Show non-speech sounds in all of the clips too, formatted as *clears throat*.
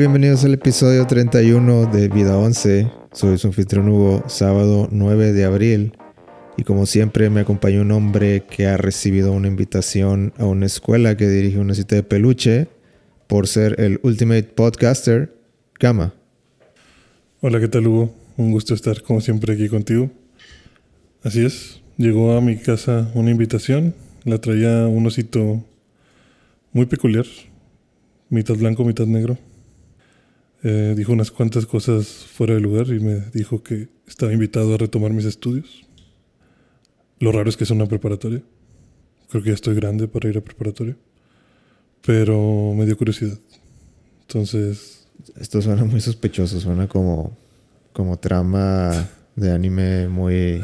Bienvenidos al episodio 31 de Vida 11. Soy su anfitrión Hugo, sábado 9 de abril. Y como siempre me acompaña un hombre que ha recibido una invitación a una escuela que dirige una cita de peluche por ser el Ultimate Podcaster, Gama. Hola, ¿qué tal Hugo? Un gusto estar como siempre aquí contigo. Así es, llegó a mi casa una invitación, la traía un osito muy peculiar, mitad blanco, mitad negro. Eh, dijo unas cuantas cosas fuera de lugar y me dijo que estaba invitado a retomar mis estudios. Lo raro es que es una preparatoria. Creo que ya estoy grande para ir a preparatoria. Pero me dio curiosidad. Entonces... Esto suena muy sospechoso, suena como, como trama de anime muy...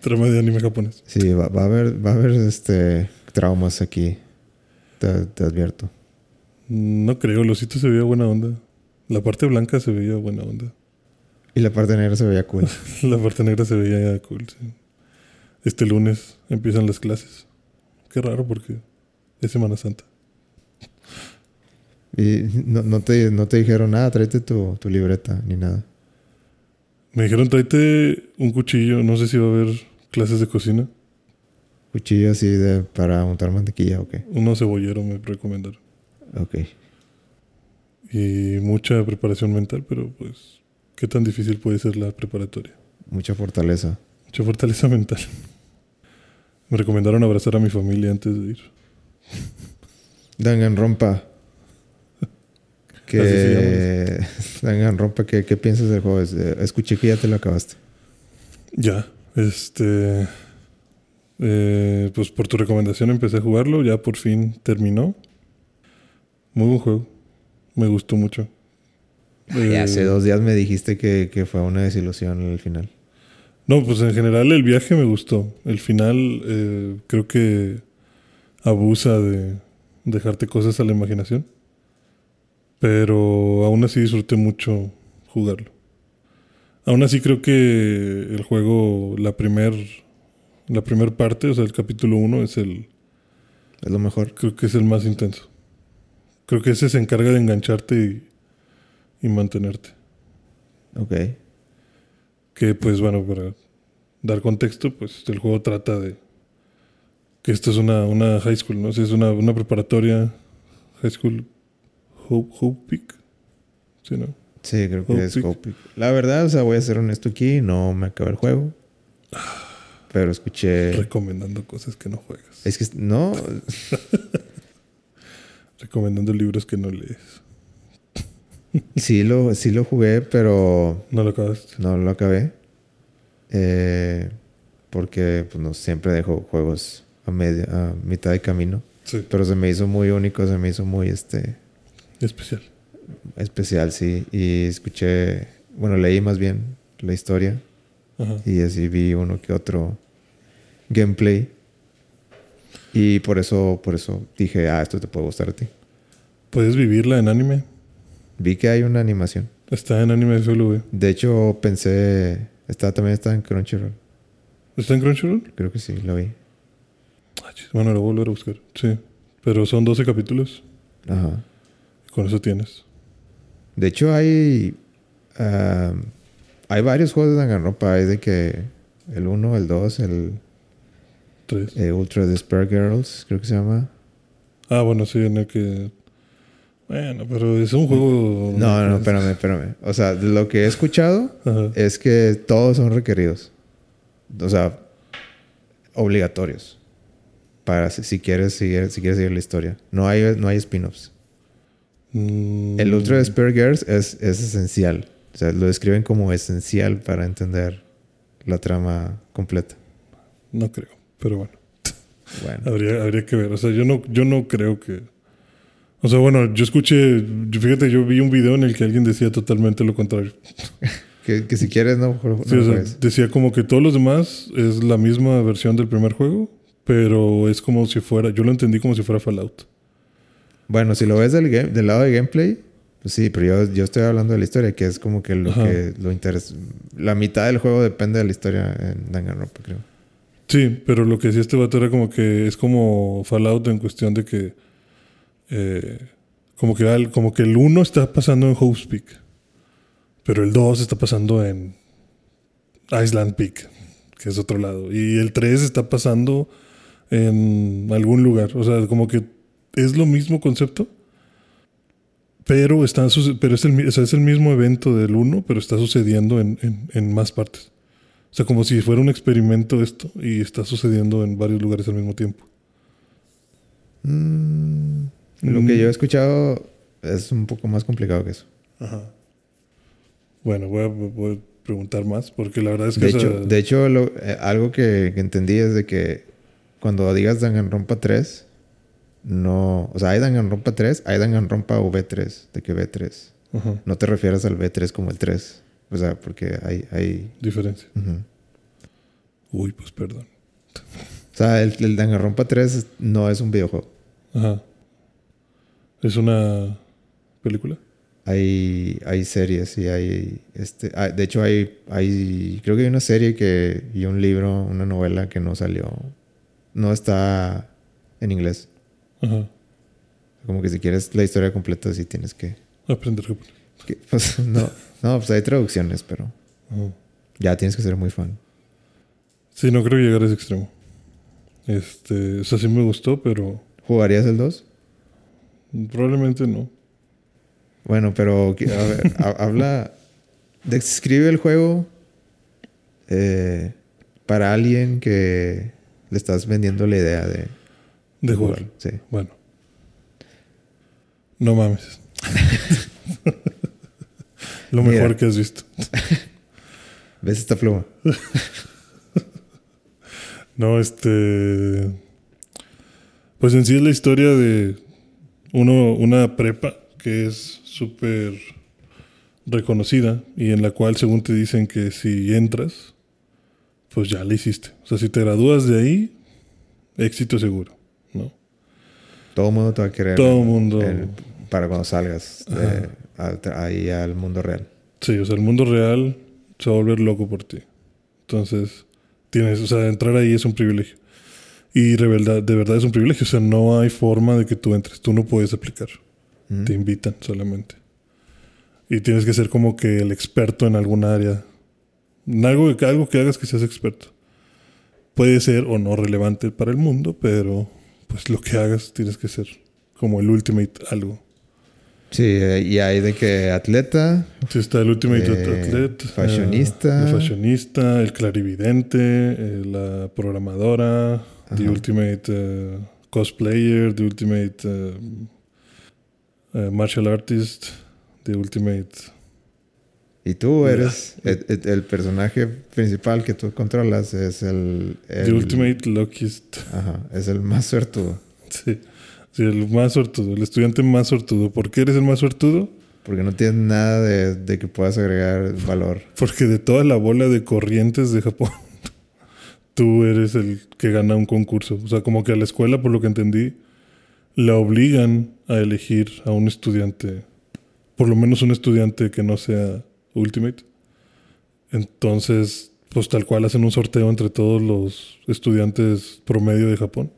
Trama de anime japonés. Sí, va, a haber, va a haber este, traumas aquí. Te, te advierto. No creo, el osito se veía buena onda. La parte blanca se veía buena onda. Y la parte negra se veía cool. *laughs* la parte negra se veía cool, sí. Este lunes empiezan las clases. Qué raro porque es Semana Santa. Y no, no, te, no te dijeron nada, tráete tu, tu libreta ni nada. Me dijeron tráete un cuchillo, no sé si va a haber clases de cocina. Cuchillo así de para untar mantequilla o qué. Uno cebollero me recomendaron. Ok. Y mucha preparación mental, pero pues, ¿qué tan difícil puede ser la preparatoria? Mucha fortaleza. Mucha fortaleza mental. Me recomendaron abrazar a mi familia antes de ir. Danganronpa. *laughs* Que... *laughs* Danganronpa, ¿qué, ¿qué piensas del juego? Escuché que ya te lo acabaste. Ya, este... Eh, pues por tu recomendación empecé a jugarlo, ya por fin terminó. Muy buen juego. Me gustó mucho. Eh, hace dos días me dijiste que, que fue una desilusión el final. No, pues en general el viaje me gustó. El final eh, creo que abusa de dejarte cosas a la imaginación. Pero aún así disfruté mucho jugarlo. Aún así creo que el juego, la primer, la primer parte, o sea, el capítulo 1 es el... Es lo mejor. Creo que es el más intenso. Creo que ese se encarga de engancharte y, y mantenerte. Ok. Que pues bueno, para dar contexto, pues el juego trata de que esto es una, una high school, ¿no? es una, una preparatoria, high school, Hope, Hope Peak. ¿Sí, no? Sí, creo que es Hope Peak. La verdad, o sea, voy a ser honesto aquí, no me acabé el juego. Pero escuché... Recomendando cosas que no juegas. Es que no... *laughs* Recomendando libros que no lees. sí, lo, sí lo jugué, pero... No lo acabaste. No lo acabé. Eh, porque pues, no siempre dejo juegos a, media, a mitad de camino. Sí. Pero se me hizo muy único, se me hizo muy este... Especial. Especial, sí. Y escuché, bueno, leí más bien la historia. Ajá. Y así vi uno que otro gameplay. Y por eso, por eso dije, ah, esto te puede gustar a ti. ¿Puedes vivirla en anime? Vi que hay una animación. Está en anime SLV. De hecho, pensé, está, también está en Crunchyroll. ¿Está en Crunchyroll? Creo que sí, lo vi. Ah, bueno, lo voy a volver a buscar. Sí. Pero son 12 capítulos. Ajá. Con eso tienes. De hecho, hay. ah, hay varios juegos de Danganronpa. Hay de que. El 1, el 2, el. Tres. eh, Ultra Despair Girls, creo que se llama. Ah, bueno, sí, en el que. Bueno, pero es un juego. No, no, espérame, espérame. O sea, lo que he escuchado Ajá. es que todos son requeridos. O sea, obligatorios. Para si, si quieres seguir, si quieres seguir la historia. No hay, no hay spin-offs. Mm, El Ultra Despair Girls es, es esencial. O sea, lo describen como esencial para entender la trama completa. No creo, pero bueno. Bueno, *laughs* Habría, habría que ver. O sea, yo no, yo no creo que. O sea, bueno, yo escuché. Fíjate, yo vi un video en el que alguien decía totalmente lo contrario. *laughs* que, que si quieres, no, no Sí, o sea, decía como que todos los demás es la misma versión del primer juego, pero es como si fuera. Yo lo entendí como si fuera Fallout. Bueno, si lo ves del, game- del lado de gameplay, pues sí, pero yo, yo estoy hablando de la historia, que es como que lo Ajá. que lo interesa. La mitad del juego depende de la historia en Danganronpa, creo. Sí, pero lo que decía este vato era como que es como Fallout en cuestión de que eh, Como que, como que el 1 está pasando en Hope's Peak. Pero el 2 está pasando en Island Peak, que es otro lado. Y el 3 está pasando en algún lugar. O sea, como que es lo mismo concepto. Pero, están pero es, el, o sea, es el mismo evento del 1, pero está sucediendo en, en- en más partes. O sea, como si fuera un experimento esto y está sucediendo en varios lugares al mismo tiempo. Mm, lo Mm. que yo he escuchado es un poco más complicado que eso. Ajá. Bueno, voy a, voy a preguntar más porque la verdad es que De hecho, de hecho lo- eh, algo que, que entendí es de que cuando digas Danganronpa 3, no... O sea, hay Danganronpa 3, hay Danganronpa o V3, de que V3. Ajá, No te refieres al V3 como el 3. O sea, porque hay... hay diferencia. ujú. Uy, pues perdón. O sea, el, el Danganronpa 3 no es un videojuego. Ajá. ¿Es una película? Hay, hay series y hay... Este, ah, de hecho, hay, hay... Creo que hay una serie que... Y un libro, una novela que no salió... No está en inglés. Ajá. Como que si quieres la historia completa, sí tienes que... Aprender japonés. que- pues, no, no, pues hay traducciones, pero Ajá. ya tienes que ser muy fan. Sí, no creo llegar a ese extremo. Este, o sea, sí me gustó, pero ¿Jugarías el 2? Probablemente no. Bueno, pero a ver, habla... Describe el juego eh, para alguien que le estás vendiendo la idea de, De jugar. Sí. Bueno. No mames. *laughs* Lo Mira. mejor que has visto. *laughs* ¿Ves esta pluma? *laughs* No, este. Pues en sí es la historia de uno, una prepa que es súper reconocida y en la cual, según te dicen que si entras, pues ya la hiciste. O sea, si te gradúas de ahí, éxito seguro, ¿no? Todo el mundo te va a querer. Todo el mundo. el- para cuando salgas de- ahí al mundo real. Sí, o sea, el mundo real se va a volver loco por ti. Entonces, tienes, o sea, entrar ahí es un privilegio. Y de verdad, de verdad es un privilegio. O sea, no hay forma de que tú entres. Tú no puedes aplicar. Ujú. Te invitan solamente. Y tienes que ser como que el experto en alguna área. Algo, que- algo que hagas que seas experto. Puede ser o no relevante para el mundo, pero pues lo que hagas tienes que ser como el ultimate algo. Sí, eh, y hay de que atleta, Sí, está el Ultimate Eh, Athlete. fashionista. eh, el fashionista, el clarividente, eh, la programadora, The. Ultimate eh, Cosplayer, The Ultimate eh, eh, Martial Artist, The Ultimate... y tú eres el, el- el personaje principal que tú controlas es el, el- The Ultimate Luckiest. Ajá, es el más suertudo. Sí. Sí, el más sortudo, el estudiante más sortudo. ¿Por qué eres el más sortudo? Porque no tienes nada de, de que puedas agregar valor. Porque de toda la bola de corrientes de Japón, tú eres el que gana un concurso. O sea, como que a la escuela, por lo que entendí, la obligan a elegir a un estudiante, por lo menos un estudiante que no sea Ultimate. Entonces, pues tal cual hacen un sorteo entre todos los estudiantes promedio de Japón.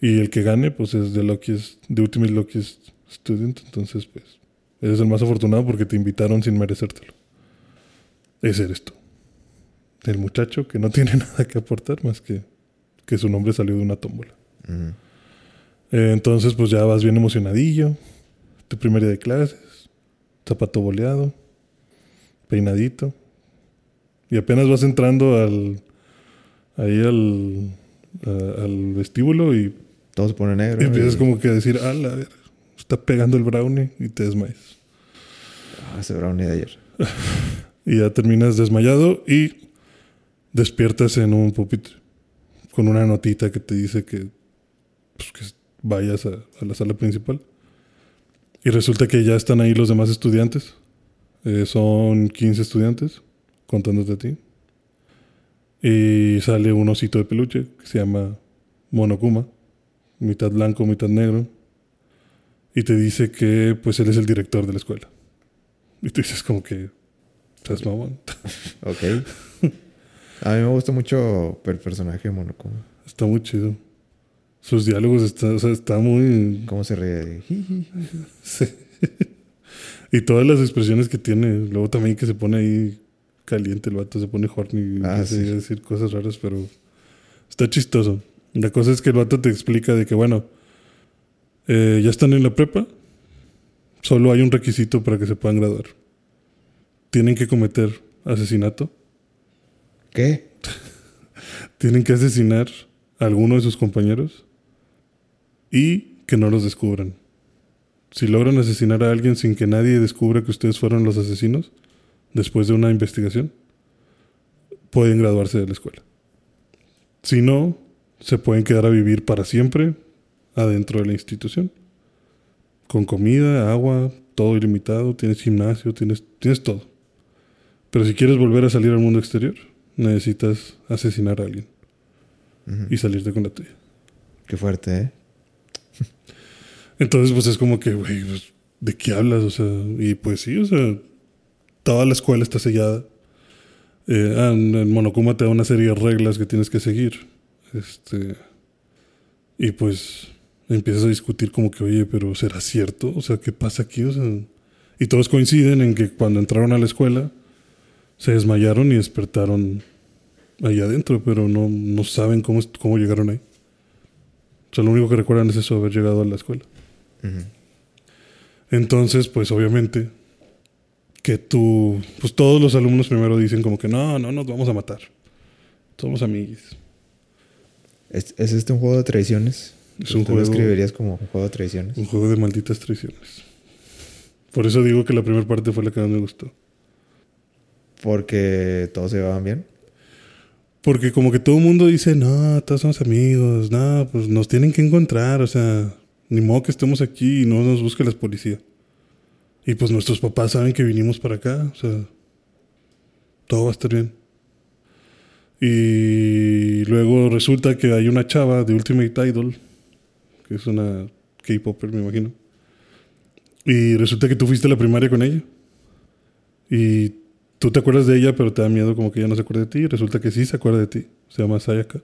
Y el que gane, pues es The Luckiest, The Ultimate Luckiest Student. Entonces, pues, eres el más afortunado porque te invitaron sin merecértelo. Ese eres tú. El muchacho que no *laughs* tiene nada que aportar más que que su nombre salió de una tómbola. Eh, entonces, pues ya vas bien emocionadillo. Tu primer día de clases. Zapato boleado. Peinadito. Y apenas vas entrando al. Ahí al. a- al vestíbulo y Todo se pone negro. y empiezas y- como que a decir, ah, la ver, está pegando el brownie y te desmayas. Ah, ese brownie de ayer. *laughs* Y ya terminas desmayado y despiertas en un pupitre con una notita que te dice que, pues, que vayas a, a la sala principal. Y resulta que ya están ahí los demás estudiantes. Eh, son 15 estudiantes, contándote a ti. Y sale un osito de peluche que se llama Monokuma, mitad blanco, mitad negro. Y te dice que pues él es el director de la escuela. Y tú dices como que, ¿estás mamón? Ok. *laughs* A mí me gusta mucho el personaje de Monokuma. Está muy chido. Sus diálogos está, o sea, está muy. ¿Cómo se ríe? Sí. *laughs* y todas las expresiones que tiene. Luego también que se pone ahí caliente el vato, se pone horny y Ah, sí. decir cosas raras, pero está chistoso. La cosa es que el vato te explica de que, bueno, eh, ya están en la prepa, solo hay un requisito para que se puedan graduar. Tienen que cometer asesinato, ¿Qué? *laughs* tienen que asesinar a alguno de sus compañeros y que no los descubran. Si logran asesinar a alguien sin que nadie descubra que ustedes fueron los asesinos, después de una investigación, pueden graduarse de la escuela. Si no, se pueden quedar a vivir para siempre adentro de la institución. Con comida, agua, todo ilimitado, tienes gimnasio, tienes, tienes todo. Pero si quieres volver a salir al mundo exterior, necesitas asesinar a alguien y salirte con la tuya. Qué fuerte, ¿eh? *laughs* Entonces, pues es como que, güey, pues, ¿de qué hablas? O sea, y pues sí, o sea, toda la escuela está sellada. Eh, ah, en Monokuma te da una serie de reglas que tienes que seguir. Este. Y pues empiezas a discutir como que, oye, pero ¿será cierto? O sea, ¿qué pasa aquí? O sea, y todos coinciden en que cuando entraron a la escuela se desmayaron y despertaron ahí adentro, pero no, no saben cómo, cómo llegaron ahí. O sea, lo único que recuerdan es eso, haber llegado a la escuela. Entonces, pues obviamente que tú, pues todos los alumnos primero dicen como que no, no nos vamos a matar. Somos amigos. ¿Es, es este un juego de traiciones? Es un ¿Tú lo juego- escribirías como un juego de traiciones? Un juego de malditas traiciones. Por eso digo que la primera parte fue la que más me gustó. Porque todos se llevaban bien. Porque como que todo el mundo dice, no, todos somos amigos, no, pues nos tienen que encontrar, o sea, ni modo que estemos aquí y no nos busque la policía. Y pues nuestros papás saben que vinimos para acá, o sea, todo va a estar bien. Y luego resulta que hay una chava de Ultimate Idol, que es una K-Popper, me imagino. Y resulta que tú fuiste a la primaria con ella. Y tú te acuerdas de ella, pero te da miedo como que ella no se acuerda de ti. Y resulta que sí se acuerda de ti. Se llama Sayaka.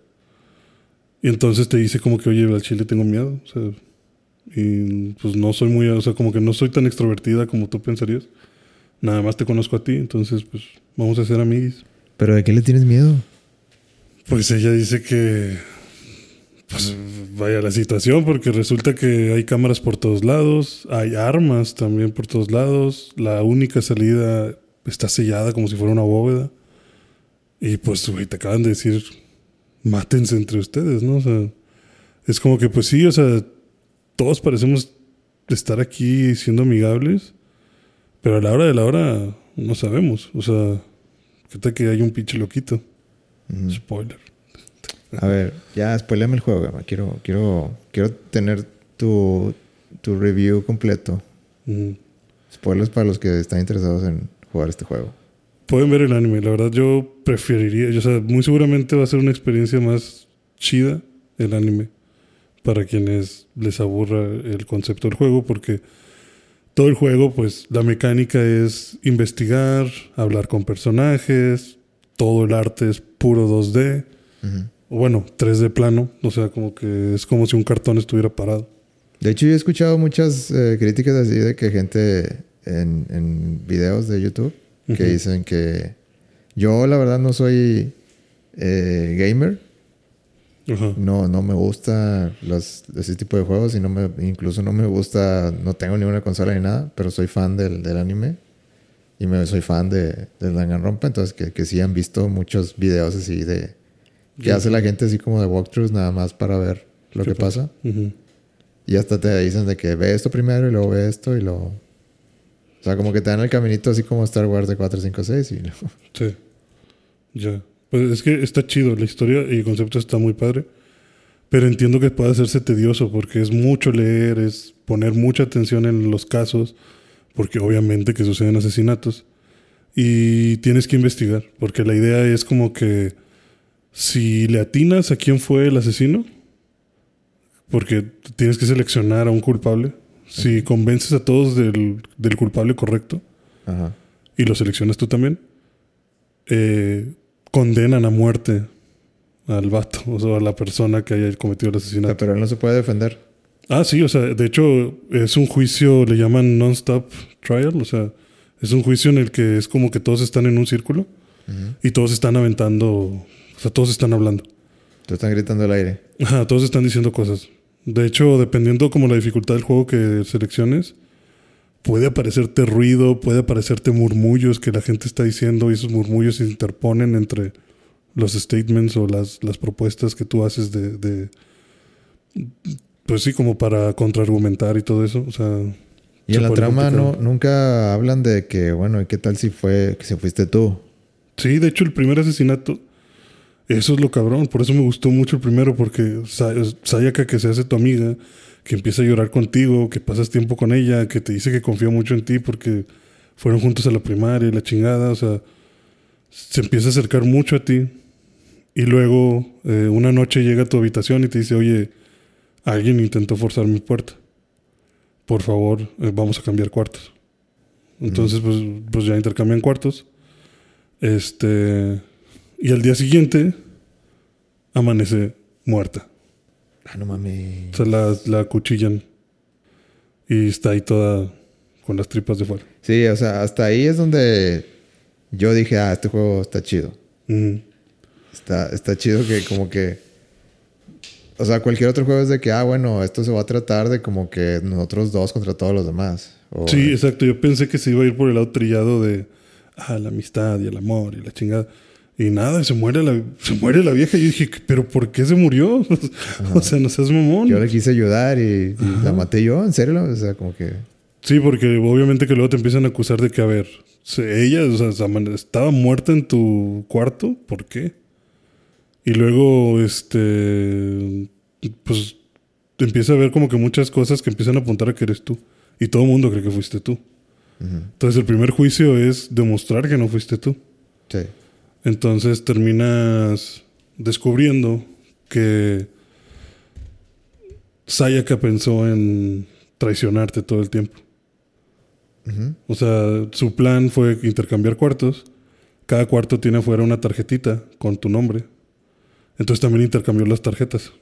Y entonces te dice como que, oye, al chile tengo miedo. O sea, y pues no soy muy, o sea, como que no soy tan extrovertida como tú pensarías. Nada más te conozco a ti, entonces pues vamos a ser amigos. ¿Pero de qué le tienes miedo? Pues ella dice que, pues vaya la situación, porque resulta que hay cámaras por todos lados, hay armas también por todos lados, la única salida está sellada como si fuera una bóveda. Y pues, güey, te acaban de decir, mátense entre ustedes, ¿no? O sea, es como que, pues sí, o sea, todos parecemos estar aquí siendo amigables, pero a la hora de la hora no sabemos. O sea, ¿qué tal que hay un pinche loquito? Ujú. Spoiler. A ver, ya spoileame el juego, Gama. Quiero, quiero, quiero tener tu, tu review completo. Mm. Spoilers para los que están interesados en jugar este juego. Pueden ver el anime. La verdad, yo preferiría. O sea, muy seguramente va a ser una experiencia más chida el anime. Para quienes les aburra el concepto del juego. Porque todo el juego, pues, la mecánica es investigar, hablar con personajes. Todo el arte es puro 2D. Ujú. O bueno, 3D plano. O sea, como que es como si un cartón estuviera parado. De hecho, yo he escuchado muchas eh, críticas así de que gente en, en videos de YouTube que Ujú. dicen que yo, la verdad, no soy eh, gamer. Ajá. No, no me gusta los, ese tipo de juegos y no me, incluso no me gusta, no tengo ninguna consola ni nada, pero soy fan del, del anime y me, soy fan de, de Danganronpa, entonces que, que sí han visto muchos videos así de que Ya. hace la gente así como de walkthroughs nada más para ver lo ¿Qué que pasa. Ujú. Y hasta te dicen de que ve esto primero y luego ve esto y luego... O sea, como que te dan el caminito así como Star Wars de 4, 5, 6 y. Sí. Ya. Pues es que está chido. La historia y el concepto está muy padre. Pero entiendo que puede hacerse tedioso porque es mucho leer, es poner mucha atención en los casos, porque obviamente que suceden asesinatos. Y tienes que investigar, porque la idea es como que si le atinas a quién fue el asesino, porque tienes que seleccionar a un culpable, si convences a todos del, del culpable correcto, Ajá. y lo seleccionas tú también, eh, condenan a muerte al vato, *laughs* o sea, a la persona que haya cometido el asesinato. pero él no se puede defender. Ah, sí, o sea, de hecho es un juicio, le llaman non-stop trial, o sea, es un juicio en el que es como que todos están en un círculo y todos están aventando, o sea, todos están hablando. Te están gritando al aire. Ajá, todos están diciendo cosas. De hecho, dependiendo como la dificultad del juego que selecciones, puede aparecerte ruido, puede aparecerte murmullos que la gente está diciendo y esos murmullos se interponen entre los statements o las, las propuestas que tú haces de, de- Pues sí, como para contraargumentar y todo eso. O sea... Y en la trama no, nunca hablan de que, bueno, ¿y qué tal si fue, que si fuiste tú? Sí, de hecho, el primer asesinato, eso es lo cabrón. Por eso me gustó mucho el primero, porque Sa- Sayaka, que se hace tu amiga, que empieza a llorar contigo, que pasas tiempo con ella, que te dice que confía mucho en ti porque fueron juntos a la primaria y la chingada, o sea, se empieza a acercar mucho a ti. Y luego, eh, una noche llega a tu habitación y te dice, oye, alguien intentó forzar mi puerta. Por favor, eh, vamos a cambiar cuartos. Entonces, pues, pues ya intercambian cuartos. Este. Y al día siguiente amanece muerta. Ah, no mames. O sea, la, la cuchillan. Y está ahí toda con las tripas de fuera. Sí, o sea, hasta ahí es donde yo dije, ah, este juego está chido. Está, está chido que como que... O sea, cualquier otro juego es de que, ah, bueno, esto se va a tratar de como que nosotros dos contra todos los demás. O- Sí, exacto. Yo pensé que se iba a ir por el lado trillado de ah, la amistad y el amor y la chingada. Y nada, se muere la, se muere la vieja. Y yo dije, ¿pero por qué se murió? *laughs* o sea, no seas mamón. Yo le quise ayudar y, y la maté yo, en serio. O sea, como que... Sí, porque obviamente que luego te empiezan a acusar de que, a ver, ella o sea, estaba muerta en tu cuarto, ¿por qué? Y luego, este, pues, te empieza a ver como que muchas cosas que empiezan a apuntar a que eres tú. Y todo el mundo cree que fuiste tú. Entonces el primer juicio es demostrar que no fuiste tú. Sí. Entonces terminas descubriendo que Sayaka pensó en traicionarte todo el tiempo. O sea, su plan fue intercambiar cuartos. Cada cuarto tiene afuera una tarjetita con tu nombre. Entonces también intercambió las tarjetas.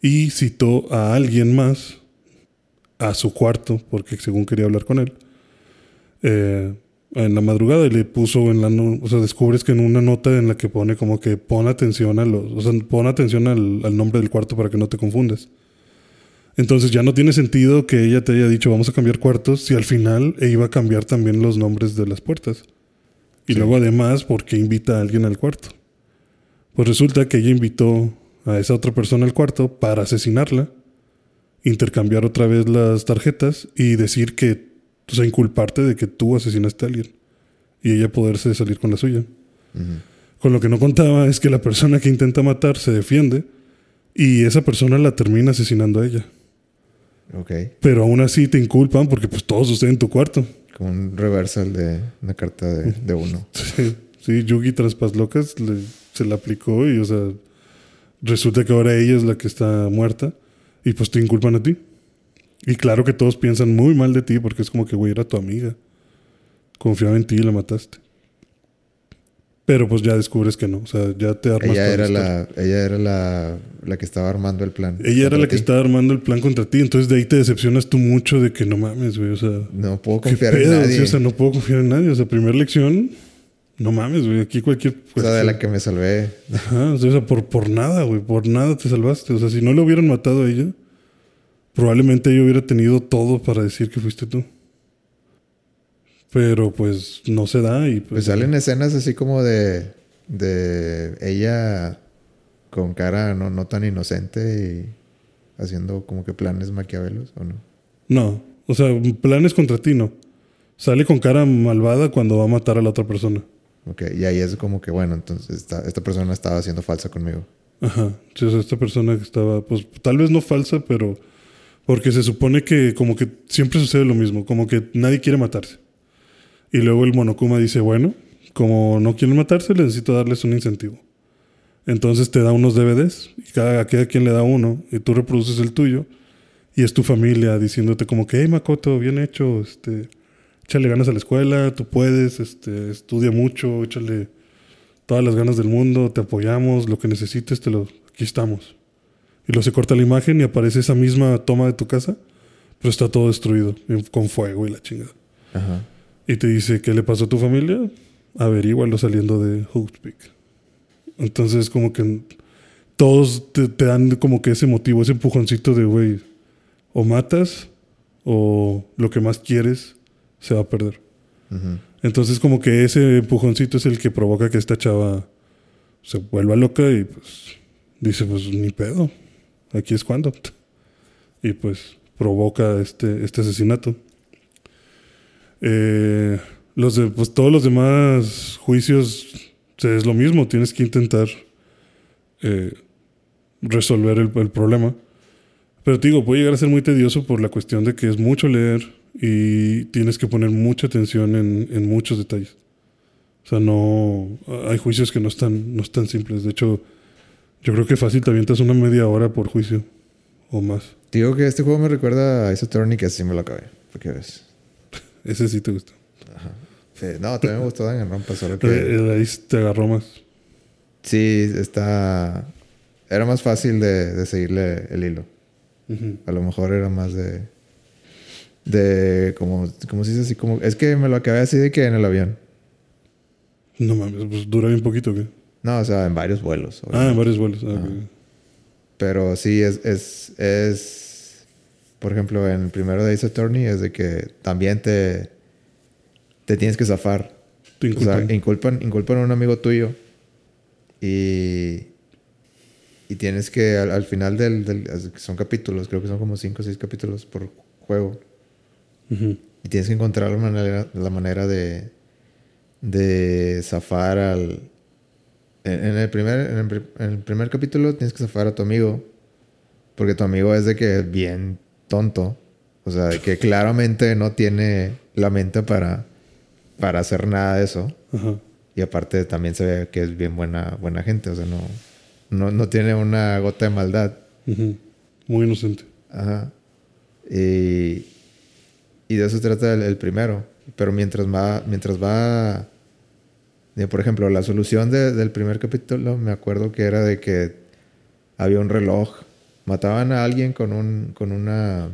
Y citó a alguien más a su cuarto, porque según quería hablar con él, eh, en la madrugada y le puso en la... no- o sea, descubres que en una nota en la que pone como que pon atención a los... O sea, pon atención al, al nombre del cuarto para que no te confundas. Entonces ya no tiene sentido que ella te haya dicho vamos a cambiar cuartos si al final e iba a cambiar también los nombres de las puertas. Y Sí. luego además, ¿por qué invita a alguien al cuarto? Pues resulta que ella invitó a esa otra persona al cuarto para asesinarla, intercambiar otra vez las tarjetas y decir que, o sea, inculparte de que tú asesinaste a alguien y ella poderse salir con la suya. Ujú. Con lo que no contaba es que la persona que intenta matar se defiende y esa persona la termina asesinando a ella. Ok. Pero aún así te inculpan porque pues todos ustedes en tu cuarto. Como un reversal de una carta de, de uno. *laughs* Sí, sí, Yugi Traspas Locas le- se la aplicó y o sea, resulta que ahora ella es la que está muerta y pues te inculpan a ti. Y claro que todos piensan muy mal de ti porque es como que, güey, era tu amiga. Confiaba en ti y la mataste. Pero pues ya descubres que no, o sea, ya te armas Ella era, la, ella era la, la que estaba armando el plan. Ella era la que estaba armando el plan contra ti, entonces de ahí te decepcionas tú mucho de que no mames, güey, o sea, No puedo ¿qué confiar en nadie. O sea, no puedo confiar en nadie, o sea, primera lección, no mames, güey, aquí cualquier... O sea, de la que me salvé. Ajá, o sea, por, por nada, güey, por nada te salvaste, o sea, si no le hubieran matado a ella, probablemente ella hubiera tenido todo para decir que fuiste tú. Pero pues no se da y pues... Pues salen escenas así como de, de ella con cara no, no tan inocente y haciendo como que planes maquiavelos, ¿o no? No, o sea, planes contra ti no. Sale con cara malvada cuando va a matar a la otra persona. Ok, y ahí es como que, bueno, entonces esta, esta persona estaba siendo falsa conmigo. Ajá. Sea, esta persona que estaba, pues tal vez no falsa, pero porque se supone que como que siempre sucede lo mismo, como que nadie quiere matarse. Y luego el Monokuma dice, bueno, como no quieren matarse, le necesito darles un incentivo. Entonces te da unos DVDs y cada, cada quien le da uno y tú reproduces el tuyo y es tu familia diciéndote como que, hey Makoto, bien hecho, este, échale ganas a la escuela, tú puedes, este, estudia mucho, échale todas las ganas del mundo, te apoyamos, lo que necesites, te lo, aquí estamos. Y luego se corta la imagen y aparece esa misma toma de tu casa, pero está todo destruido, con fuego y la chingada. Ajá. Y te dice, ¿qué le pasó a tu familia? Averígualo saliendo de Peak. Entonces, como que todos te, te, dan como que ese motivo, ese empujoncito de, güey, o matas o lo que más quieres se va a perder. Entonces, como que ese empujoncito es el que provoca que esta chava se vuelva loca y pues dice, pues ni pedo, aquí es cuando. Y pues provoca este, este asesinato. Eh, los pues todos los demás juicios es lo mismo, tienes que intentar eh, resolver el, el problema. Pero te digo, puede llegar a ser muy tedioso por la cuestión de que es mucho leer y tienes que poner mucha atención en, en muchos detalles. O sea, no. Hay juicios que no están, no están simples. De hecho, yo creo que fácil te avientas una media hora por juicio o más. Digo que este juego me recuerda a Attorney que así me lo acabé. Porque ves. *laughs* Ese sí te gusta. Sí, no, también me gustó Danganronpa, solo que el ahí te agarró más. sí está. Era más fácil de, de seguirle el hilo. A lo mejor era más de. De. Como, como se dice así, como. Es que me lo acabé así de que en el avión. No mames, pues dura bien poquito, ¿qué? No, o sea, en varios vuelos. Ah, obviamente. en varios vuelos. Ah, Ajá. ok. Pero sí, es, es, es. Por ejemplo, en el primero de Ace Attorney es de que también te. Te tienes que zafar. Te O sea, inculpan. inculpan, inculpan a un amigo tuyo. Y. Y tienes que al, al final del, del- Son capítulos, creo que son como 5 o 6 capítulos por juego. Ujú. Y tienes que encontrar la manera, la manera de. De zafar al. En, el primer, en, el, pri- en el primer capítulo tienes que zafar a tu amigo. Porque tu amigo es de que es bien tonto. O sea, de que claramente no tiene la mente para. Para hacer nada de eso. Ajá. Y aparte también se ve que es bien buena, buena gente. O sea, no, no, no tiene una gota de maldad. Ujú. Muy inocente. Ajá. Y, y de eso trata el, el primero. Pero mientras va, mientras va, por ejemplo, la solución de- del primer capítulo, me acuerdo que era de que había un reloj. Mataban a alguien con un, con una,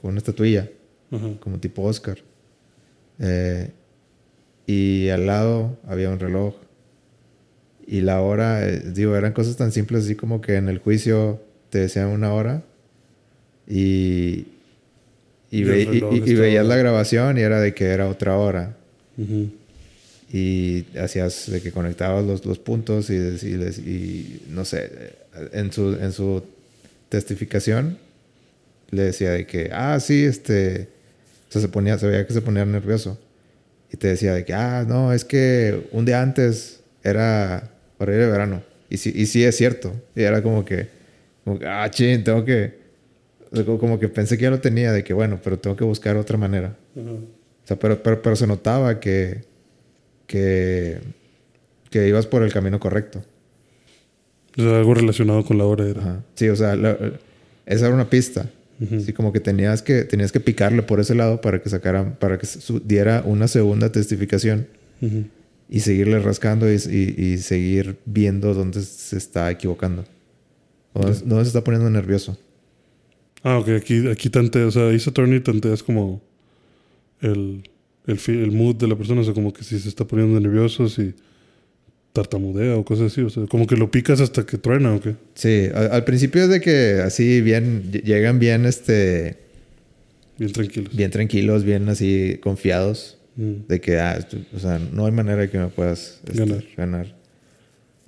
con una estatuilla, como tipo Oscar. Eh, y al lado había un reloj. Y la hora, eh, digo, eran cosas tan simples así como que en el juicio te decían una hora y, y, ve- veías la grabación y era de que era otra hora. Y hacías de que conectabas los, los puntos y, y y no sé, en su, en su testificación le decía de que, ah, sí, este, o sea, se ponía, se veía que se ponía nervioso. Y te decía de que, ah, no, es que un día antes era horario de verano. Y sí, y sí es cierto. Y era como que, como que, ah, chin, tengo que, como- que pensé que ya lo tenía, de que, bueno, pero tengo que buscar otra manera. Ajá. O sea, pero, pero, pero se notaba que, que, que ibas por el camino correcto. O sea, algo relacionado con la hora era. Ajá. Sí, o sea, la- esa era una pista. Así como que tenías que, tenías que picarle por ese lado para que sacara, para que diera una segunda testificación y seguirle rascando y, y- y seguir viendo dónde se está equivocando. Dónde, dónde se está poniendo nervioso. Ah, ok, aquí, aquí tanteas, o sea, Ace Attorney tanteas como el, el, el mood de la persona, o sea, como que si se está poniendo nervioso, si tartamudea o cosas así, o sea, como que lo picas hasta que truena o qué. Sí, al, al principio es de que así bien, ll- llegan bien, este, Bien tranquilos. bien tranquilos, bien así confiados. Mm. De que, ah, o sea, no hay manera que me puedas este, Ganar. ganar.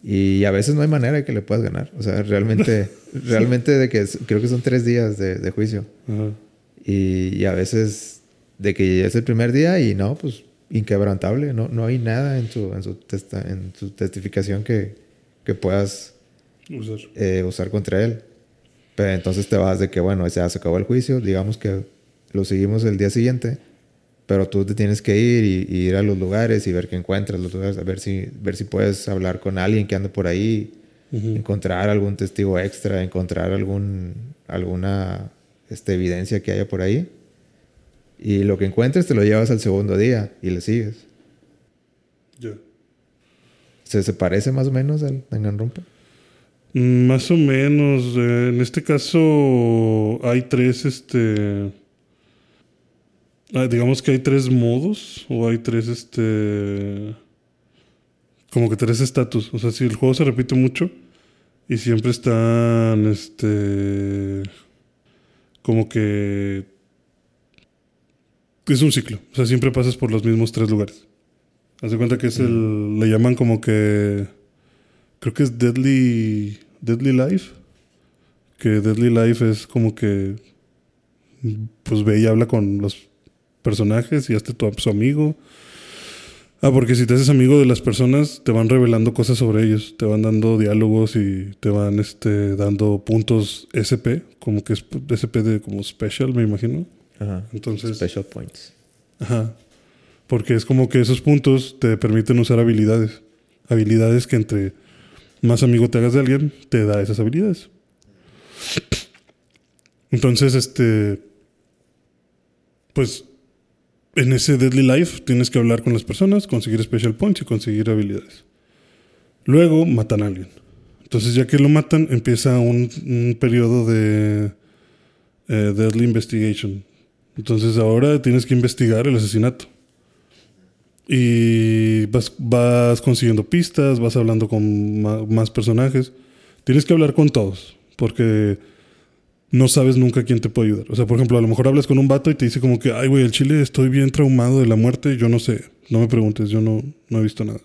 Y a veces no hay manera que le puedas ganar. O sea, realmente, *laughs* realmente de que creo que son tres días de, de juicio. Ajá. Y, y a veces de que es el primer día y no, pues inquebrantable. No, no hay nada en su, en su, testa- en su testificación que, que puedas Usar. eh, usar contra él. Pero entonces te vas de que, bueno, ya se acabó el juicio, digamos que lo seguimos el día siguiente, pero tú te tienes que ir y, y ir a los lugares y ver qué encuentras, los lugares, a ver si, ver si puedes hablar con alguien que ande por ahí, encontrar algún testigo extra, encontrar algún, alguna este, evidencia que haya por ahí. Y lo que encuentres te lo llevas al segundo día y le sigues. Ya. ¿Se, se parece más o menos al Danganronpa? Mm, Más o menos. eh, en este caso hay tres, este... ah, digamos que hay tres modos o hay tres, este... Como que tres estatus. O sea, si el juego se repite mucho y siempre están, este... Como que... Es un ciclo. O sea, siempre pasas por los mismos tres lugares. Haz de cuenta que es el... Le llaman como que... Creo que es Deadly, Deadly Life. Que Deadly Life es como que. Pues ve y habla con los personajes y hazte tu, su amigo. Ah, porque si te haces amigo de las personas, te van revelando cosas sobre ellos. Te van dando diálogos y te van este, dando puntos SP. Como que es SP de como special, me imagino. Ajá. Entonces. Special points. Ajá. Porque es como que esos puntos te permiten usar habilidades. Habilidades que entre más amigo te hagas de alguien, te da esas habilidades. Entonces, este. Pues. En ese Deadly Life tienes que hablar con las personas, conseguir special points y conseguir habilidades. Luego matan a alguien. Entonces, ya que lo matan, empieza un, un periodo de eh, Deadly Investigation. Entonces, ahora tienes que investigar el asesinato. Y vas, consiguiendo pistas, vas hablando con más personajes. Tienes que hablar con todos, porque no sabes nunca quién te puede ayudar. O sea, por ejemplo, a lo mejor hablas con un vato y te dice como que, ay, güey, el chile estoy bien traumado de la muerte, yo no sé, no me preguntes, yo no, no he visto nada.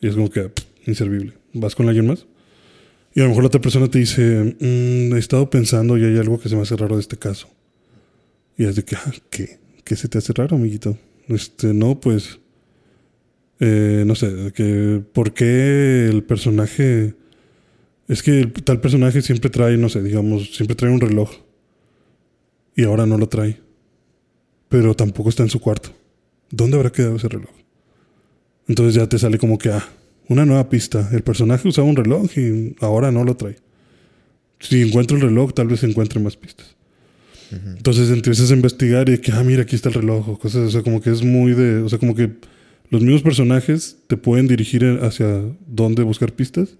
Y es como que, inservible. Vas con alguien más. Y a lo mejor la otra persona te dice, "Mm, he estado pensando y hay algo que se me hace raro de este caso. Y es de que, "Ah, ¿qué? ¿Qué se te hace raro, amiguito? Este, no, pues, eh, no sé, que, ¿por qué el personaje... Es que tal personaje siempre trae, no sé, digamos, siempre trae un reloj. Y ahora no lo trae. Pero tampoco está en su cuarto. ¿Dónde habrá quedado ese reloj? Entonces ya te sale como que, ah, una nueva pista. El personaje usaba un reloj y ahora no lo trae. Si encuentro el reloj, tal vez encuentre más pistas. Entonces empiezas a investigar y que, ah, mira, aquí está el reloj. O cosas, o sea, como que es muy de. O sea, como que los mismos personajes te pueden dirigir hacia dónde buscar pistas.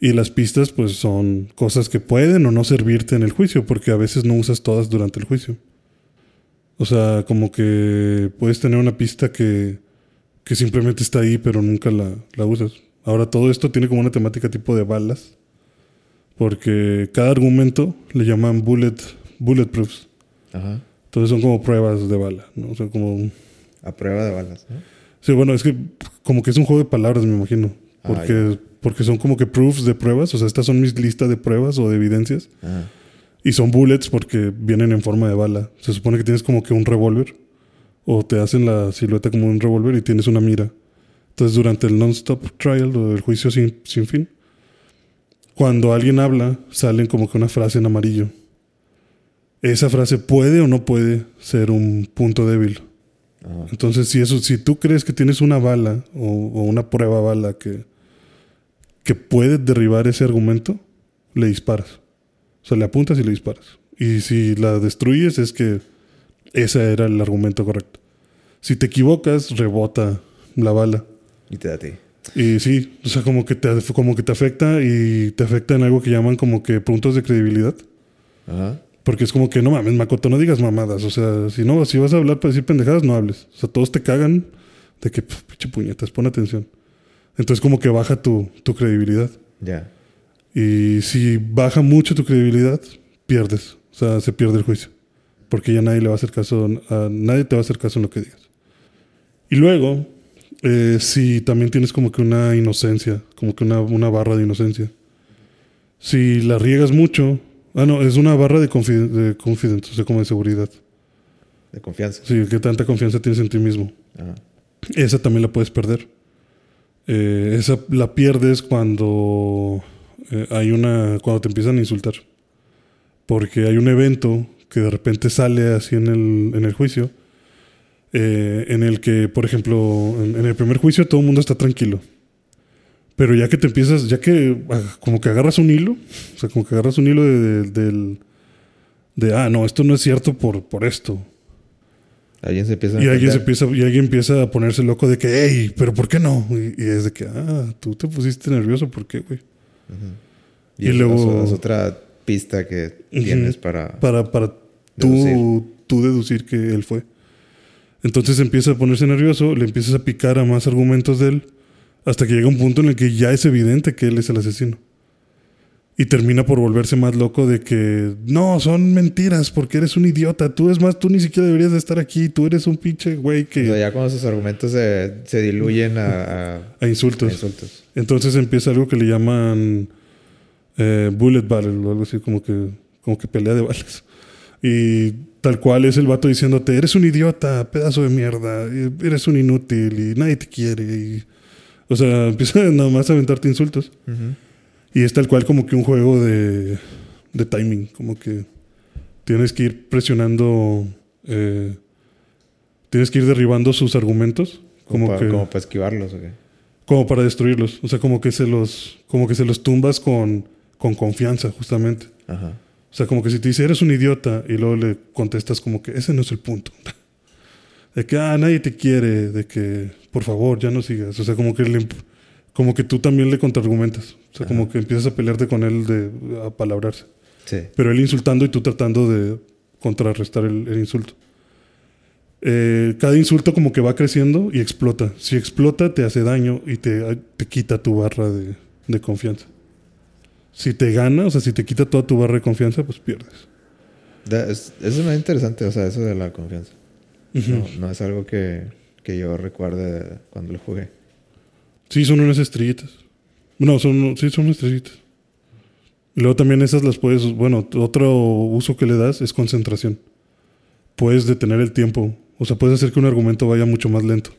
Y las pistas, pues, son cosas que pueden o no servirte en el juicio, porque a veces no usas todas durante el juicio. O sea, como que puedes tener una pista que, que simplemente está ahí, pero nunca la, la usas. Ahora, todo esto tiene como una temática tipo de balas, porque cada argumento le llaman bullet, bulletproofs. Ajá. Entonces son como pruebas de bala, ¿no? O sea, como... A prueba de balas, ¿no? Sí, bueno, es que como que es un juego de palabras, me imagino. Ah, Porque, porque son como que proofs de pruebas. O sea, estas son mis listas de pruebas o de evidencias. Ajá. Y son bullets porque vienen en forma de bala. Se supone que tienes como que un revólver. O te hacen la silueta como un revólver y tienes una mira. Entonces, durante el non-stop trial o el juicio sin, sin fin, cuando alguien habla, salen como que una frase en amarillo. Esa frase puede o no puede ser un punto débil. Ajá. Entonces, si eso, si tú crees que tienes una bala o, o una prueba bala que, que puede derribar ese argumento, le disparas. O sea, le apuntas y le disparas. Y si la destruyes, es que ese era el argumento correcto. Si te equivocas, rebota la bala. Y te da a ti. Y sí, o sea, como que te, como que te afecta y te afecta en algo que llaman como que puntos de credibilidad. Ajá. Porque es como que no mames, Makoto, no digas mamadas. O sea, si no, si vas a hablar para decir pendejadas, no hables. O sea, todos te cagan de que, "Pf, pinche puñetas, pon atención. Entonces, como que baja tu, tu credibilidad. Ya. Y si baja mucho tu credibilidad, pierdes. O sea, se pierde el juicio. Porque ya nadie le va a hacer caso, a nadie te va a hacer caso en lo que digas. Y luego, eh, si también tienes como que una inocencia, como que una, una barra de inocencia. Si la riegas mucho, ah, no, es una barra de, confi- de confidence, o sea, como de seguridad. De confianza. Sí, que tanta confianza tienes en ti mismo. Ajá. Esa también la puedes perder. Eh, esa la pierdes cuando eh, hay una. cuando te empiezan a insultar. Porque hay un evento que de repente sale así en el, en el juicio. eh, en el que, por ejemplo, en, en el primer juicio todo el mundo está tranquilo. Pero ya que te empiezas, ya que ah, como que agarras un hilo, o sea, como que agarras un hilo de, de- ah, no, esto no es cierto por, por esto. Alguien se empieza a Y alguien, se empieza, y alguien empieza a ponerse loco de que, hey, pero ¿por qué no? Y, y es de que, ah, tú te pusiste nervioso, ¿por qué, güey? Y, y luego- es otra pista que tienes para... Para, para tú, Deducir. tú deducir que él fue. Entonces empieza a ponerse nervioso, le empiezas a picar a más argumentos de él, hasta que llega un punto en el que ya es evidente que él es el asesino. Y termina por volverse más loco de que, no, son mentiras, porque eres un idiota. Tú es más, tú ni siquiera deberías de estar aquí. Tú eres un pinche güey que... O sea, ya cuando sus argumentos se, se diluyen a, a- a insultos. a insultos. Entonces empieza algo que le llaman eh, bullet battle o algo así, como que, como que pelea de balas. Y tal cual es el vato diciéndote, eres un idiota, pedazo de mierda, eres un inútil y nadie te quiere. Y, o sea, *laughs* empieza nada más a aventarte insultos. Y es tal cual como que un juego de, de timing, como que tienes que ir presionando, eh, tienes que ir derribando sus argumentos. Como, Como, para, que, como para esquivarlos, ¿o qué? como para destruirlos. O sea, como que se los, como que se los tumbas con, con confianza, justamente. Ajá. O sea, como que si te dice, eres un idiota, y luego le contestas como que ese no es el punto. *laughs* De que, ah, nadie te quiere, de que, por favor, ya no sigas. O sea, como que, le, como que tú también le contraargumentas. O sea, como que empiezas a pelearte con él de a palabrarse. Sí. Pero él insultando y tú tratando de contrarrestar el, el insulto. Eh, cada insulto como que va creciendo y explota. Si explota, te hace daño y te, te quita tu barra de, de confianza. Si te gana, o sea, si te quita toda tu barra de confianza, pues pierdes. Eso es muy interesante, o sea, eso de la confianza. No, no es algo que, que yo recuerde de cuando lo jugué. Sí, son unas estrellitas. No, son, sí, son unas estrellitas. Y luego también esas las puedes, bueno, otro uso que le das es concentración. Puedes detener el tiempo, o sea, puedes hacer que un argumento vaya mucho más lento,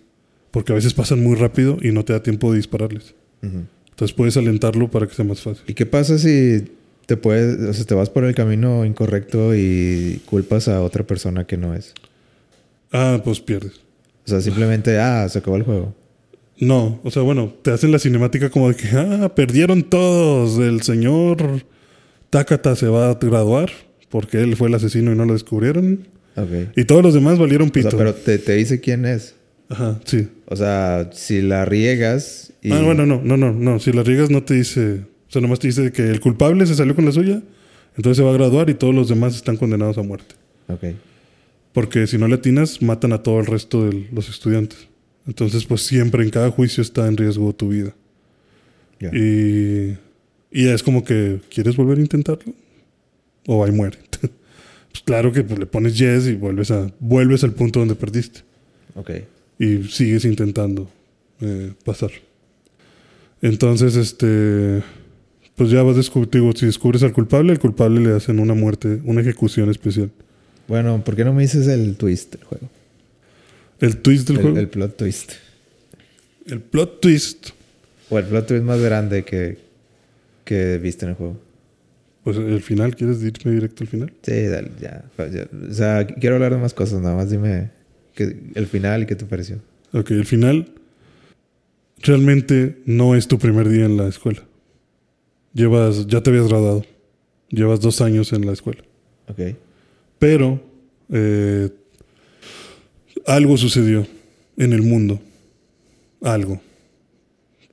porque a veces pasan muy rápido y no te da tiempo de dispararles. Ujú. Entonces puedes alentarlo para que sea más fácil. ¿Y qué pasa si te puedes, o sea, te vas por el camino incorrecto y culpas a otra persona que no es? Ah, pues pierdes. O sea, simplemente, ah, se acabó el juego. No, o sea, bueno, te hacen la cinemática como de que, ah, perdieron todos, el señor Takata se va a graduar porque él fue el asesino y no lo descubrieron. Ok. Y todos los demás valieron O pito. sea, pero te, te dice quién es. Ajá, sí. O sea, si la riegas y... Ah, bueno, no, no, no, no. Si la riegas no te dice, o sea, nomás te dice que el culpable se salió con la suya, entonces se va a graduar y todos los demás están condenados a muerte. Ok. Porque si no le atinas, matan a todo el resto de los estudiantes. Entonces, pues siempre en cada juicio está en riesgo tu vida. Y, y es como que, ¿quieres volver a intentarlo? O ahí muere. *laughs* pues claro que pues, le pones yes y vuelves, a, vuelves al punto donde perdiste. Ok. Y sigues intentando eh, pasar. Entonces, este. Pues ya vas descubriendo, si descubres al culpable, al culpable le hacen una muerte, una ejecución especial. Bueno, ¿por qué no me dices el twist del juego? El twist del El, juego. el plot twist. el plot twist. O el plot twist más grande que, que viste en el juego. Pues el final, ¿quieres irme directo al final? Sí, dale, ya, ya. O sea, quiero hablar de más cosas, nada más dime que, el final y qué te pareció. Ok, el final realmente no es tu primer día en la escuela. Llevas, ya te habías graduado. Llevas dos años en la escuela. Ok. Pero eh, algo sucedió en el mundo. Algo.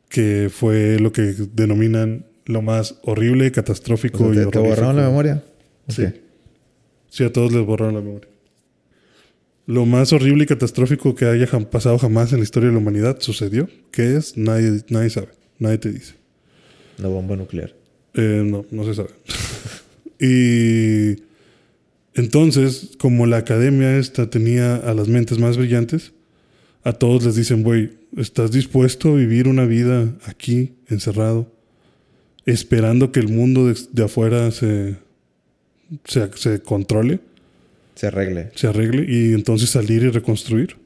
Que fue lo que denominan lo más horrible, catastrófico O sea, y ¿te, te horrorífico. borraron la memoria? Sí. Sí, a todos les borraron la memoria. Lo más horrible y catastrófico que haya pasado jamás en la historia de la humanidad sucedió. ¿Qué es? Nadie, nadie sabe. Nadie te dice. La bomba nuclear. Eh, no, no se sabe. *laughs* y entonces, como la academia esta tenía a las mentes más brillantes, a todos les dicen, güey, ¿estás dispuesto a vivir una vida aquí, encerrado, esperando que el mundo de, de afuera se, se, se controle, Se arregle. se arregle y entonces salir y reconstruir?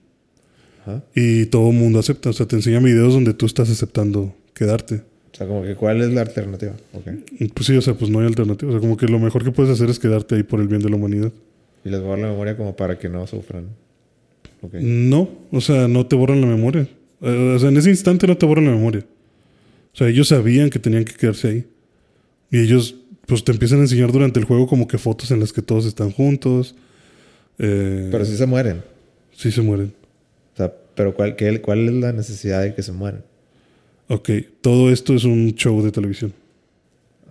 Ajá. Y todo el mundo acepta. O sea, te enseñan videos donde tú estás aceptando quedarte. O sea, como que ¿cuál es la alternativa? Ok. Pues sí, o sea, pues no hay alternativa. O sea, como que lo mejor que puedes hacer es quedarte ahí por el bien de la humanidad. Y les borran la memoria como para que no sufran. Ok. No, o sea, no te borran la memoria. Eh, O sea, en ese instante no te borran la memoria. O sea, ellos sabían que tenían que quedarse ahí. Y ellos, pues te empiezan a enseñar durante el juego como que fotos en las que todos están juntos. Eh, Pero sí se mueren. Sí se mueren. O sea, pero ¿cuál, qué- ¿cuál es la necesidad de que se mueran? Ok, todo esto es un show de televisión.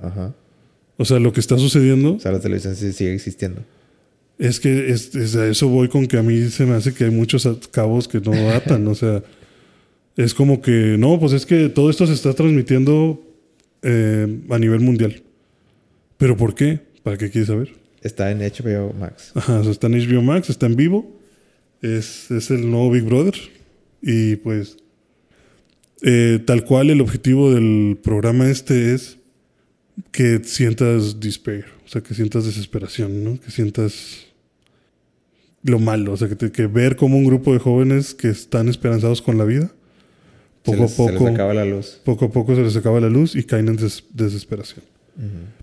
Ajá. O sea, lo que está sucediendo O sea, la televisión sigue existiendo. es que es, es a eso voy con que a mí se me hace que hay muchos cabos que no atan. o sea, es como que, no, pues es que todo esto se está transmitiendo eh, a nivel mundial. ¿Pero por qué? ¿Para qué quieres saber? Está en HBO Max. Ajá, o sea, está en HBO Max, está en vivo. Es, es el nuevo Big Brother. Y pues, eh, tal cual el objetivo del programa este es que sientas despair, o sea, que sientas desesperación, ¿no? Que sientas lo malo, o sea, que, te- que ver como un grupo de jóvenes que están esperanzados con la vida, poco les- a Se les poco, acaba la luz. poco a poco se les acaba la luz y caen en des- desesperación.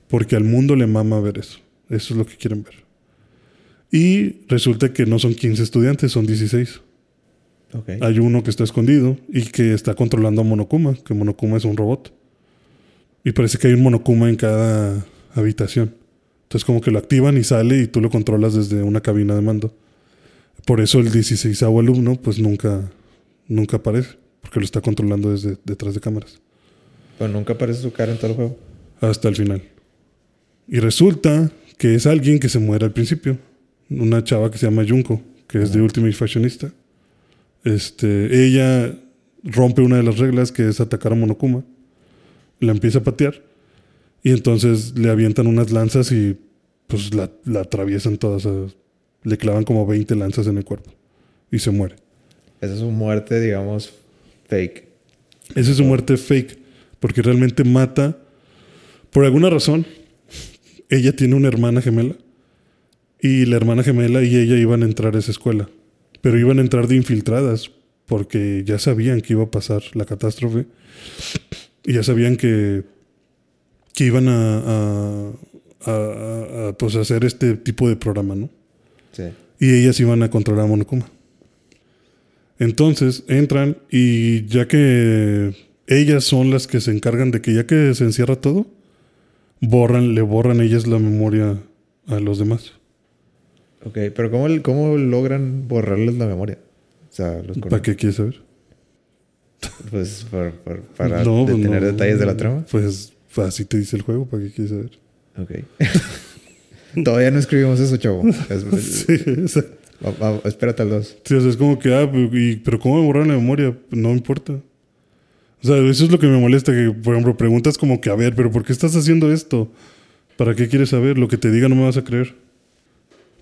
Porque al mundo le mama ver eso. Eso es lo que quieren ver. Y resulta que no son 15 estudiantes, son 16. Ok. Hay uno que está escondido y que está controlando a Monokuma, que Monokuma es un robot. Y parece que hay un Monokuma en cada habitación. Entonces como que lo activan y sale y tú lo controlas desde una cabina de mando. Por eso el 16 alumno pues nunca, nunca aparece, porque lo está controlando desde detrás de cámaras. Pero nunca aparece su cara en todo el juego. hasta el final. Y resulta que es alguien que se muere al principio. Una chava que se llama Junko, que es de Ultimate Fashionista. Este, ella rompe una de las reglas que es atacar a Monokuma. La empieza a patear. Y entonces le avientan unas lanzas y pues la, la atraviesan todas. le clavan como 20 lanzas en el cuerpo. Y se muere. Esa es su muerte, digamos, fake. Esa es su muerte fake, porque realmente mata. Por alguna razón, ella tiene una hermana gemela y la hermana gemela y ella iban a entrar a esa escuela, pero iban a entrar de infiltradas porque ya sabían que iba a pasar la catástrofe y ya sabían que, que iban a, a- a- pues, hacer este tipo de programa, ¿no? Sí. y ellas iban a controlar a Monokuma. Entonces entran y ya que ellas son las que se encargan de que ya que se encierra todo, borran, le borran ellas la memoria a los demás. Ok, pero ¿cómo, cómo logran borrarles la memoria? O sea, los ¿Para qué quieres saber? Pues para No, pues detener no. detalles de la trama. Pues así te dice el juego, ¿para qué quieres saber? Ok. *laughs* Todavía no escribimos eso, chavo. *laughs* Es- Sí, exacto. va- va- espérate al 2. Sí, o sea, es como que, ah, pero, y- pero ¿cómo me borraron la memoria? No importa. O sea, eso es lo que me molesta, que, por ejemplo, preguntas como que, a ver, pero ¿por qué estás haciendo esto? ¿Para qué quieres saber? Lo que te diga no me vas a creer.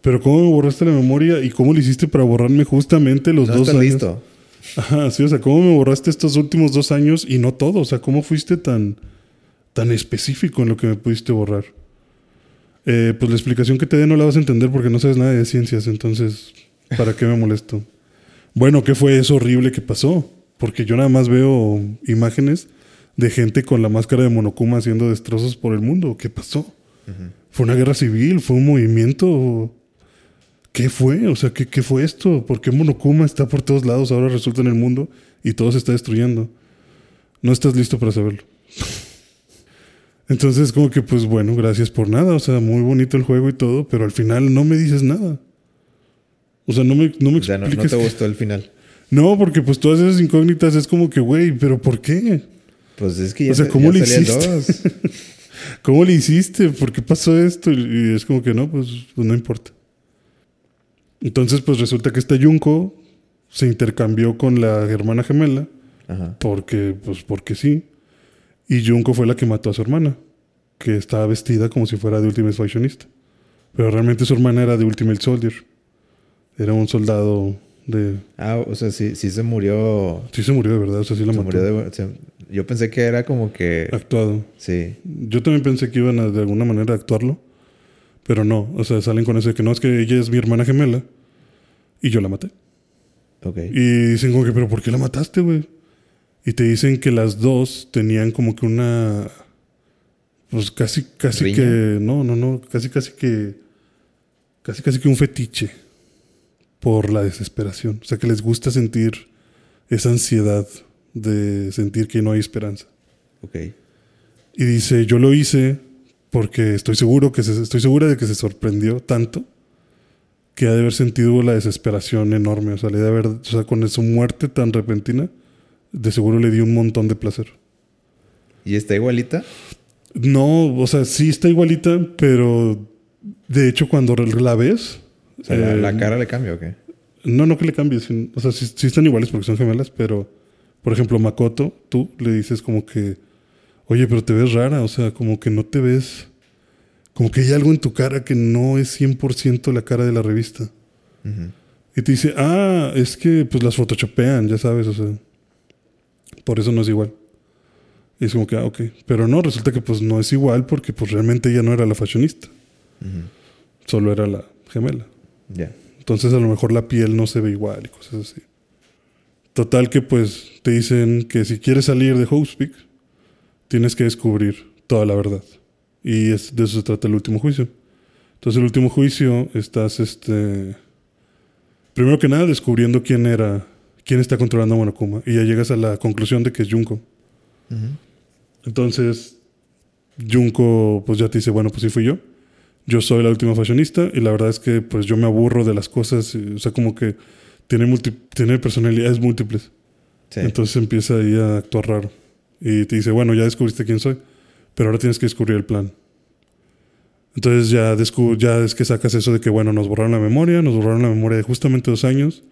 Pero ¿cómo me borraste la memoria y cómo lo hiciste para borrarme justamente los No dos años? listo. Ajá, sí, o sea, ¿cómo me borraste estos últimos dos años y no todo? O sea, ¿cómo fuiste tan, tan específico en lo que me pudiste borrar? Eh, pues la explicación que te dé no la vas a entender porque no sabes nada de ciencias, entonces, ¿para qué me molesto? Bueno, ¿qué fue eso horrible que pasó? Porque yo nada más veo imágenes de gente con la máscara de Monokuma haciendo destrozos por el mundo. ¿Qué pasó? ¿Fue una guerra civil? ¿Fue un movimiento? ¿Qué fue? O sea, ¿qué, qué fue esto? ¿Por qué Monokuma está por todos lados ahora resulta en el mundo y todo se está destruyendo? No estás listo para saberlo. *laughs* Entonces, como que, pues bueno, gracias por nada. O sea, muy bonito el juego y todo, pero al final no me dices nada. O sea, no me, no me O sea, no, no te gustó el final. *laughs* no, porque pues todas esas incógnitas es como que, güey, pero ¿por qué? Pues es que ya, O sea, ¿cómo ya le hiciste? 2. *laughs* ¿Cómo le hiciste? ¿Por qué pasó esto? Y es como que no, pues, pues no importa. Entonces, pues resulta que esta Junko se intercambió con la hermana gemela, Ajá. porque, pues, porque sí. Y Junko fue la que mató a su hermana, que estaba vestida como si fuera de Ultimate Fashionista. Pero realmente su hermana era de Ultimate Soldier. Era un soldado de... Ah, o sea, sí, sí se murió. Sí se murió de verdad, o sea, sí la se mató. murió de- se- yo pensé que era como que. Actuado. Sí. Yo también pensé que iban a de alguna manera a actuarlo, pero no. O sea, salen con eso de que no, es que ella es mi hermana gemela y yo la maté. Ok. Y dicen como que, pero ¿por qué la mataste, güey? Y te dicen que las dos tenían como que una... Pues casi, casi ¿Riña? que... No, no, no. Casi, casi que... Casi, casi que un fetiche por la desesperación. O sea, que les gusta sentir esa ansiedad de sentir que no hay esperanza. Ok. Y dice, yo lo hice porque estoy seguro que se- estoy segura de que se sorprendió tanto que ha de haber sentido la desesperación enorme. O sea, le de haber, o sea, con su muerte tan repentina, de seguro le dio un montón de placer. ¿Y está igualita? No, o sea, sí está igualita, pero de hecho cuando la ves... O sea, la, la eh, cara le cambia o qué? No, no que le cambie. sin- O sea, sí, sí están iguales porque son gemelas, pero... Por ejemplo, Makoto, tú le dices como que... Oye, pero te ves rara. O sea, como que no te ves... Como que hay algo en tu cara que no es 100% la cara de la revista. Y te dice, ah, es que pues las photoshopean, ya sabes, o sea. Por eso no es igual. Y es como que, ah, ok. Pero no, resulta que pues no es igual porque pues realmente ella no era la fashionista. Solo era la gemela. Ya. Entonces a lo mejor la piel no se ve igual y cosas así. Total que pues te dicen que si quieres salir de Housepeak, tienes que descubrir toda la verdad. Y es, de eso se trata el último juicio. Entonces el último juicio estás, este... Primero que nada descubriendo quién era, quién está controlando a Monokuma. Y ya llegas a la conclusión de que es Junko. Entonces, Junko pues ya te dice, bueno, pues sí fui yo. Yo soy la última fashionista y la verdad es que pues yo me aburro de las cosas, y, o sea, como que tiene, multi- tiene personalidades múltiples. Sí. Entonces empieza ahí a actuar raro. Y te dice, bueno, ya descubriste quién soy, pero ahora tienes que descubrir el plan. Entonces ya, ya es que sacas eso de que, bueno, nos borraron la memoria, nos borraron la memoria de justamente dos años.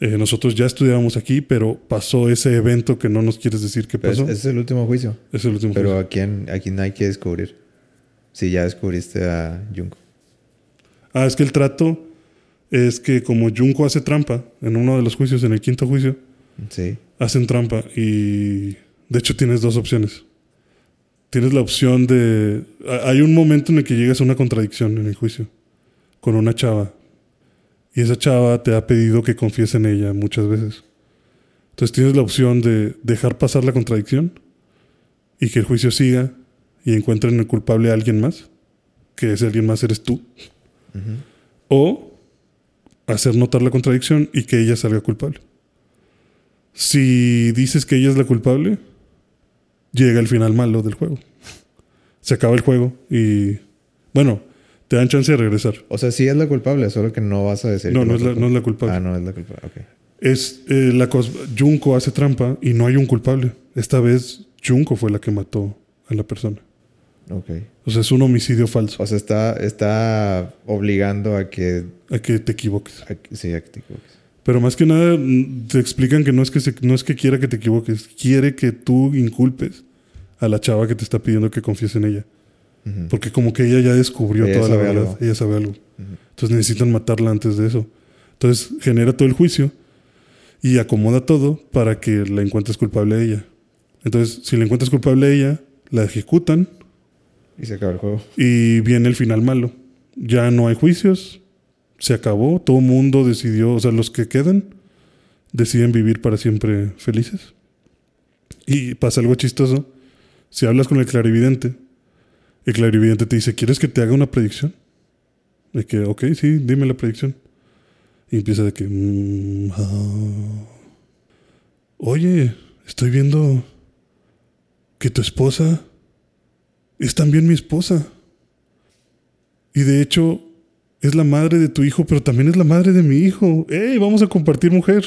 Eh, nosotros ya estudiábamos aquí, pero pasó ese evento que no nos quieres decir qué Pero es- pasó. es el último juicio. es el último Pero juicio. ¿a quién, a quién hay que descubrir? Si ya descubriste a Junko. Ah, es que el trato es que como Junko hace trampa en uno de los juicios, en el quinto juicio, Sí. hacen trampa y de hecho tienes dos opciones. Tienes la opción de... ha- Hay un momento en el que llegas a una contradicción en el juicio con una chava y esa chava te ha pedido que confíes en ella muchas veces. Entonces tienes la opción de dejar pasar la contradicción y que el juicio siga y encuentren el culpable a alguien más, que ese alguien más eres tú. O hacer notar la contradicción y que ella salga culpable. Si dices que ella es la culpable, llega el final malo del juego. Se acaba el juego y, bueno, te dan chance de regresar. O sea, sí es la culpable, solo que no vas a decir. No, que no es la, no es la culpable. Ah, no es la culpable. Ok. Es eh, la cosa. Junko hace trampa y no hay un culpable. Esta vez Junko fue la que mató a la persona. Ok. O sea, es un homicidio falso. O sea, está, está obligando a que, A que te equivoques. a Sí, a que te equivoques. Pero más que nada mm, te explican que no es que, se- no es que quiera que te equivoques, quiere que tú inculpes a la chava que te está pidiendo que confíes en ella. Porque como que ella ya descubrió Ella toda la verdad, algo. ella sabe algo. Entonces necesitan matarla antes de eso. Entonces genera todo el juicio y acomoda todo para que la encuentres culpable a ella. Entonces, si la encuentras culpable a ella, la ejecutan Y se acaba el juego. y viene el final malo. Ya no hay juicios, se acabó, todo mundo decidió, o sea, los que quedan deciden vivir para siempre felices. Y pasa algo chistoso. Si hablas con el clarividente, el clarividente te dice, ¿quieres que te haga una predicción? De que, ok, sí, dime la predicción. Y empieza de que, "Mm, ah. oye, estoy viendo que tu esposa es también mi esposa. Y de hecho, es la madre de tu hijo, pero también es la madre de mi hijo. ¡Ey, vamos a compartir mujer!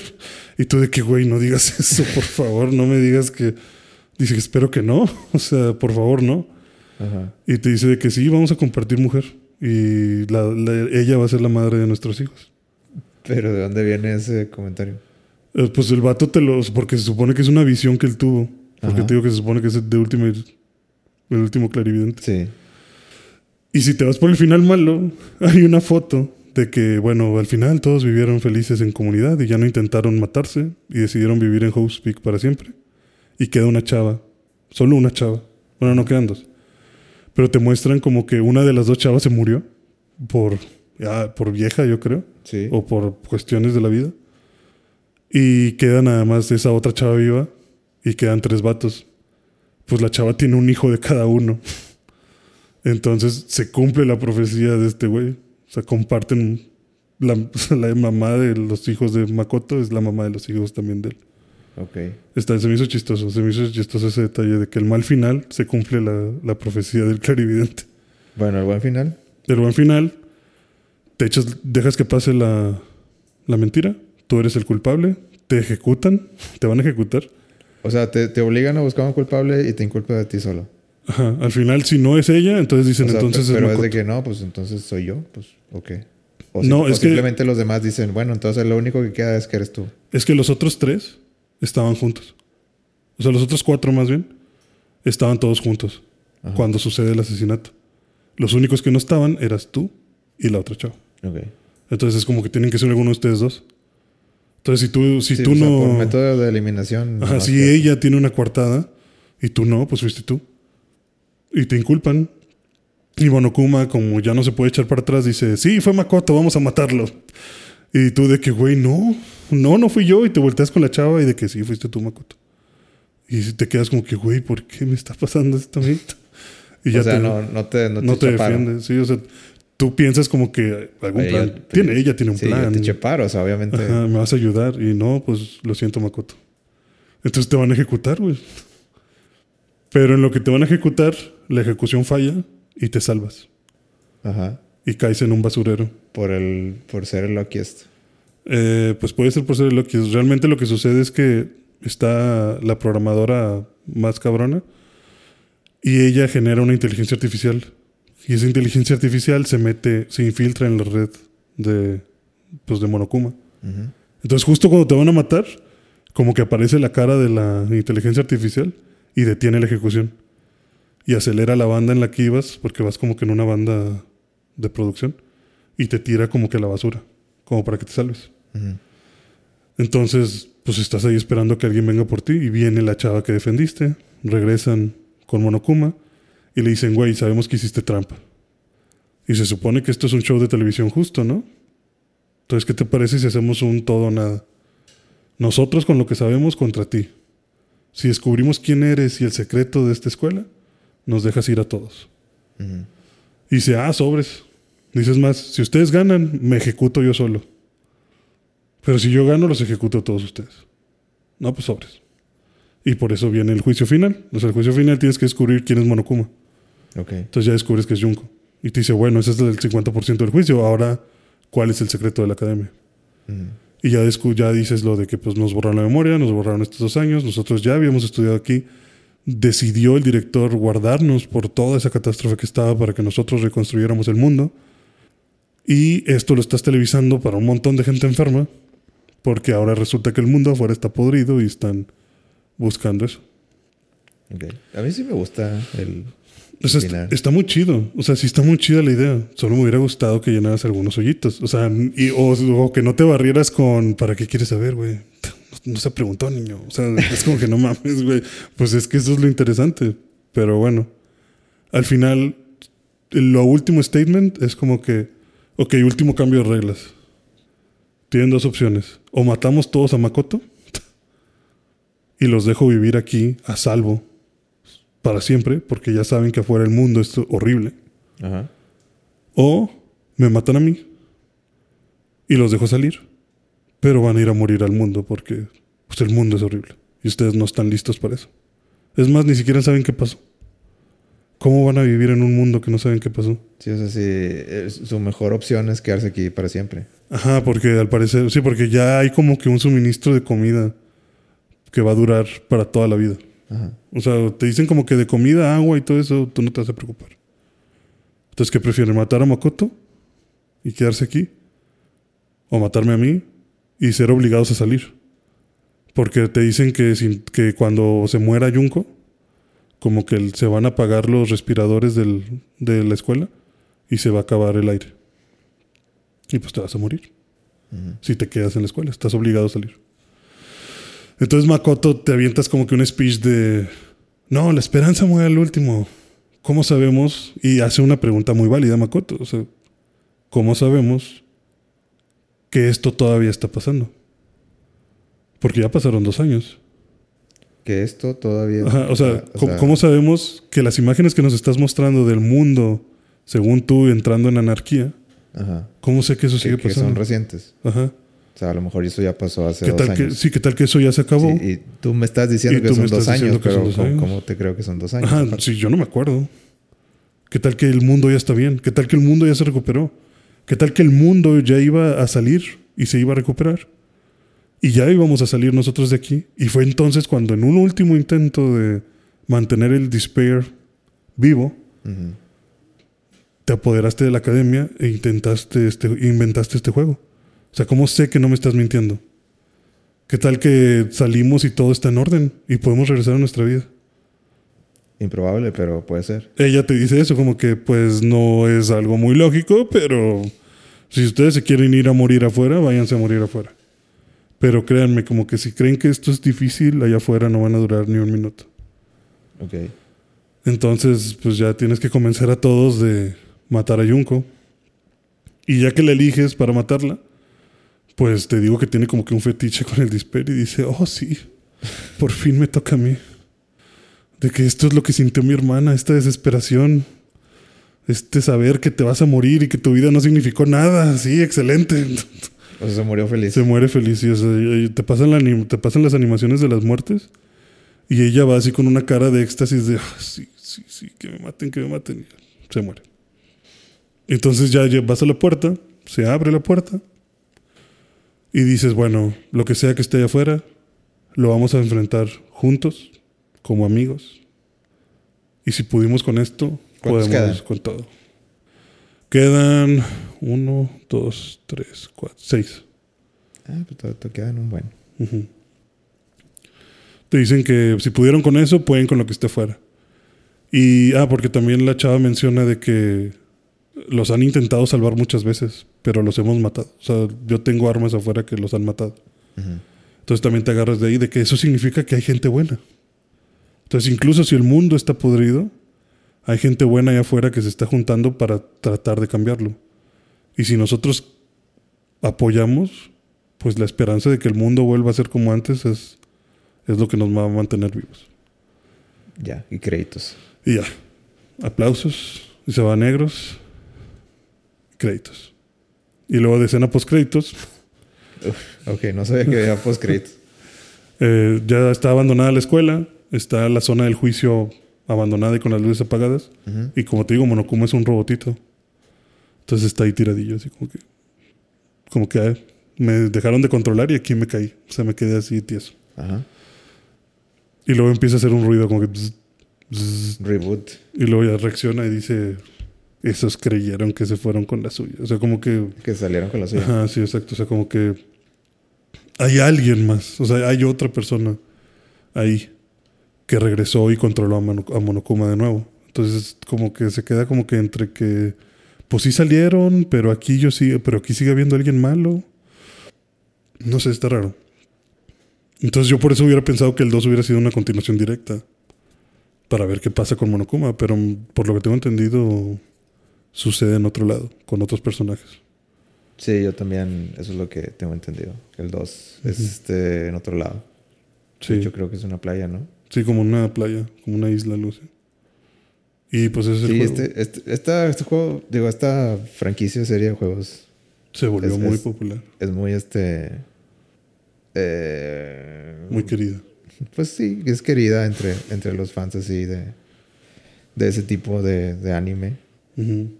Y tú de que, güey, no digas *laughs* eso, por favor, no me digas que... Dice que espero que no, *laughs* o sea, por favor, no. Ajá. Y te dice de que sí, vamos a compartir mujer. Y la- la- ella va a ser la madre de nuestros hijos. Pero ¿de dónde viene ese comentario? Eh, Pues el vato te lo... Porque se supone que es una visión que él tuvo. Porque Ajá. te digo que se supone que es de último... El último clarividente. Sí. Y si te vas por el final malo, *laughs* hay una foto de que, bueno, al final todos vivieron felices en comunidad y ya no intentaron matarse y decidieron vivir en House Peak para siempre. Y queda una chava, solo una chava. Bueno, no quedan dos. Pero te muestran como que una de las dos chavas se murió por, ya, por vieja, yo creo, Sí. o por cuestiones de la vida. Y queda nada más esa otra chava viva y quedan tres vatos. Pues la chava tiene un hijo de cada uno. *laughs* Entonces se cumple la profecía de este güey. O sea, comparten la, *laughs* la mamá de los hijos de Makoto, es la mamá de los hijos también de él. Ok. Está, se me hizo chistoso, se me hizo chistoso ese detalle de que el mal final se cumple la, la profecía del clarividente. Bueno, el buen final. El buen final, te echas, dejas que pase la, la mentira, tú eres el culpable, te ejecutan, *laughs* te van a ejecutar. O sea, te, te obligan a buscar un culpable y te inculpan a ti solo. Ajá. Al final, si no es ella, entonces dicen, O sea, entonces pe- es pero es de que no, pues entonces soy yo, pues, ok. O, No, es que- simplemente los demás dicen, bueno, entonces lo único que queda es que eres tú. Es que los otros tres estaban juntos. O sea, los otros cuatro más bien estaban todos juntos Ajá. cuando sucede el asesinato. Los únicos que no estaban eras tú y la otra chava. Ok. Entonces es como que tienen que ser alguno de ustedes dos. Entonces si tú, si Sí, tú o sea, no... por método de eliminación. Ajá, si que- ella tiene una coartada y tú no, pues fuiste tú. Y te inculpan. Y Monokuma, como ya no se puede echar para atrás, dice, sí, fue Makoto, vamos a matarlo. Y tú de que, güey, no, no, no fui yo. Y te volteas con la chava y de que sí, fuiste tú, Makoto. Y te quedas como que, güey, ¿por qué me está pasando esto? *laughs* Y o sea, te, no, no te, no no te, defiendes. Sí, o sea, tú piensas como que algún Ella- plan. tiene, ella tiene un sí, plan. te cheparo, o sea, obviamente. Ajá, me vas a ayudar. Y no, pues lo siento, Makoto. Entonces te van a ejecutar, güey. Pero en lo que te van a ejecutar, la ejecución falla y te salvas. Ajá. Y caes en un basurero. Por el, por ser el luckiest. Eh, pues puede ser por ser lo que realmente lo que sucede es que está la programadora más cabrona y ella genera una inteligencia artificial y esa inteligencia artificial se mete, se infiltra en la red de pues de Monokuma. Entonces justo cuando te van a matar, como que aparece la cara de la inteligencia artificial y detiene la ejecución. Y acelera la banda en la que ibas, porque vas como que en una banda de producción, y te tira como que a la basura, como para que te salves. Entonces, pues estás ahí esperando que alguien venga por ti y viene la chava que defendiste, regresan con Monokuma y le dicen, güey, sabemos que hiciste trampa. Y se supone que esto es un show de televisión justo, ¿no? Entonces, ¿qué te parece si hacemos un todo o nada? Nosotros con lo que sabemos contra ti. Si descubrimos quién eres y el secreto de esta escuela, nos dejas ir a todos. Y dice, ah, sobres. Dices más, si ustedes ganan, me ejecuto yo solo. Pero si yo gano, los ejecuto a todos ustedes. No, pues sobres. Y por eso viene el juicio final. O sea, el juicio final tienes que descubrir quién es Monokuma. Ok. Entonces ya descubres que es Junko. Y te dice, bueno, ese es el 50% del juicio. Ahora, ¿cuál es el secreto de la academia? Ujú. Y ya, ya dices lo de que pues, nos borraron la memoria, nos borraron estos dos años, nosotros ya habíamos estudiado aquí. Decidió el director guardarnos por toda esa catástrofe que estaba para que nosotros reconstruyéramos el mundo. Y esto lo estás televisando para un montón de gente enferma, porque ahora resulta que el mundo afuera está podrido y están buscando eso. Ok. A mí sí me gusta el. O sea, está, muy chido. O sea, sí está muy chida la idea. Solo me hubiera gustado que llenaras algunos hoyitos. O sea, y- o, o que no te barrieras con ¿para qué quieres saber, güey? No, no se preguntó, niño. O sea, es como que no mames, güey. Pues es que eso es lo interesante. Pero bueno, al final, lo último statement es como que, ok, último cambio de reglas. Tienen dos opciones. O matamos todos a Makoto y los dejo vivir aquí a salvo para siempre, porque ya saben que afuera el mundo es horrible. Ajá. O me matan a mí y los dejo salir, pero van a ir a morir al mundo porque pues, el mundo es horrible y ustedes no están listos para eso. Es más, ni siquiera saben qué pasó. ¿Cómo van a vivir en un mundo que no saben qué pasó? Sí, o sea, sí. su mejor opción es quedarse aquí para siempre. Ajá, porque al parecer, sí, porque ya hay como que un suministro de comida que va a durar para toda la vida. Ajá. O sea, te dicen como que de comida, agua y todo eso, tú no te vas a preocupar. Entonces, ¿qué prefieren? ¿Matar a Makoto y quedarse aquí? ¿O matarme a mí y ser obligados a salir? Porque te dicen que, sin- que cuando se muera Junko, como que se van a apagar los respiradores del- de la escuela y se va a acabar el aire. Y pues te vas a morir si te quedas en la escuela. Estás obligado a salir. Entonces Makoto te avientas como que un speech de, no, la esperanza muere al último. ¿Cómo sabemos? Y hace una pregunta muy válida Makoto. O sea, ¿cómo sabemos que esto todavía está pasando? Porque ya pasaron dos años. Que esto todavía. Ajá, o sea, o ¿cómo, cómo sabemos que las imágenes que nos estás mostrando del mundo, según tú, entrando en anarquía, Ajá. cómo sé que eso Que, sigue que son pasando? recientes. Ajá. O sea, a lo mejor eso ya pasó hace ¿Qué dos tal que, años. sí, ¿qué tal que eso ya se acabó? Sí, y tú me estás diciendo que son me estás dos años, diciendo que son pero dos ¿cómo, te creo que son dos años? Ajá, sí, yo no me acuerdo. ¿Qué tal que el mundo ya está bien? ¿Qué tal que el mundo ya se recuperó? ¿Qué tal que el mundo ya iba a salir y se iba a recuperar? Y ya íbamos a salir nosotros de aquí. Y fue entonces cuando en un último intento de mantener el despair vivo, te apoderaste de la academia e intentaste este, inventaste este juego. O sea, ¿cómo sé que no me estás mintiendo? ¿Qué tal que salimos y todo está en orden y podemos regresar a nuestra vida? Improbable, pero puede ser. Ella te dice eso, como que pues no es algo muy lógico, pero si ustedes se quieren ir a morir afuera, váyanse a morir afuera. Pero créanme, como que si creen que esto es difícil, allá afuera no van a durar ni un minuto. Ok. Entonces, pues ya tienes que convencer a todos de matar a Junko. Y ya que la eliges para matarla, pues te digo que tiene como que un fetiche con el disper y dice, oh sí, por fin me toca a mí. De que esto es lo que sintió mi hermana, esta desesperación, este saber que te vas a morir y que tu vida no significó nada. Sí, excelente. O sea, se murió feliz. Se muere feliz y o sea, te, pasan la te pasan las animaciones de las muertes y ella va así con una cara de éxtasis de "Ah, sí, sí, sí, que me maten, que me maten. Y se muere. Entonces ya vas a la puerta, se abre la puerta y dices, bueno, lo que sea que esté allá afuera, lo vamos a enfrentar juntos, como amigos. Y si pudimos con esto, ¿Cuántos podemos quedan? con todo. Quedan uno, dos, tres, cuatro, seis. Ah, pues te quedan un buen. Te dicen que si pudieron con eso, pueden con lo que esté afuera. Y, ah, porque también la chava menciona de que los han intentado salvar muchas veces, pero los hemos matado. O sea, yo tengo armas afuera que los han matado. Ujú. Entonces también te agarras de ahí, de que eso significa que hay gente buena. Entonces, incluso si el mundo está podrido, hay gente buena allá afuera que se está juntando para tratar de cambiarlo. Y si nosotros apoyamos, pues la esperanza de que el mundo vuelva a ser como antes es, es lo que nos va a mantener vivos. Ya, y créditos. Y ya, aplausos, y se va a negros, créditos. Y luego de escena post créditos, Ok, no sabía que había post créditos. *laughs* Eh, ya está abandonada la escuela, está la zona del juicio abandonada y con las luces apagadas. Ujú. Y como te digo, Monokuma es un robotito. Entonces está ahí tiradillo, así como que. Como que me dejaron de controlar y aquí me caí. O sea, me quedé así tieso. Ajá. Y luego empieza a hacer un ruido como que. bzz, bzz, Reboot. y luego ya reacciona y dice: Esos creyeron que se fueron con la suya. O sea, como que. Que salieron con la suya. Ajá, sí, exacto. O sea, como que hay alguien más. O sea, hay otra persona ahí que regresó y controló a, Mono- a Monokuma de nuevo. Entonces, como que se queda como que entre que, pues sí salieron, pero aquí yo sí, pero aquí sigue habiendo alguien malo. No sé, está raro. Entonces yo por eso hubiera pensado que el 2 hubiera sido una continuación directa. Para ver qué pasa con Monokuma. Pero por lo que tengo entendido, sucede en otro lado, con otros personajes. Sí, yo también, eso es lo que tengo entendido. El 2 es este, en otro lado. Sí. Yo creo que es una playa, ¿no? Sí, como una playa, como una isla, luce. Y pues ese es el Sí, juego. este, este, esta- este juego, digo, esta franquicia serie de juegos Se volvió es- muy es- popular, es muy este. eh, muy querida. Pues sí, es querida entre, entre los fans así de, de ese tipo de, de anime.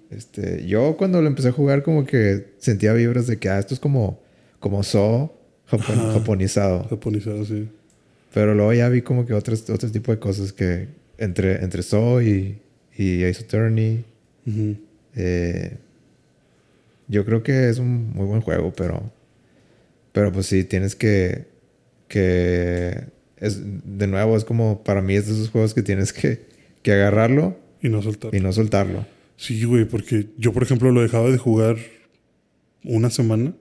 Este, yo cuando lo empecé a jugar como que sentía vibras de que ah, esto es como, como Saw japon- Ajá. japonizado. Japonizado, sí. Pero luego ya vi como que otros, otro tipo de cosas que entre, entre y, y Ace Attorney. Eh, yo creo que es un muy buen juego, pero... Pero pues sí, tienes que... Que... Es, de nuevo, es como... Para mí es de esos juegos que tienes que, que agarrarlo Y no soltar. y no soltarlo. Sí, güey, porque yo, por ejemplo, lo dejaba de jugar una semana.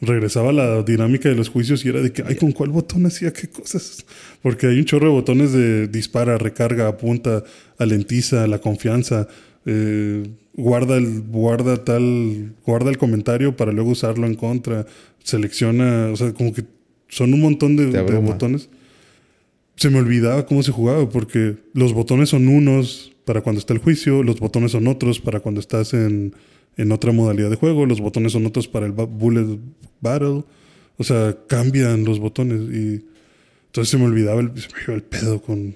Regresaba a la dinámica de los juicios y era de que, ay, ¿con cuál botón hacía qué cosas? Porque hay un chorro de botones de dispara, recarga, apunta, alentiza, la confianza, eh, guarda el, guarda tal, guarda el comentario para luego usarlo en contra, selecciona, o sea, como que son un montón de, botones. Se me olvidaba cómo se jugaba, porque los botones son unos para cuando está el juicio, los botones son otros para cuando estás en, en otra modalidad de juego, los botones son otros para el bullet battle. O sea, cambian los botones y entonces se me olvidaba, el, se me iba el pedo con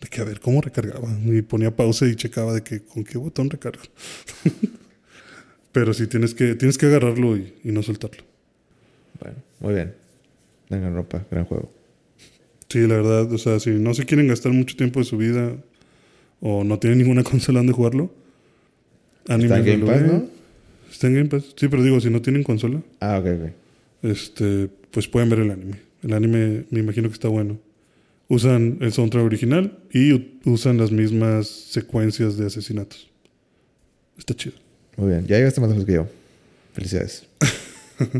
de que a ver cómo recargaba y ponía pausa y checaba de que con qué botón recargo. *laughs* Pero sí tienes que, tienes que agarrarlo y, y no soltarlo. Bueno, muy bien. Danganronpa, gran juego. Sí, la verdad, o sea, si no se quieren gastar mucho tiempo de su vida o no tienen ninguna *laughs* consola donde jugarlo, Está en Game Pass. ¿no? Está en Game Pass. Sí, pero digo, si no tienen consola, Ah, ok, ok. este, pues pueden ver el anime. El anime me imagino que está bueno. Usan el soundtrack original y usan las mismas secuencias de asesinatos. Está chido. Muy bien. Ya llegaste más lejos que yo. Felicidades. *laughs*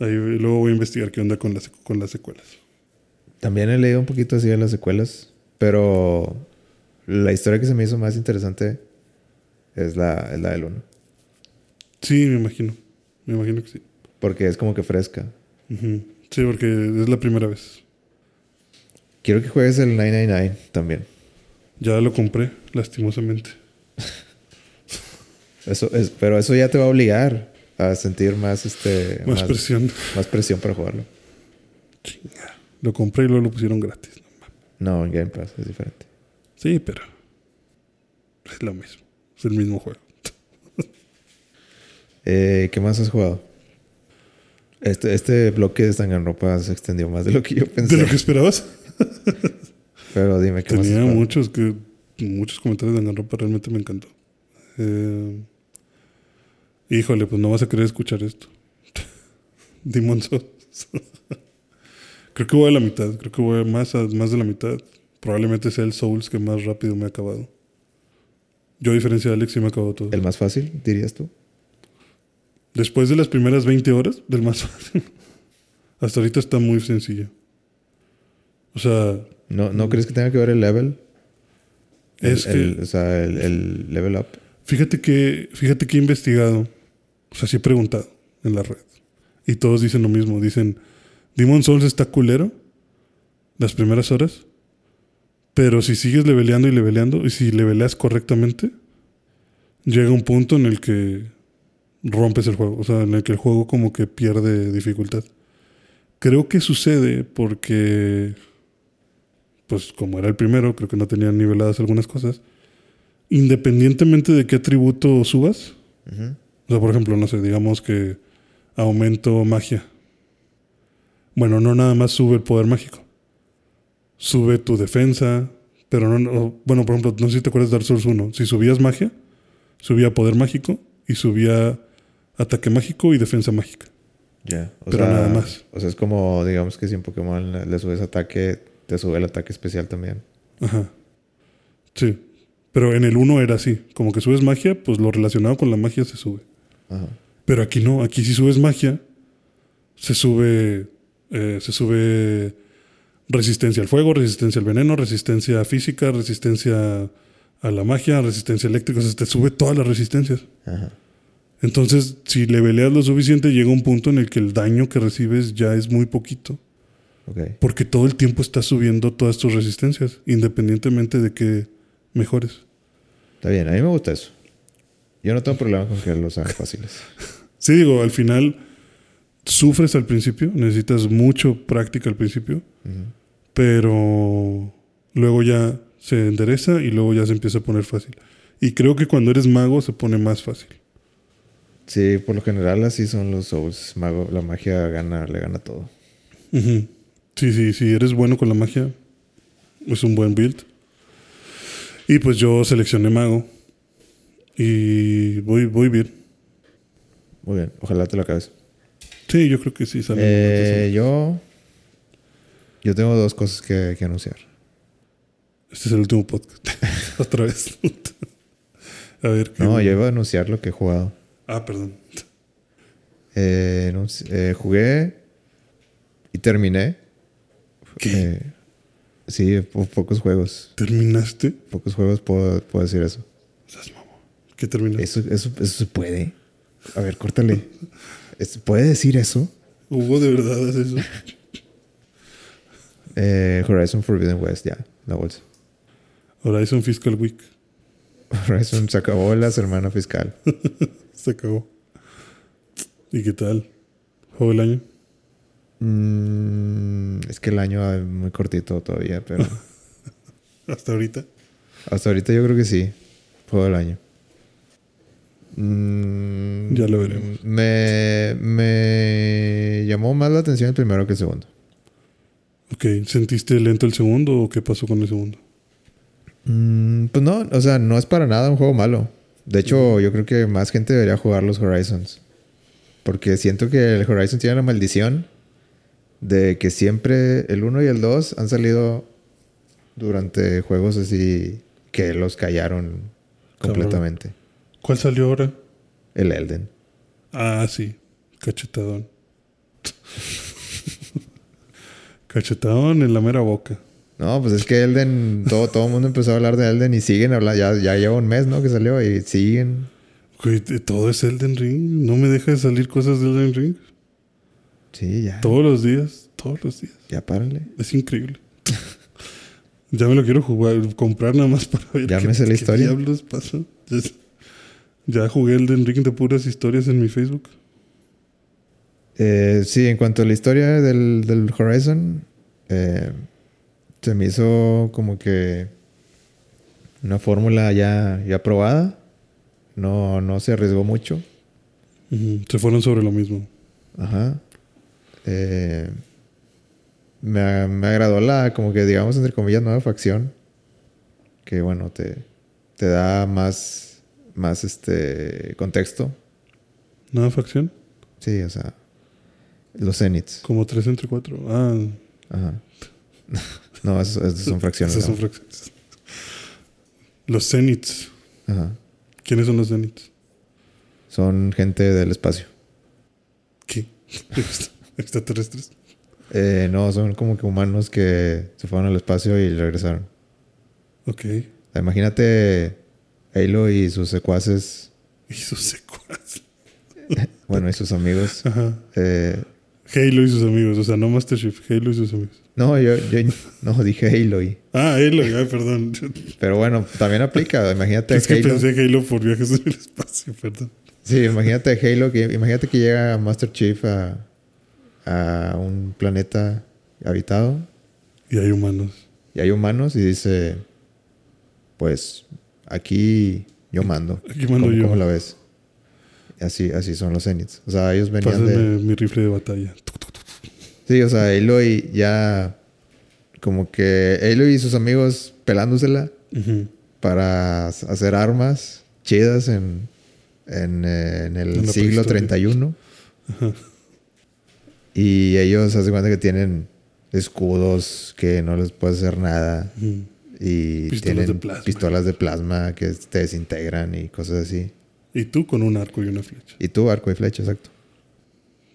Ahí luego voy a investigar qué onda con las, con las secuelas. También he leído un poquito así de las secuelas, pero la historia que se me hizo más interesante es la, es la del 1. Sí, me imagino. Me imagino que sí. Porque es como que fresca. Sí, porque es la primera vez. Quiero que juegues el 999 también. Ya lo compré, lastimosamente. *laughs* Eso es, pero eso ya te va a obligar a sentir más este Más presión. más presión para jugarlo. Chinga. Lo compré y luego lo pusieron gratis. No, en Game Pass es diferente. Sí, pero es lo mismo. Es el mismo juego. *laughs* Eh, ¿Qué más has jugado? Este, este bloque de Danganronpa se extendió más de lo que yo pensé. ¿De lo que esperabas? *laughs* Pero dime, ¿qué más has Tenía muchos, que, muchos comentarios de Danganronpa. Realmente me encantó. Eh, híjole, pues no vas a querer escuchar esto. *laughs* Demon creo que voy a la mitad. Creo que voy a más, a más de la mitad. Probablemente sea el Souls que más rápido me ha acabado. Yo, a diferencia de Alex, sí me acabó todo. ¿El más fácil, dirías tú? Después de las primeras 20 horas del más *laughs* fácil. Hasta ahorita está muy sencillo. O sea, ¿No, ¿no crees que tenga que ver el level? El- es que... el- o sea, el, el level up. Fíjate que, fíjate que he investigado, o sea, sí he preguntado en la red. Y todos dicen lo mismo. Dicen, Demon Souls está culero las primeras horas. Pero si sigues leveleando y leveleando, y si leveleas correctamente, llega un punto en el que rompes el juego. O sea, en el que el juego como que pierde dificultad. Creo que sucede porque, pues como era el primero, creo que no tenían niveladas algunas cosas independientemente de qué atributo subas, o sea, por ejemplo, no sé, digamos que aumento magia. Bueno, no nada más sube el poder mágico. Sube tu defensa, pero no, no- bueno, por ejemplo, no sé si te acuerdas de Dark Souls 1. Si subías magia, subía poder mágico y subía ataque mágico y defensa mágica. Ya. Pero sea, nada más. O sea, es como, digamos que si en Pokémon le, le subes ataque, te sube el ataque especial también. Ajá. Sí. Pero en el 1 era así. Como que subes magia, pues lo relacionado con la magia se sube. Ajá. Pero aquí no, aquí si subes magia, se sube, eh, se sube resistencia al fuego, resistencia al veneno, resistencia física, resistencia a la magia, resistencia eléctrica, o sea, te sube todas las resistencias. Ajá. Entonces, si leveleas lo suficiente, llega un punto en el que el daño que recibes ya es muy poquito, Ok. porque todo el tiempo estás subiendo todas tus resistencias, independientemente de que mejores. Está bien, a mí me gusta eso. Yo no tengo problema con que los hagan fáciles. *laughs* Sí, digo, al final sufres al principio, necesitas mucho práctica al principio. Pero luego ya se endereza y luego ya se empieza a poner fácil. Y creo que cuando eres mago se pone más fácil. Sí, por lo general así son los Souls. Mago, la magia gana, le gana todo. Sí, sí, sí, eres bueno con la magia, es un buen build. Y pues yo seleccioné mago y voy, voy bien. Muy bien, ojalá te lo acabes. Sí, yo creo que sí sale. Eh, yo. Yo tengo dos cosas que, que anunciar. Este es el último podcast. *laughs* Otra vez. a ver. ¿qué- No, yo iba a anunciar lo que he jugado. Ah, perdón. Eh, eh, jugué y terminé. ¿Qué? Eh, sí, po- pocos juegos. ¿Terminaste? Pocos juegos puedo, puedo decir eso. ¿Qué terminaste? Eso, eso, eso se puede. A ver, córtale. *laughs* ¿Puede decir eso? ¿Hubo de verdad eso? Eh, Horizon Forbidden West, ya, la bolsa. Horizon Fiscal Week. *laughs* Horizon se acabó la semana fiscal. *laughs* Se acabó. ¿Y qué tal? ¿Juego del año? Mm, es que el año es muy cortito todavía, pero *laughs* Hasta ahorita. hasta ahorita yo creo que sí. Juego del año. Mm, Ya lo veremos. Me, me llamó más la atención el primero que el segundo. Ok, ¿sentiste lento el segundo o qué pasó con el segundo? Mm, pues no, o sea, no es para nada un juego malo. De hecho, yo creo que más gente debería jugar los Horizons. Porque siento que el Horizon tiene la maldición de que siempre el 1 y el 2 han salido durante juegos así que los callaron Cabrón. completamente. ¿Cuál salió ahora? El Elden. Ah, sí, cachetadón. Cachetadón en la mera boca. No, pues es que Elden, todo, todo el mundo empezó a hablar de Elden y siguen hablando. Ya, ya lleva un mes, ¿no? Que salió y siguen. Güey, todo es Elden Ring. No me deja de salir cosas de Elden Ring. Sí, ya. Todos los días, todos los días. Ya párenle. Es increíble. *laughs* ya me lo quiero jugar, comprar nada más para ver Ya qué, me sé la qué historia. diablos pasa. Ya, ya jugué Elden Ring de puras historias en mi Facebook. Eh, sí, en cuanto a la historia del, del Horizon, eh, se me hizo como que una fórmula ya, ya probada. No, no se arriesgó mucho. Se fueron sobre lo mismo. Ajá. Eh, me, me agradó la, como que digamos, entre comillas, nueva facción. Que bueno, te, te da más, más este contexto. ¿Nueva facción? Sí, o sea, los Zeniths. Como 3 entre 4. Ah, Ajá. *laughs* No, esos son fracciones. esas son ¿no? fracciones. Los Zeniths. Ajá. ¿Quiénes son los Zeniths? Son gente del espacio. ¿Qué? *laughs* ¿Extraterrestres? Eh, no, son como que humanos que se fueron al espacio y regresaron. Ok. Imagínate Halo y sus secuaces, Y sus secuaces. *laughs* bueno, y sus amigos. Ajá. Eh, Halo y sus amigos. O sea, no Master Chief. Halo y sus amigos. no, yo, yo no dije Halo. Y, Ah, Halo. Ay, perdón. pero bueno, también aplica. Imagínate Es que Halo. pensé Halo por viajes en el espacio, perdón. Sí, imagínate Halo. Que, imagínate que llega Master Chief a, a un planeta habitado Y hay humanos. y hay humanos y dice, pues aquí yo mando. Aquí mando ¿Cómo, yo. cómo la ves? Así, así son los Zeniths. O sea, ellos venían Pásenme de... mi rifle de batalla. Sí, o sea, Aloy ya... Como que Aloy y sus amigos pelándosela para hacer armas chidas en, en, eh, en el En siglo prehistoria. 31. Ajá. Y ellos hacen cuenta que tienen escudos que no les puede hacer nada. Y Pistolas tienen de pistolas de plasma que te desintegran y cosas así. Y tú con un arco y una flecha. Y tú, arco y flecha, exacto.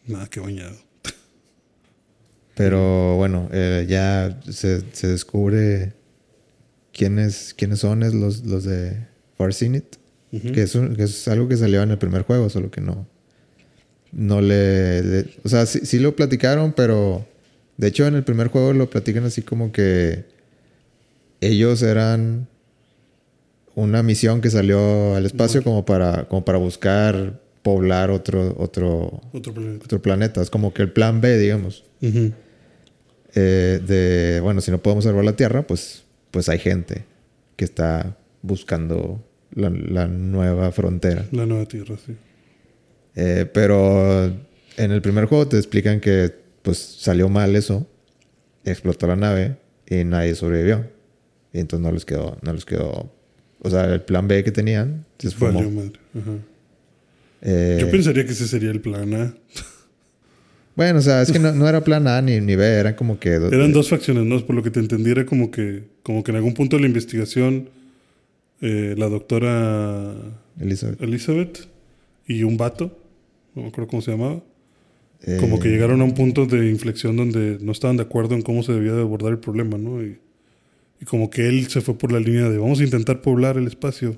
Nada, qué bañado. Pero bueno, eh, ya se, se descubre quiénes, quiénes son es los, los de Far Zenith. Ujú. Que, es un- que es algo que salió en el primer juego, solo que no. No le. le- o sea, sí, sí lo platicaron, pero. De hecho, en el primer juego lo platican así como que. Ellos eran. Una misión que salió al espacio como para, como para buscar poblar otro, otro, Otro planeta. otro planeta. Es como que el plan B, digamos. Eh, de, bueno, si no podemos salvar la Tierra, pues, pues hay gente que está buscando la, la nueva frontera. La nueva tierra, sí. Eh, pero en el primer juego te explican que pues salió mal eso, explotó la nave y nadie sobrevivió. Y entonces no les quedó, no les quedó, o sea, el plan B que tenían se esfumó. Valió madre. Ajá. Eh, Yo pensaría que ese sería el plan A. bueno, o sea, es que no, no era plan A ni, ni B, eran como que... do- Eran dos facciones, ¿no? Por lo que te entendí, era como que, como que en algún punto de la investigación, eh, la doctora Elizabeth. Elizabeth y un vato, no me acuerdo cómo se llamaba, Eh, como que llegaron a un punto de inflexión donde no estaban de acuerdo en cómo se debía de abordar el problema, ¿no? Y, y como que él se fue por la línea de vamos a intentar poblar el espacio.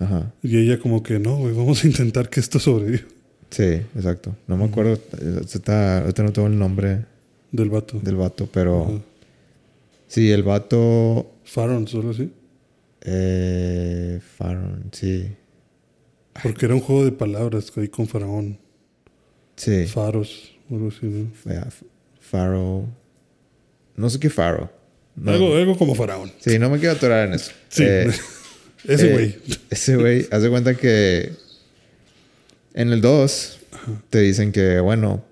Ajá. Y ella como que no, güey, vamos a intentar que esto sobreviva. Sí, exacto. No me acuerdo, está, ahorita no tengo el nombre Del vato. del vato, pero Ajá. sí, el vato, Farron, solo así. eh, Faron, sí, Porque era un juego de palabras ahí con faraón. sí, Faros, o algo así, ¿no? Fa- Faro, no sé qué Faro. No, Algo, algo como faraón. Sí, no me quiero atorar en eso. Sí. Eh, *laughs* Ese eh, güey. ese güey, haz de cuenta que En el 2 te dicen que, bueno,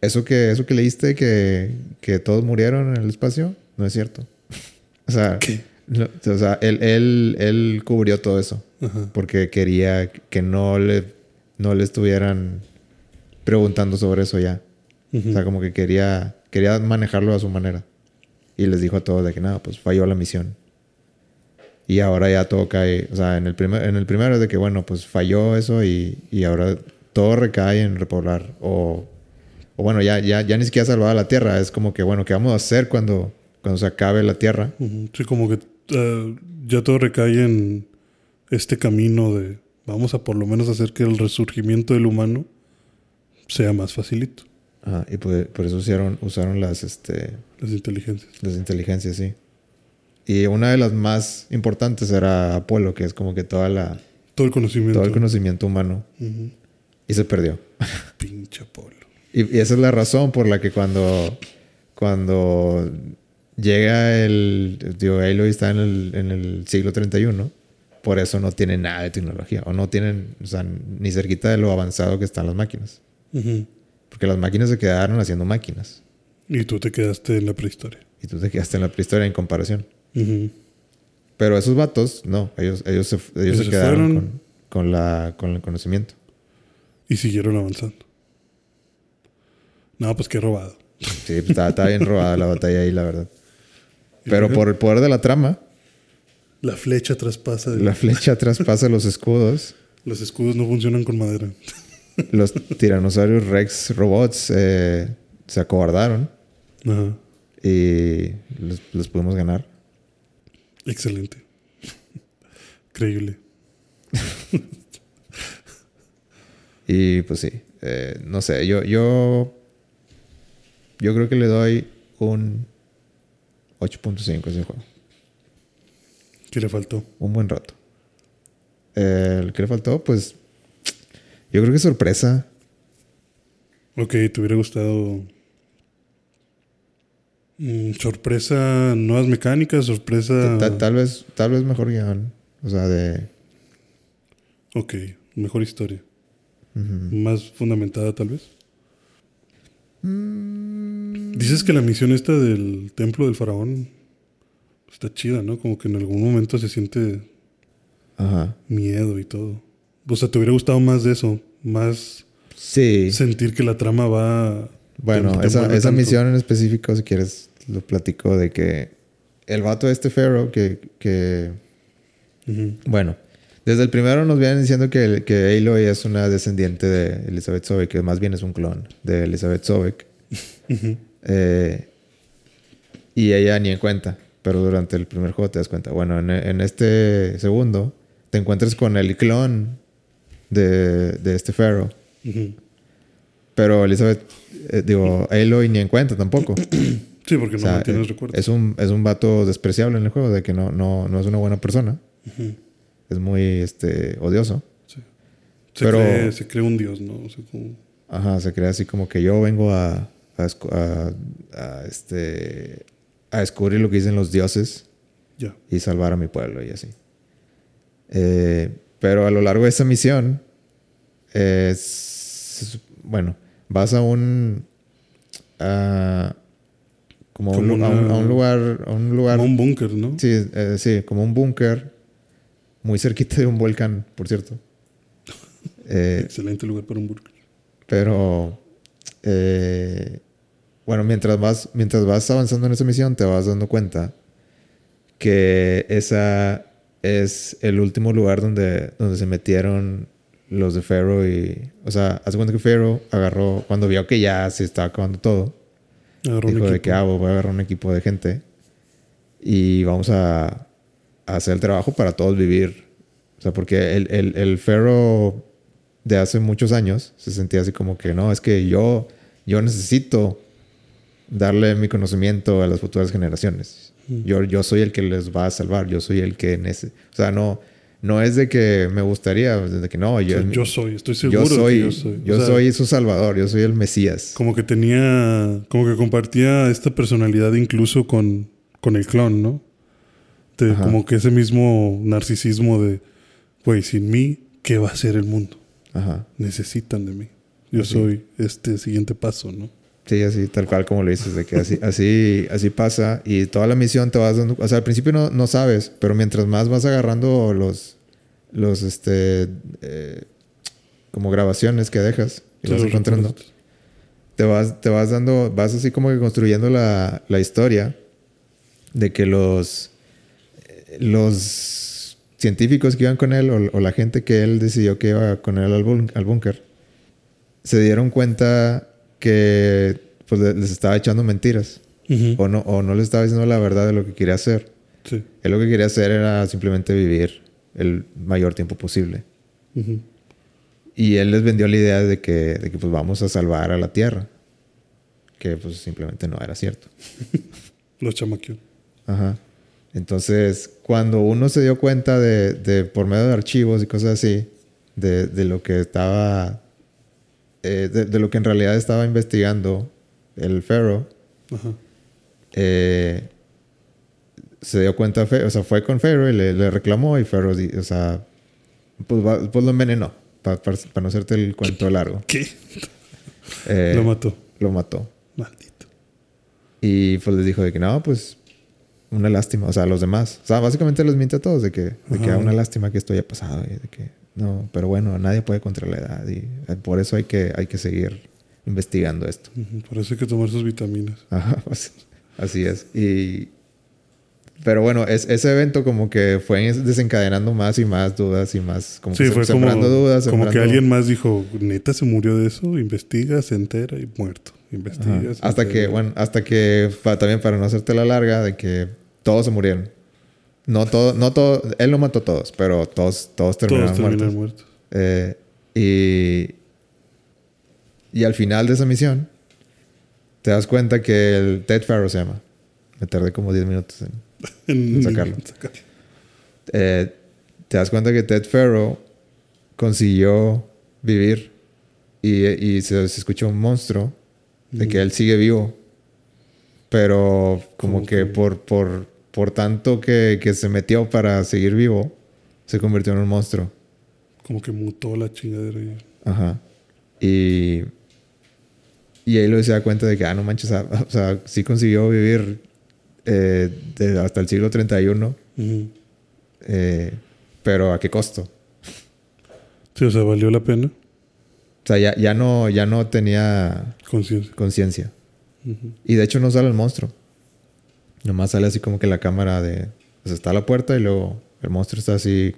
eso que, eso que leíste que, que todos murieron en el espacio, no es cierto. *laughs* o sea, o sea él, él, él cubrió todo eso Ajá. porque quería que no le, no le estuvieran preguntando sobre eso ya. O sea, como que quería, quería manejarlo a su manera. Y les dijo a todos de que nada, pues falló la misión. Y ahora ya todo cae, o sea, en el, primer, en el primero es de que, bueno, pues falló eso y, y ahora todo recae en repoblar. O, o bueno, ya, ya, ya ni siquiera salvada la Tierra. Es como que, bueno, ¿qué vamos a hacer cuando, cuando se acabe la Tierra? Sí, como que ah, ya todo recae en este camino de vamos a por lo menos hacer que el resurgimiento del humano sea más facilito. Y por, por eso usaron, usaron las, este, Las inteligencias. las inteligencias, sí. Y una de las más importantes era Apolo, que es como que toda la, Todo el conocimiento. todo el conocimiento humano. Ujú. Y se perdió. *laughs* Pinche Apolo. Y, y esa es la razón por la que cuando, cuando llega el, digo, Aloy está en el, en el siglo 31, por eso no tienen nada de tecnología, o no tienen, o sea, ni cerquita de lo avanzado que están las máquinas. Ujú. Porque las máquinas se quedaron haciendo máquinas. Y tú te quedaste en la prehistoria. Y tú te quedaste en la prehistoria en comparación. Pero esos vatos, no, ellos, ellos, se, ellos se quedaron con, con la, con el conocimiento. Y siguieron avanzando. No, pues qué robado. Sí, pues, estaba, estaba bien robada la batalla ahí, la verdad. *laughs* ¿Y Pero por el poder de la trama, La flecha traspasa. de- la flecha traspasa los escudos. Los escudos no funcionan con madera. *laughs* *laughs* Los tiranosaurios Rex robots eh, se acobardaron Ajá. y los, los pudimos ganar. Excelente. *laughs* Increíble. *laughs* Y pues sí, eh, no sé, yo, yo, yo creo que le doy un 8.5 a ese juego. ¿Qué le faltó? Un buen rato. Eh, ¿El que le faltó? Pues yo creo que sorpresa. Ok, te hubiera gustado. mm, sorpresa, nuevas mecánicas, sorpresa. Ta- Tal vez, tal vez mejor guion. O sea, de... Ok, mejor historia. Más fundamentada, tal vez. Mm, Dices que la misión esta del templo del faraón está chida, ¿no? Como que en algún momento se siente Ajá. miedo y todo. O sea, te hubiera gustado más de eso, más Sí. sentir que la trama va. Bueno, esa, esa misión en específico, si quieres, lo platico de que el vato de este Pharaoh que, que bueno, desde el primero nos vienen diciendo que, que Aloy es una descendiente de Elizabeth Sobek, que más bien es un clon de Elizabeth Sobek. *laughs* Eh, y ella ni en cuenta, pero durante el primer juego te das cuenta. Bueno, en, en este segundo te encuentras con el clon de, de este Pharaoh. Pero Elizabeth, eh, digo, Aloy ni en cuenta tampoco. *clears throat* Sí, porque O no sea, mantienes eh, recuerdos. es un, es un vato despreciable en el juego, de que no, no, no es una buena persona. Es muy este, odioso. Sí. Se, Pero- cree, se cree un dios, ¿no? O sea, como- Ajá, se cree así como que yo vengo a, a, a- a, este, a descubrir lo que dicen los dioses Ya. y salvar a mi pueblo y así. Eh, pero a lo largo de esa misión, es, bueno, vas a un... a- como a un, a un lugar... A un lugar Como un búnker, ¿no? Sí, eh, sí, como un búnker muy cerquita de un volcán, por cierto. *laughs* Eh, Excelente lugar para un búnker. pero eh, bueno, mientras vas, mientras vas avanzando en esa misión, te vas dando cuenta que esa es el último lugar donde, donde se metieron los de Pharaoh y. O sea, hace cuenta que Pharaoh agarró, cuando vio que ya se estaba acabando todo, Agarró dijo de que ah, voy a agarrar un equipo de gente y vamos a, a hacer el trabajo para todos vivir. O sea, porque el, el, el Pharaoh de hace muchos años se sentía así como que no, es que yo, yo necesito darle mi conocimiento a las futuras generaciones. Mm. Yo, yo soy el que les va a salvar, yo soy el que... nece- o sea, no, no es de que me gustaría, es de que no, O yo, sea, yo soy, estoy seguro yo de que soy, yo soy. yo sea, soy su salvador, yo soy el Mesías. Como que tenía, como que compartía esta personalidad incluso con, con el clon, ¿no? De- como que ese mismo narcisismo de, güey, sin mí, ¿qué va a ser el mundo? Ajá. necesitan de mí. Yo soy este siguiente paso, ¿no? Sí, así, tal cual como lo dices, de que así, así, así pasa. Y toda la misión te vas dando. O sea, al principio no, no sabes, pero mientras más vas agarrando los. Los, este. eh, como grabaciones que dejas y Sí, vas encontrando. recuerdos. Te vas, te vas dando. Vas así como que construyendo la, la historia de que los. Los científicos que iban con él o, o la gente que él decidió que iba con él al búnker se dieron cuenta que pues, le- les estaba echando mentiras Ujú. o no, o no les estaba diciendo la verdad de lo que quería hacer. Sí. Él lo que quería hacer era simplemente vivir el mayor tiempo posible. Ujú. Y él les vendió la idea de que, de que pues vamos a salvar a la Tierra. Que pues simplemente no era cierto. *laughs* Los chamaquios. Ajá. Entonces, cuando uno se dio cuenta de, de por medio de archivos y cosas así, de, de lo que estaba, eh, de, de lo que en realidad estaba investigando el Ajá. eh, se dio cuenta, o sea, fue con Pharaoh y le, le reclamó y di- o sea, pues, va- pues lo envenenó, para no hacerte el cuento largo. ¿Qué? *laughs* Eh, Lo mató. Lo mató. Maldito. Y pues les dijo de que no, pues una lástima, o sea, a los demás. O sea, básicamente les miente a todos de que, de que. "Ah, una lástima que esto haya pasado y de que no, pero bueno, nadie puede contra la edad y eh, por eso hay que, hay que seguir investigando esto. Por eso hay que tomar sus vitaminas. *laughs* Ajá, pues, así es. Y pero bueno, es, ese evento como que fue desencadenando más y más dudas y más como Sí, que fue como, sembrando dudas, como que alguien más dijo, neta se murió de eso, investiga, se entera y muerto. Investiga. Hasta que, bueno, hasta que, también para no hacerte la larga, de que todos se murieron. No todo, no todo, él no mató a todos, pero todos, todos terminaron Todos muertos. muertos. Eh, y, y al final de esa misión, te das cuenta que el Ted Farrow se llama. Me tardé como 10 minutos en... *laughs* En sacarlo. Eh, te das cuenta que Ted Farrow consiguió vivir y, y se, se escucha un monstruo de que él sigue vivo, pero como Como que que- por, por, por tanto que, que se metió para seguir vivo, se convirtió en un monstruo. Como que mutó la chingadera. y- Ajá. Y, y ahí lo se da cuenta de que, ah, no manches, ah, o sea, sí consiguió vivir eh, de- hasta el siglo 31, Ujú. eh, pero ¿a qué costo? Sí, o sea, valió la pena. O sea, ya, ya, no, ya no tenía Conciencia. Y de hecho no sale el monstruo. Nomás sale así como que la cámara de... Sea, está a la puerta y luego el monstruo está así...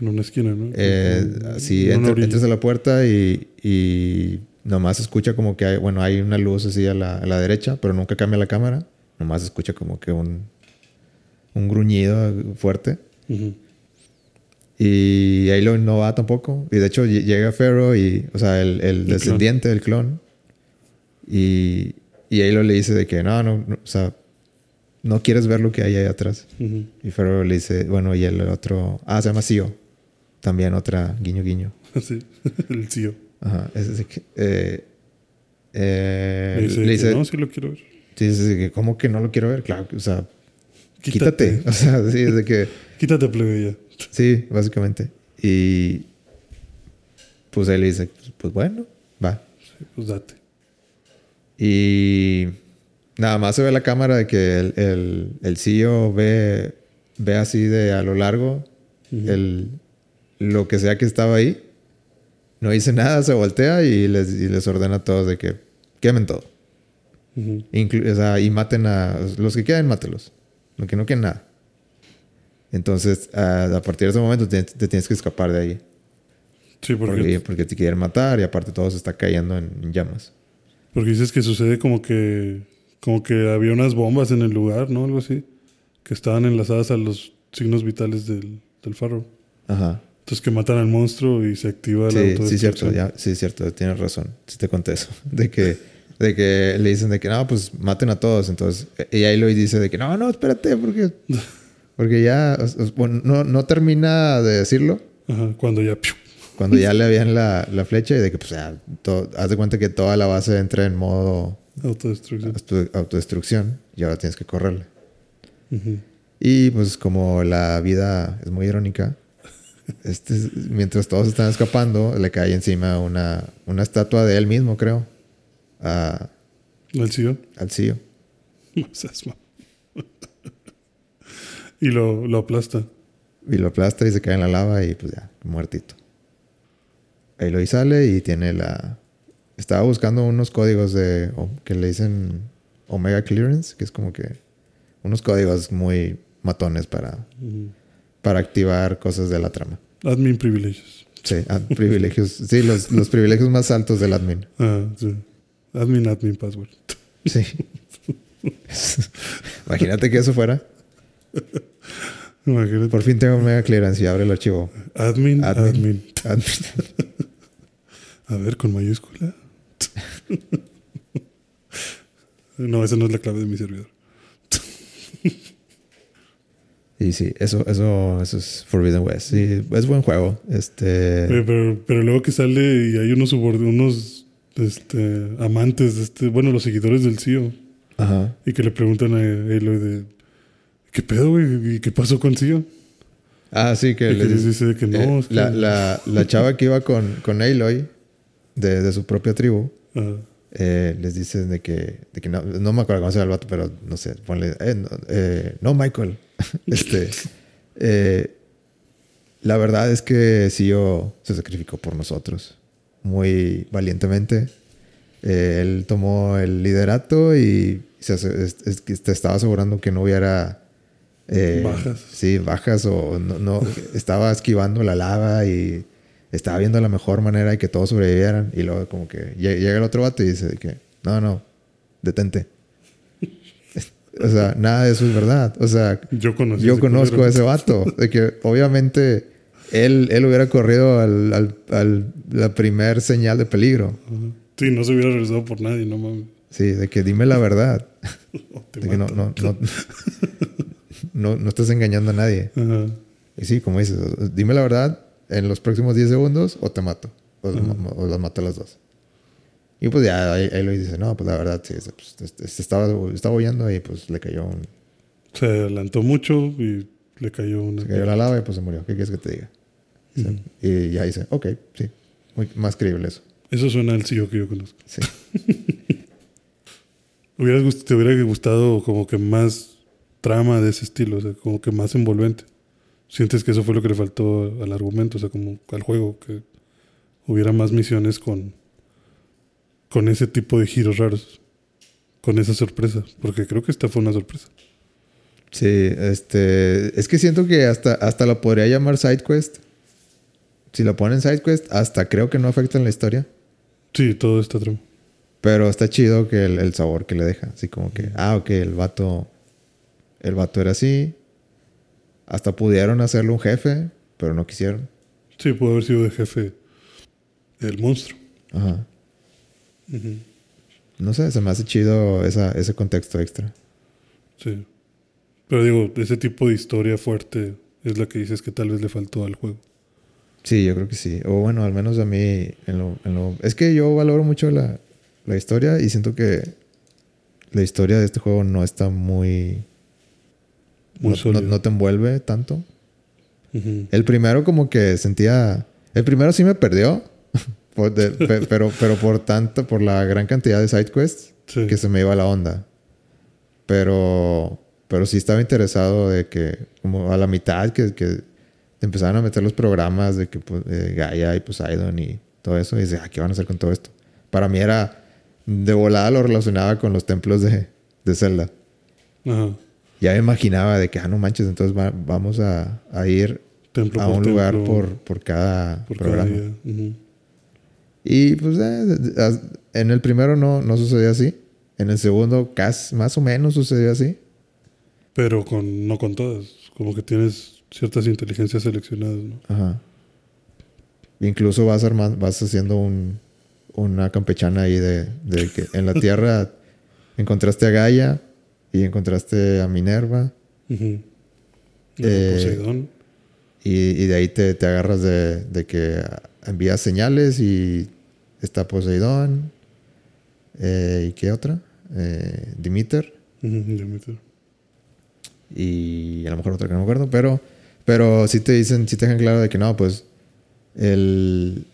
En una esquina, ¿no? eh, así, entra- entras a la puerta y, y nomás se escucha como que hay... Bueno, hay una luz así a la, a la derecha, pero nunca cambia la cámara. Nomás se escucha como que un... Un gruñido fuerte. Ujú. Y ahí no va tampoco. Y de hecho lle- llega Pharaoh y, o sea, el, el descendiente del clon. Y, y ahí le dice de que no, no, no, o sea, no quieres ver lo que hay ahí atrás. Y Pharaoh le dice, bueno, y el otro, ah, se llama Sio. También otra guiño guiño. *laughs* Sí, *laughs* el tío. Ajá. Es, es que, eh, eh, Le dice, le que dice, no, sí lo quiero ver. sí, sí, que, ¿cómo que no lo quiero ver? Claro, que, o sea, quítate. *laughs* O sea, sí, es de que... Quítate, plebeya. Sí, básicamente. Y pues él le dice, pues bueno, va. Sí, pues date. Y nada más se ve la cámara de que el, el, el CEO ve, ve así de a lo largo el, lo que sea que estaba ahí. No dice nada, se voltea y les, y les ordena a todos de que quemen todo. Ujú. Inclu- o sea, y maten a los que queden, mátelos. Los que no queden nada. Entonces, a, a partir de ese momento te, te tienes que escapar de ahí. Sí, porque, Porque, porque te quieren matar y aparte todo se está cayendo en, en llamas. porque dices que sucede como que como que había unas bombas en el lugar, ¿no? Algo así. Que estaban enlazadas a los signos vitales del, del faro. Ajá. Entonces que matan al monstruo y se activa la Sí, sí, autodestrucción. cierto. Ya, sí, cierto. Tienes razón. Sí te conté eso. *laughs* De que, de que le dicen de que no, pues maten a todos. Entonces, y ahí lo dice de que no, no, espérate, porque, *laughs* porque ya, bueno, no, no termina de decirlo. Ajá, cuando ya... ¡piu! Cuando ya le habían la, la flecha y de que, pues, ya, to- haz de cuenta que toda la base entra en modo Autodestrucción. auto- autodestrucción y ahora tienes que correrle. Y pues como la vida es muy irónica, este, mientras todos están escapando, le cae encima una, una estatua de él mismo, creo. A, ¿Al CEO? al CEO. *laughs* Y lo, lo aplasta. Y lo aplasta y se cae en la lava y pues ya, muertito. Ahí lo y sale y tiene la... Estaba buscando unos códigos de... que le dicen Omega Clearance, que es como que unos códigos muy matones para, para activar cosas de la trama. Admin privilegios. Sí, ah, privilegios. Sí, los, los privilegios más altos del admin. Ah, sí. Admin, admin, password. Sí. Imagínate que eso fuera. Imagínate. Por fin tengo Omega Clearance y abre el archivo. Admin, Admin. admin. Admin. *laughs* A ver, con mayúscula. No, esa no es la clave de mi servidor. Y sí, eso, eso, eso es Forbidden West. Sí, es buen juego. Este. Pero, pero, pero luego que sale y hay unos unos este, amantes, de este, bueno, los seguidores del CEO, Ajá. y que le preguntan a Aloy de ¿qué pedo, güey? ¿Y qué pasó con CEO? Ah, sí, que Y les dice que no. eh, que- la, la, la chava que iba con, con Aloy, de, de su propia tribu, Ajá. eh, les dice de que, de que no, no me acuerdo cómo se llama el vato, pero no sé, ponle, eh, no, eh, no, Michael. *laughs* este, eh, la verdad es que CEO se sacrificó por nosotros muy valientemente. Eh, él tomó el liderato y se, es- es te estaba asegurando que no hubiera eh, Bajas. Sí, bajas o no, no estaba esquivando la lava y estaba viendo la mejor manera de que todos sobrevivieran. Y luego como que lle- llega el otro vato y dice que no, no, detente. *laughs* o sea, nada de eso es verdad. O sea, Yo conocí yo conozco a ese vato. De que obviamente él, él hubiera corrido al, al, al- la primer señal de peligro. Ajá. Sí, no se hubiera regresado por nadie, no mames. Sí, de que dime la verdad. *laughs* O te De que no, no, no, *laughs* no, no estás engañando a nadie. Ajá. Y sí, como dices, dime la verdad en los próximos 10 segundos o te mato. O, o las mato a las dos. Y pues ya ahí, ahí lo dice, no, pues la verdad, sí, pues, este estaba, estaba huyendo y pues le cayó, un, Se adelantó mucho y le cayó una. se cayó la lava y pues se murió. ¿Qué quieres que te diga? Y ya dice, ok, sí, muy, más creíble eso. Eso suena al CEO que yo conozco. Sí. *laughs* Te hubiera gustado como que más trama de ese estilo, o sea, como que más envolvente. Sientes que eso fue lo que le faltó al argumento, o sea, como al juego, que hubiera más misiones con, con ese tipo de giros raros, con esa sorpresa, porque creo que esta fue una sorpresa. Sí, este, es que siento que hasta, hasta lo podría llamar side quest. Si lo ponen side quest, hasta creo que no afecta en la historia. Sí, todo esta trama. Pero está chido que el, el sabor que le deja. Así como que, ah, ok, el vato. El vato era así. Hasta pudieron hacerlo un jefe, pero no quisieron. Sí, pudo haber sido de jefe el monstruo. Ajá. No sé, se me hace chido esa, ese contexto extra. Sí. Pero digo, ese tipo de historia fuerte es la que dices que tal vez le faltó al juego. Sí, yo creo que sí. O bueno, al menos a mí. En lo, en lo- es que yo valoro mucho la, la historia y siento que la historia de este juego no está muy. Muy no, no- sólida. no te envuelve tanto. El primero como que sentía... El primero sí me perdió. *laughs* por de- pe- *laughs* pero, pero por tanto, por la gran cantidad de side quests Sí. que se me iba la onda. Pero... Pero sí estaba interesado de que... Como a la mitad que, que te empezaban a meter los programas de que pues, eh, Gaia y Poseidon y todo eso. Y dice, ah, ¿qué van a hacer con todo esto? Para mí era... De volada lo relacionaba con los templos de, de Zelda. Ajá. Ya me imaginaba de que, ah, no manches, entonces va- vamos a, a ir Templo a un lugar por, por cada por cada programa. Y pues eh, en el primero no, no sucedió así. En el segundo casi, más o menos sucedió así. Pero con, no con todas. Como que tienes ciertas inteligencias seleccionadas, ¿no? Ajá. Incluso vas armando, vas haciendo un, una campechana ahí de, de que en la *laughs* Tierra encontraste a Gaia y encontraste a Minerva. Eh, Poseidón. Y, y de ahí te, te agarras de, de que envías señales y está Poseidón. Eh, ¿Y qué otra? Eh, Demeter. Y a lo mejor otra que no me acuerdo. Pero Pero sí te dicen, sí te dejan claro de que no, pues el,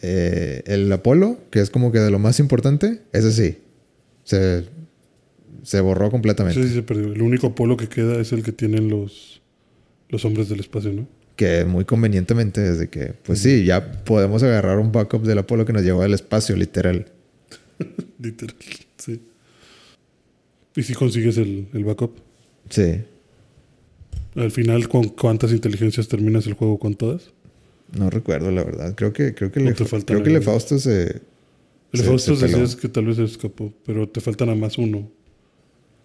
eh, el Apolo, que es como que de lo más importante, ese sí. Se, se borró completamente. Sí, sí, se perdió. El único Apolo que queda es el que tienen los, los hombres del espacio, ¿no? Que muy convenientemente desde que, pues sí, ya podemos agarrar un backup del Apolo que nos llevó al espacio, literal. *laughs* Literal, sí. ¿Y si consigues el, el backup? Sí. Al final, ¿con cuántas inteligencias terminas el juego? ¿Con todas? No recuerdo, la verdad. Creo que, creo que, ¿O le, te creo que le? Fausto se. El se- Fausto se decías que tal vez se escapó, pero te faltan a más uno.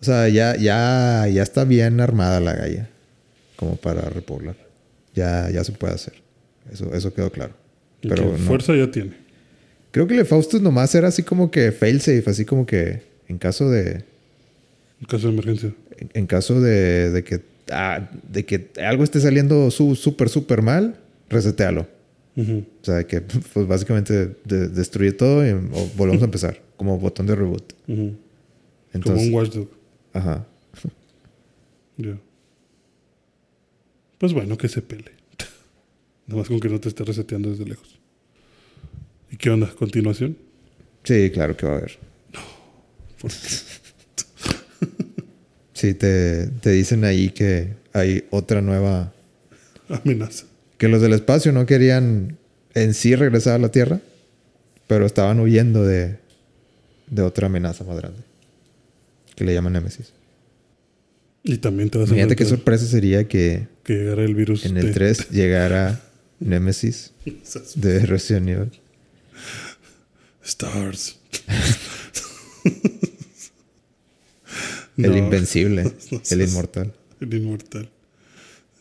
O sea, ya, ya, ya está bien armada la galla. Como para repoblar. Ya, ya se puede hacer. Eso, eso quedó claro. Y Pero que no. fuerza ya tiene. Creo que el Faustus nomás era así como que failsafe, así como que en caso de. En caso de emergencia. En, en caso de, de que. ah, de que algo esté saliendo su- súper, súper mal, resetealo. O sea, que pues básicamente de- destruye todo y volvemos a empezar. Como botón de reboot. Como Entonces, un watchdog. Ajá. Ya. Pues bueno, que se pele. *laughs* Nada más con que no te esté reseteando desde lejos. ¿Y qué onda? ¿Continuación? Sí, claro que va a haber. Por- *laughs* Sí, te, te dicen ahí que hay otra nueva. Amenaza. Que los del espacio no querían en sí regresar a la Tierra, pero estaban huyendo de, de otra amenaza más grande. Que le llaman Nemesis. Y también te vas a Imagínate qué enfrentar sorpresa sería que que llegara el virus. en el de- 3 llegara Nemesis *laughs* de Resident Evil. Stars. *laughs* El No, invencible, *laughs* no el inmortal. El inmortal.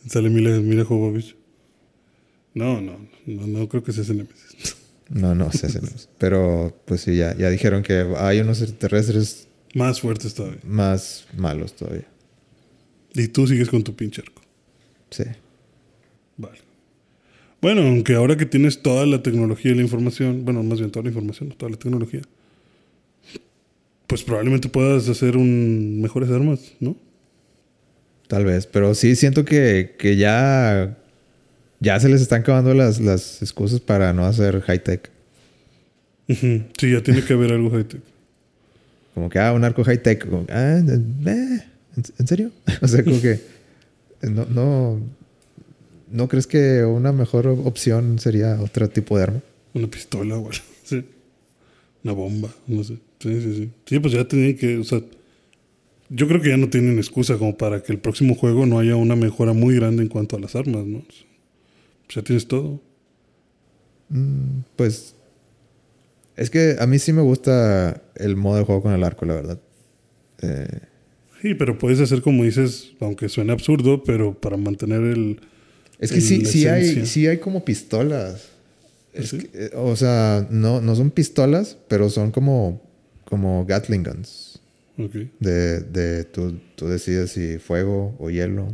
Sale Mila, Mila Jovovich. No, no, no, no creo que sea ese Nemesis. No, no, se hace. Pero pues sí, ya, ya dijeron que hay unos extraterrestres Más fuertes todavía. más malos todavía. Y tú sigues con tu pinche arco. Sí. Vale. Bueno, aunque ahora que tienes toda la tecnología y la información, bueno, más bien toda la información, toda la tecnología, pues probablemente puedas hacer un mejores armas, ¿no? Tal vez, pero sí siento que, que ya, ya se les están acabando las, las excusas para no hacer high-tech. Sí, ya tiene que haber algo high-tech. Como que, ah, un arco high-tech. Ah, eh, ¿en, en serio? *laughs* o sea, como que no, no, ¿no crees que una mejor opción sería otro tipo de arma? Una pistola algo. *laughs* Sí. Una bomba, no sé. Sí, sí, sí. Sí, pues ya tienen que, o sea, yo creo que ya no tienen excusa como para que el próximo juego no haya una mejora muy grande en cuanto a las armas, ¿no? Pues ya tienes todo. Mm, pues es que a mí sí me gusta el modo de juego con el arco, la verdad. Eh, Sí, pero puedes hacer como dices, aunque suene absurdo, pero para mantener el... Es que el- sí, sí hay, sí hay como pistolas. Es ¿Sí? que, eh, o sea, no, no son pistolas, pero son como, como Gatling guns. Ok. De, de tú, tú decides si fuego o hielo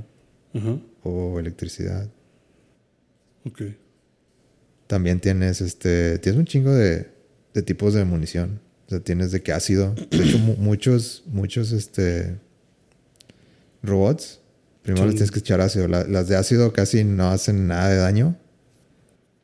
Ajá. o electricidad. Ok. También tienes este. Tienes un chingo de, de tipos de munición. O sea, tienes de que ácido. De hecho, mu- muchos, muchos este. robots. Primero Sí. les tienes que echar ácido. La- las de ácido casi no hacen nada de daño.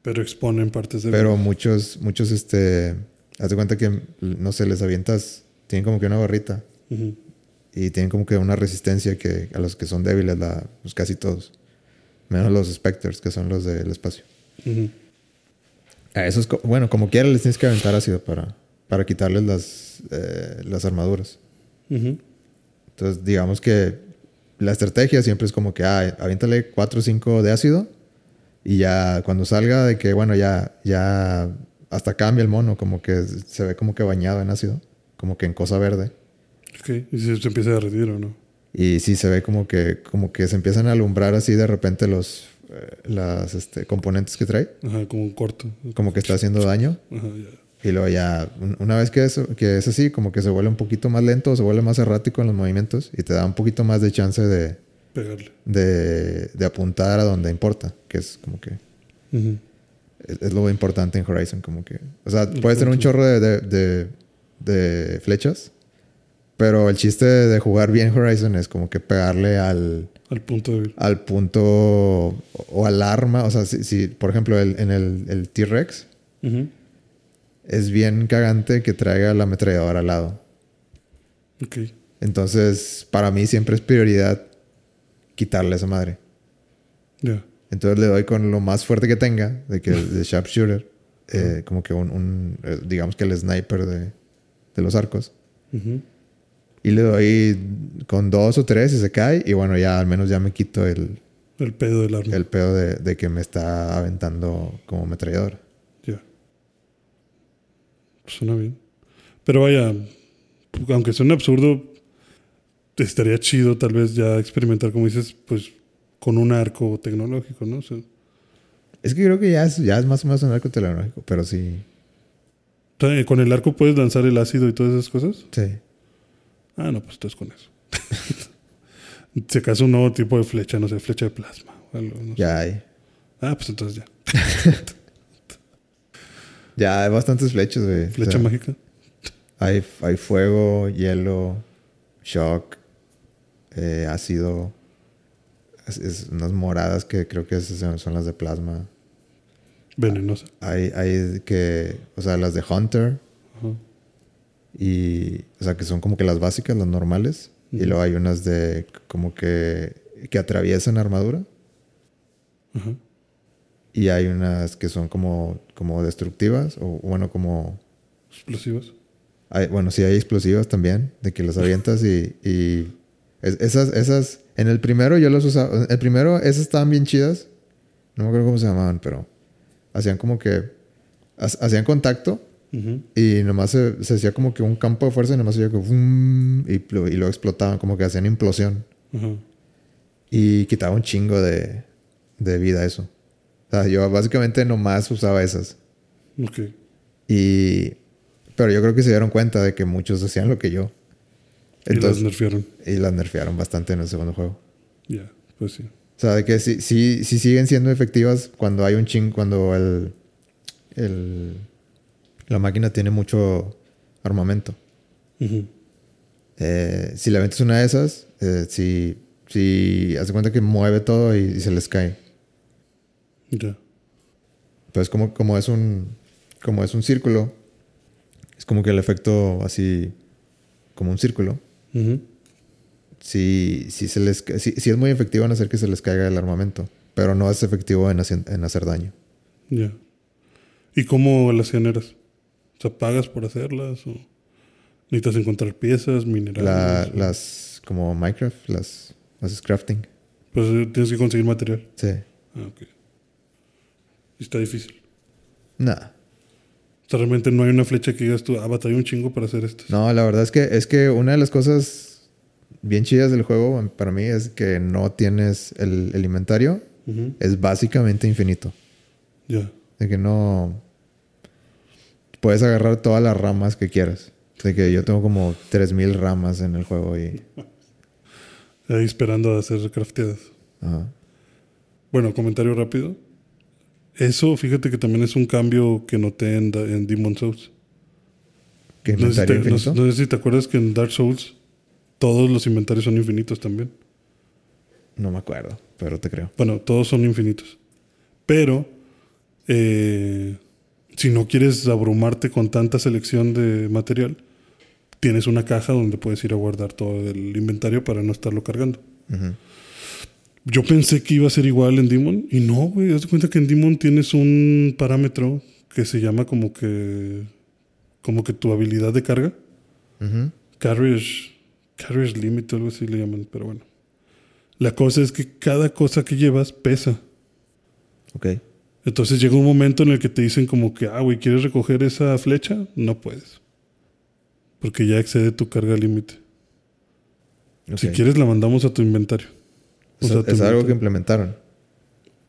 Pero exponen partes de... Pero muchos, muchos, este. Haz de cuenta que, no sé, les avientas. Tienen como que una barrita. Y tienen como que una resistencia que a los que son débiles, la, pues casi todos. Menos los Spectres, que son los del espacio. Ujú. A esos, bueno, como quiera les tienes que aventar ácido para, para quitarles las, eh, las armaduras. Ujú. Entonces, digamos que la estrategia siempre es como que, ah, aviéntale 4 o 5 de ácido y ya cuando salga de que, bueno, ya, ya hasta cambia el mono, como que se ve como que bañado en ácido, como que en cosa verde. Ok. ¿Y si se empieza a derretir o no? Y sí se ve como que, como que se empiezan a alumbrar así de repente los eh, las este, componentes que trae, Ajá, como un corto. como que está haciendo daño. Ajá, ya. Y luego ya, un- una vez que, eso, que es así, como que se vuelve un poquito más lento, se vuelve más errático en los movimientos y te da un poquito más de chance de, Pegarle. de, de apuntar a donde importa, que es como que es, es lo importante en Horizon, como que, o sea, puedes tener un chorro de, de, de- de flechas, pero el chiste de jugar bien Horizon es como que pegarle al, Al punto débil. Al punto o, o alarma. O sea, si, si, por ejemplo, el- en el, el T-Rex Ujú. es bien cagante que traiga la ametralladora al lado. Ok. Entonces, para mí siempre es prioridad quitarle esa madre. Ya. Entonces le doy con lo más fuerte que tenga, de que *laughs* de sharpshooter, eh, como que un, un, eh, digamos que el sniper de, de los arcos. Ujú. Y le doy con dos o tres y se cae. Y bueno, ya al menos ya me quito el, El pedo del arma. el pedo de, de que me está aventando como ametralladora. Ya. Suena bien. Pero vaya, aunque suene absurdo, estaría chido tal vez ya experimentar, como dices, pues con un arco tecnológico, ¿no? O sea, Es que creo que ya es, ya es más o menos un arco tecnológico, pero sí. con el arco puedes lanzar el ácido y todas esas cosas. Sí. Ah, no, pues entonces con eso. *laughs* si acaso un nuevo tipo de flecha, no sé, flecha de plasma. o algo, no sé. Ya hay. Ah, pues entonces ya. *laughs* Ya hay bastantes flechas, güey. O Flecha sea, mágica. Hay, hay fuego, hielo, shock, eh, ácido. Es, es unas moradas que creo que son las de plasma. Venenosa. Hay, hay que, o sea, las de Hunter. Y, o sea, que son como que las básicas, las normales. Y luego hay unas de como que, que atraviesan armadura. Ajá. Y hay unas que son como, como destructivas. O bueno, como... Explosivas. Hay, bueno, sí hay explosivas también, de que las avientas y, y es- esas, esas, en el primero yo las usaba, el primero esas estaban bien chidas, no me acuerdo cómo se llamaban, pero hacían como que, ha- hacían contacto Y nomás se, se hacía como que un campo de fuerza y nomás se que y, lo- y luego explotaban, como que hacían implosión y quitaba un chingo de, de vida eso. O sea, yo básicamente nomás usaba esas. Ok. Y, pero yo creo que se dieron cuenta de que muchos hacían lo que yo. y las nerfearon. y las nerfearon bastante en el segundo juego. Ya, pues sí. O sea, de que sí, sí, sí siguen siendo efectivas cuando hay un ching, cuando el, el, la máquina tiene mucho armamento. Eh, si le aventas una de esas, eh, si, si hace cuenta que mueve todo y, y se les cae. Ya. Pues como, como es un, como es un círculo, es como que el efecto así, como un círculo. Sí, sí, se les, sí, sí es muy efectivo en hacer que se les caiga el armamento, pero no es efectivo en, hacer- en hacer daño. Ya. ¿Y cómo las generas? O sea, ¿pagas por hacerlas? ¿O necesitas encontrar piezas, minerales? La- o- las, como Minecraft, las, las crafting. Pues eh, tienes que conseguir material. Sí. Ah, ok. Y está difícil. Nada. O sea, realmente no hay una flecha que digas tú, ah, batallé un chingo para hacer esto. No, la verdad es que, es que una de las cosas bien chidas del juego para mí es que no tienes el, el inventario, es básicamente infinito. Ya. De que no... Puedes agarrar todas las ramas que quieras. De que yo tengo como 3000 ramas en el juego y... Ahí esperando a hacer crafteadas. Ajá. Bueno, comentario rápido. Eso, fíjate que también es un cambio que noté en, en Demon Souls. ¿Qué No sé, si inventario te, no- infinito? no sé si te acuerdas que en Dark Souls todos los inventarios son infinitos también. No me acuerdo, pero te creo. Bueno, todos son infinitos. Pero eh, si no quieres abrumarte con tanta selección de material, tienes una caja donde puedes ir a guardar todo el inventario para no estarlo cargando. Yo pensé que iba a ser igual en Demon y no, güey. Haz de cuenta que en Demon tienes un parámetro que se llama como que como que tu habilidad de carga, Ujú. carriage, carriage limit o algo así le llaman, pero bueno. La cosa es que cada cosa que llevas pesa. Ok. Entonces llega un momento en el que te dicen como que, ah, güey, ¿quieres recoger esa flecha? No puedes. Porque ya excede tu carga límite. Si quieres la mandamos a tu inventario. O Es, sea, tu es algo que implementaron.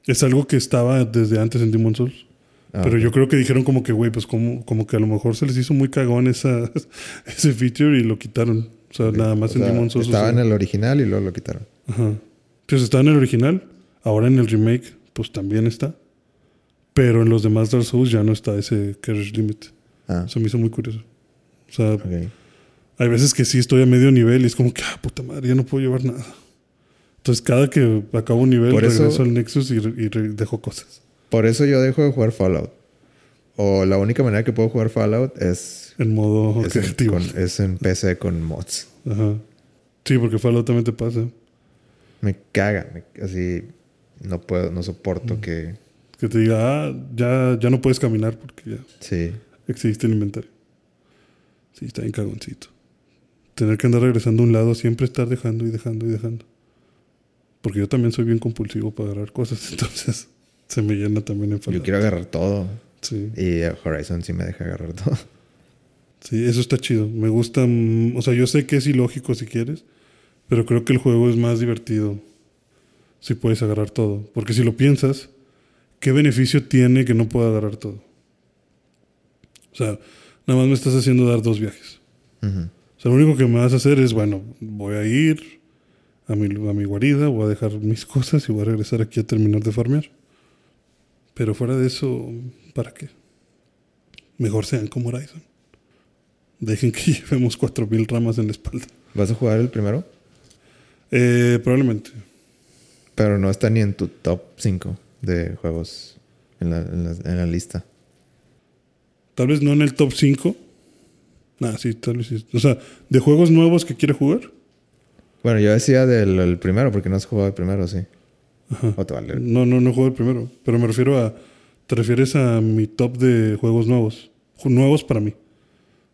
Es algo que estaba desde antes en Demon Souls. Ah, Pero yo creo que dijeron como que, güey, pues como, como que a lo mejor se les hizo muy cagón esa, *laughs* ese feature y lo quitaron. O sea, nada más O en sea, Demon Souls. Estaba o sea, en el original y luego lo quitaron. Ajá. Entonces estaba en el original, ahora en el remake, pues también está. Pero en los demás Dark Souls ya no está ese carriage limit. Ah, Eso me hizo muy curioso. O sea, ok. hay veces que sí estoy a medio nivel y es como que, ah, puta madre, ya no puedo llevar nada. Entonces, cada que acabo un nivel, Por eso- regreso al Nexus y, y dejo cosas. Por eso yo dejo de jugar Fallout. O la única manera que puedo jugar Fallout es, En modo es, en, creativo. con- es en PC con mods. Ajá. Sí, porque Fallout también te pasa. Me caga. me- así no puedo, no soporto que... Que te diga, ah, ya, ya no puedes caminar porque ya Sí. existe el inventario. Sí, está bien cagoncito. Tener que andar regresando a un lado, siempre estar dejando y dejando y dejando. Porque yo también soy bien compulsivo para agarrar cosas, *laughs* entonces se me llena también en Yo quiero agarrar todo. Sí. Y Horizon sí me deja agarrar todo. Sí, eso está chido. Me gusta. mm, O sea, yo sé que es ilógico si quieres, pero creo que el juego es más divertido si puedes agarrar todo. Porque si lo piensas, ¿qué beneficio tiene que no pueda agarrar todo? O sea, nada más me estás haciendo dar dos viajes. O sea, lo único que me vas a hacer es, bueno, voy a ir a mi, a mi guarida, voy a dejar mis cosas y voy a regresar aquí a terminar de farmear. Pero fuera de eso, ¿para qué? Mejor sean como Horizon. Dejen que *laughs* llevemos 4.000 ramas en la espalda. ¿Vas a jugar el primero? Eh, probablemente. Pero no está ni en tu top 5 de juegos en la, en la- en la lista. Tal vez no en el top 5. Nah, sí, tal vez sí. O sea, de juegos nuevos que quiere jugar. Bueno, yo decía del el primero, porque no has jugado el primero, sí. Ajá. O te vale. No, no, no juego el primero. Pero me refiero a. Te refieres a mi top de juegos nuevos. Nuevos para mí.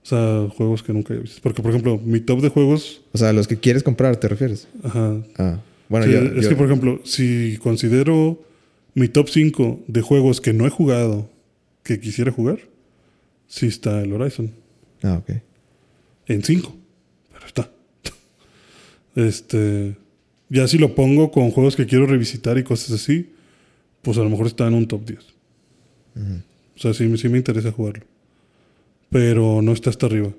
O sea, juegos que nunca he visto. Porque, por ejemplo, mi top de juegos. O sea, los que quieres comprar, ¿te refieres? Ajá. Ah, bueno, Sí, yo, es yo- que, por ejemplo, si considero mi top 5 de juegos que no he jugado, que quisiera jugar, sí está el Horizon. Ah, ok. En 5. Pero está. Este. Ya si lo pongo con juegos que quiero revisitar y cosas así, pues a lo mejor está en un top 10. Ujú. O sea, sí, sí me interesa jugarlo. Pero no está hasta arriba.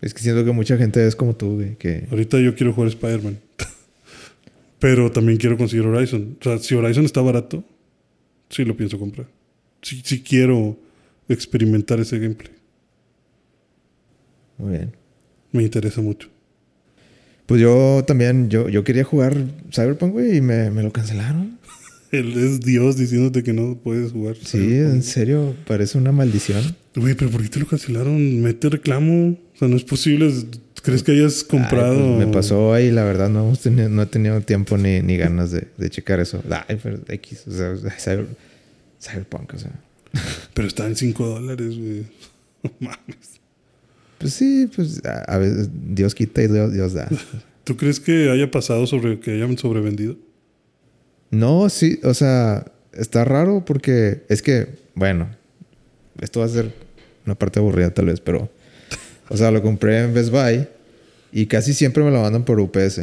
Es que siento que mucha gente es como tú, güey, que... Ahorita yo quiero jugar Spider-Man. *laughs* Pero también quiero conseguir Horizon. O sea, si Horizon está barato, sí lo pienso comprar. Sí, sí quiero experimentar ese gameplay. Muy bien. Me interesa mucho. Pues yo también, yo, yo quería jugar Cyberpunk, güey, y me, me lo cancelaron. *laughs* Él es Dios diciéndote que no puedes jugar. Sí, en serio, parece una maldición. Güey, pero ¿por qué te lo cancelaron? Mete reclamo. Sea, no es posible. ¿Crees que hayas comprado? Ay, pues, me pasó ahí, la verdad, no, hemos tenido- no he tenido tiempo ni, ni ganas de, de checar eso. Ay, pero X, o sea, Cyber- Cyberpunk, o sea. Pero está en 5 dólares, güey. *laughs* No mames. Pues sí, pues a, a veces Dios quita y Dios, Dios da. *laughs* ¿Tú crees que haya pasado sobre que hayan sobrevendido? No, sí, o sea, está raro porque es que, bueno, esto va a ser una parte aburrida tal vez, pero, o sea, lo compré en Best Buy y casi siempre me lo mandan por UPS,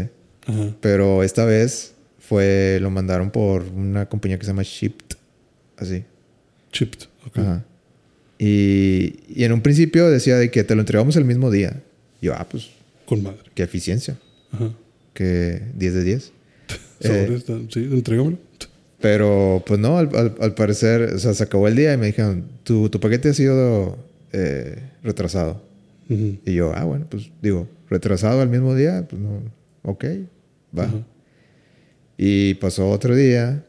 Ajá. pero esta vez fue, lo mandaron por una compañía que se llama Shipped, así. Chipped. ok. Ajá. Y, y en un principio decía de que te lo entregamos el mismo día. Yo, ah, pues, Con madre. qué eficiencia, Ajá. que 10 de 10. *laughs* Sobre Eh, Sí, entrégamelo. Pero, pues no, al, al- al parecer, o sea, se acabó el día y me dijeron, tu, tu paquete ha sido eh, retrasado. Ujú. Y yo, ah, bueno, pues digo, retrasado al mismo día, pues no, ok, va. Ajá. Y pasó otro día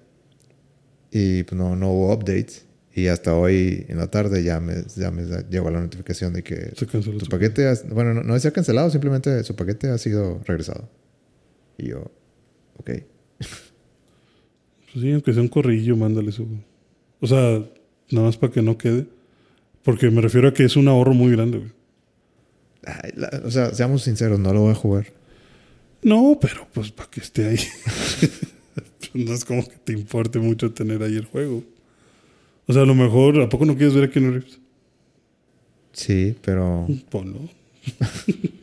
y pues no, no hubo updates. Y hasta hoy en la tarde ya me, ya me llegó la notificación de que Se canceló tu su- paquete, ha- bueno, no, no se ha cancelado, simplemente su paquete ha sido regresado. Y yo, ok. Pues sí, aunque sea un corrillo, mándale su. O sea, nada más para que no quede. Porque me refiero a que es un ahorro muy grande, güey. Ay, la- o sea, seamos sinceros, no lo voy a jugar. No, pero pues para que esté ahí. *laughs* no es como que te importe mucho tener ahí el juego. O sea, a lo mejor, ¿a poco no quieres ver a Keanu Reeves? Sí, pero... Ponlo. *laughs*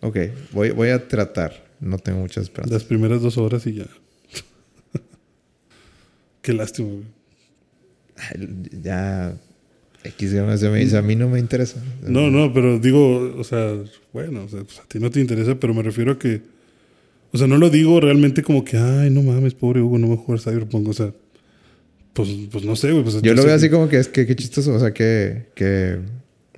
Ok, voy, voy a tratar. No tengo muchas esperanzas. Las primeras dos horas y ya. *laughs* Qué lástima, güey. Ya... X mí, o sea, a mí no me interesa. No, no, pero digo, o sea, bueno, o sea, pues a ti no te interesa, pero me refiero a que, o sea, no lo digo realmente como que, ay, no mames, pobre Hugo, no va a jugar Cyberpunk, o sea, pues, pues no sé, güey. Pues, Yo lo sé veo así como que es que qué chistoso, o sea, que, que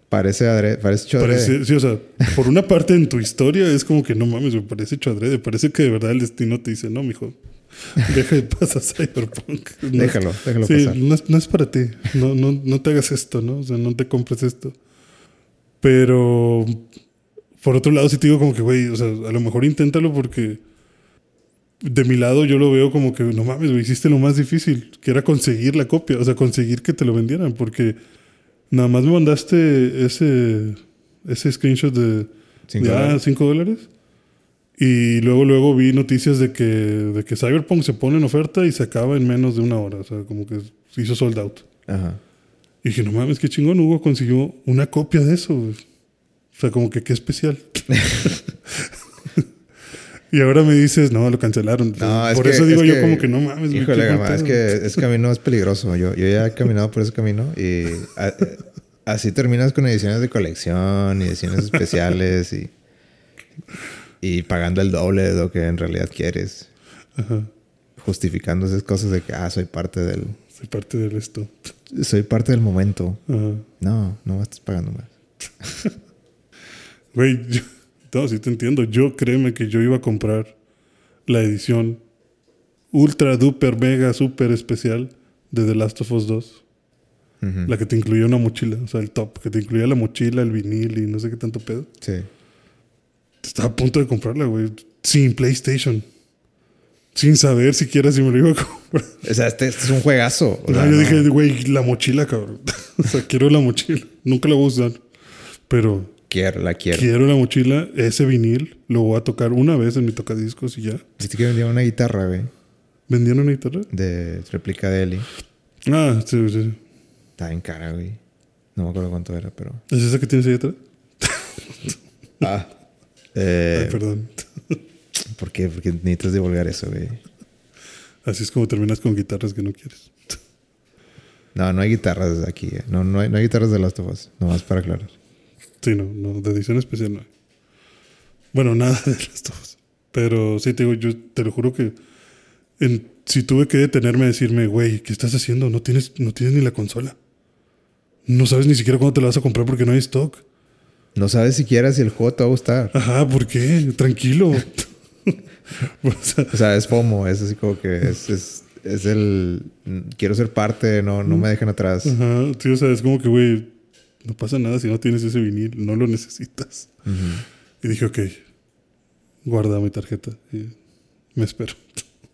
Parece, adrede, parece hecho. Parece, sí, o sea, por una parte en tu historia es como que no mames, me parece hecho adrede. Parece que de verdad el destino te dice, no, mijo, *laughs* deja de pasar Cyberpunk. No es- Déjalo, déjalo sí, pasar. No es, no es para ti. No, no, no te hagas esto, ¿no? O sea, no te compres esto. Pero por otro lado, sí te digo como que, güey, o sea, a lo mejor inténtalo porque de mi lado yo lo veo como que, no mames, güey, hiciste lo más difícil, que era conseguir la copia, o sea, conseguir que te lo vendieran, porque nada más me mandaste ese, ese screenshot de Cinco de, ah, dólares. 5 dólares. Y luego, luego vi noticias de que, de que Cyberpunk se pone en oferta y se acaba en menos de una hora. O sea, como que se hizo sold out. Ajá. Y dije, no mames, qué chingón, Hugo consiguió una copia de eso. güey. O sea, como que qué especial. *laughs* y ahora me dices, no, lo cancelaron. No, es por que- eso digo es yo que- como que no mames. Híjole, gama, es que ese camino es peligroso. Yo, yo ya he caminado por ese camino y a- así terminas con ediciones de colección y ediciones especiales y, *laughs* y pagando el doble de lo que en realidad quieres. Ajá, Justificando esas cosas de que, ah, soy parte del... soy parte de esto. Soy parte del momento. Ajá. No, no me estás pagando más. Güey, yo, no, sí te entiendo. Yo créeme que yo iba a comprar la edición ultra, duper, mega, super especial de The Last of Us 2. Ujú. La que te incluía una mochila, o sea, el top, que te incluía la mochila, el vinil y no sé qué tanto pedo. Sí. Estaba a punto de comprarla, güey. Sin PlayStation. Sin saber siquiera si me lo iba a comprar. O sea, este, este es un juegazo. O No, sea, yo no- dije, güey, la mochila, cabrón. *laughs* o sea, quiero la mochila. Nunca la voy a usar. Pero Quiero, la quiero. quiero la mochila, ese vinil, lo voy a tocar una vez en mi tocadiscos y ya. Viste que vendía una guitarra, güey. ¿Vendieron una guitarra? De réplica de Eli. Ah, sí, sí. Está bien cara, güey. No me acuerdo cuánto era, pero... ¿Es esa que tienes ahí atrás? Ah. Eh, Ay, perdón. *laughs* ¿Por qué? Porque necesitas divulgar eso, güey. Así es como terminas con guitarras que no quieres. No, no hay guitarras aquí. eh. No, no, hay, no hay guitarras de Last of Us. Nomás para aclarar. Sí, no, no, de edición especial no hay. Bueno, nada de las dos. Pero sí, te digo, yo te lo juro que en- si tuve que detenerme a decirme, güey, ¿qué estás haciendo? No tienes, no tienes ni la consola. No sabes ni siquiera cuándo te la vas a comprar porque no hay stock. No sabes siquiera si el juego te va a gustar. Ajá, ¿por qué? Tranquilo. o *laughs* sea, O sea, es FOMO. Es así como que es, es, es el... Quiero ser parte. No, no me dejen atrás. ajá, sí, o sea, es como que, güey, no pasa nada si no tienes ese vinil, no lo necesitas. Y dije, ok, guarda mi tarjeta y me espero.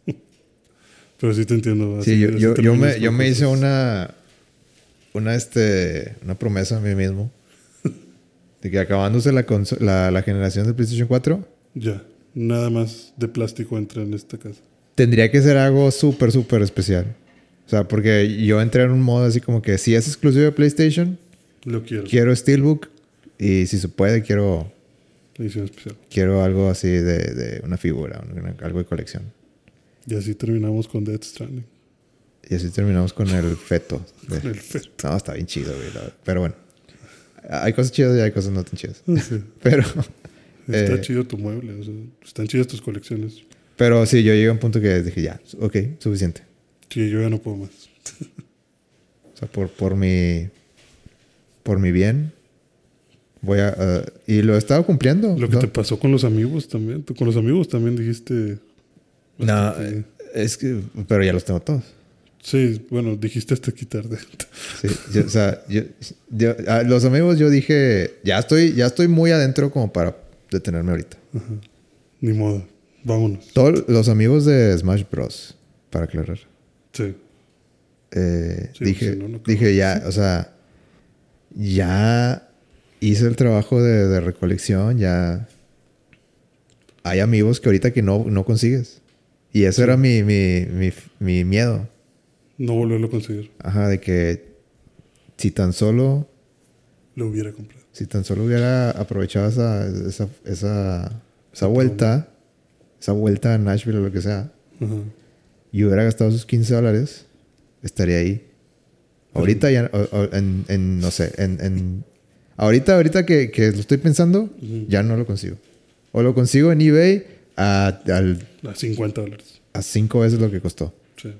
*laughs* Pero sí te entiendo. así- Sí, yo, yo, yo me, yo me hice una... Una, este... Una promesa a mí mismo. De que acabándose la, la, la generación de PlayStation 4... Ya, nada más de plástico entra en esta casa. Tendría que ser algo súper, súper especial. O sea, porque yo entré en un modo así como que si es exclusivo de PlayStation, Lo quiero. quiero Steelbook y si se puede quiero, Edición especial. quiero algo así de, de una figura, una- algo de colección. Y así terminamos con Death Stranding. Y así terminamos con el feto. de- *laughs* Con el feto. No, está bien chido, güey. Pero bueno, hay cosas chidas y hay cosas no tan chidas. Sí. Pero, Está Eh. chido tu mueble. o sea, están chidas tus colecciones. pero sí, yo llegué a un punto que dije ya, ok, suficiente. Sí, yo ya no puedo más. O sea, por, por mi, por mi bien, voy a... eh, y lo he estado cumpliendo. Lo que ¿no? te pasó con los amigos también. Tú con los amigos también dijiste. No, es que, pero ya los tengo todos. Sí, bueno, dijiste hasta quitar de. *laughs* Sí, yo- o sea, yo, yo- a los amigos yo dije, ya estoy, ya estoy muy adentro como para detenerme ahorita. Ni modo. Vámonos. Todos los amigos de Smash Bros, para aclarar. Sí. eh, Sí, dije, si no, no acabas. dije ya, o sea, ya hice el trabajo de, de recolección, ya hay amigos que ahorita que no, no consigues. Y eso era mi, mi, mi, mi miedo. No volverlo a conseguir. Ajá, de que si tan solo, Lo hubiera comprado. si tan solo hubiera aprovechado esa, esa, esa, esa vuelta, esa vuelta a Nashville o lo que sea, Ajá. y hubiera gastado sus 15 dólares, estaría ahí. Ahorita ya, o- o- en, en, no sé, en, en- ahorita, ahorita que, que lo estoy pensando, ya no lo consigo. O lo consigo en eBay a, al- A 50 dólares. a cinco veces lo que costó. Sí.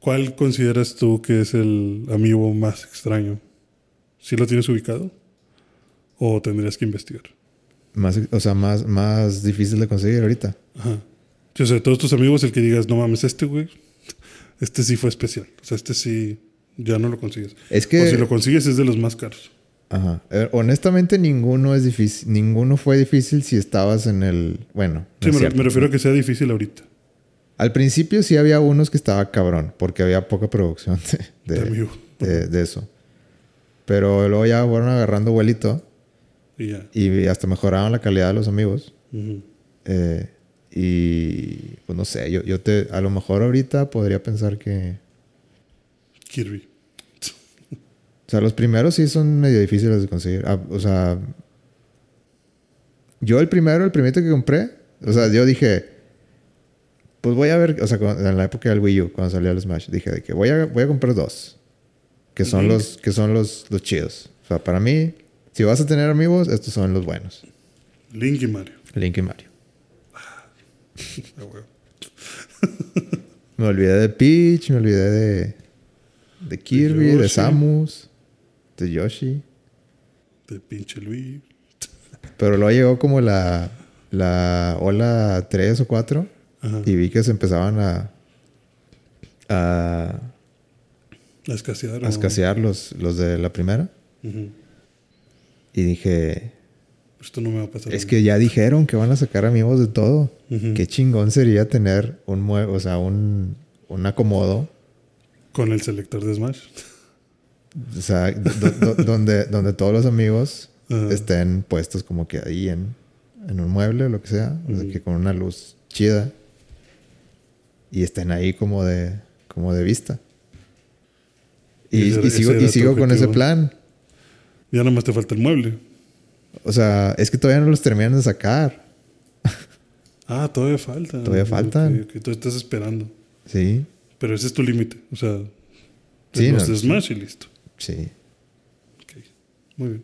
¿Cuál consideras tú que es el amigo más extraño ¿Sí lo tienes ubicado? ¿O tendrías que investigar? Más, o sea, más, más difícil de conseguir ahorita. Ajá. Yo sé, todos tus amigos, el que digas, no mames, este güey, este sí fue especial. O sea, este sí, ya no lo consigues. Es que... O si lo consigues es de los más caros. Ajá. Eh, honestamente, ninguno es difícil. Ninguno fue difícil si estabas en el. Bueno. Sí, me, me, refiero a que sea difícil ahorita. Al principio sí había unos que estaba cabrón, porque había poca producción de, de, de, eso. Pero luego ya fueron agarrando vuelito. Y hasta mejoraron la calidad de los amigos. eh, y pues no sé, yo, yo te. A lo mejor ahorita podría pensar que. Kirby. O sea, los primeros sí son medio difíciles de conseguir. Ah, o sea, yo el primero, el primero que compré, o sea, yo dije, pues voy a ver, o sea, en la época del Wii U, cuando salió el Smash, dije de que voy a, voy a comprar dos, que son los, que son los, los chidos. O sea, para mí, si vas a tener amigos, estos son los buenos. Link y Mario. Link y Mario. *laughs* me olvidé de Peach, me olvidé de, de Kirby, de, de Samus. De Yoshi. De pinche Luis. Pero luego llegó como la, la ola 3 o 4 y vi que se empezaban a. a. a escasear. A escasear los, los de la primera. Y dije. Esto no me va a pasar. Es que ya dijeron que van a sacar amigos de todo. Qué chingón sería tener un o sea, un, un acomodo. Con el selector de Smash. O sea, *laughs* donde, donde todos los amigos estén puestos como que ahí en, en un mueble o lo que sea, o sea, que con una luz chida y estén ahí como de, como de vista. Y, y sigo, y sigo con ese plan. Ya más te falta el mueble. O sea, es que todavía no los terminan de sacar. *laughs* Ah, todavía falta. Todavía faltan. Que, tú estás esperando. Sí. Pero ese es tu límite. O sea, sí, los no, Smash y listo. Sí. Ok. Muy bien.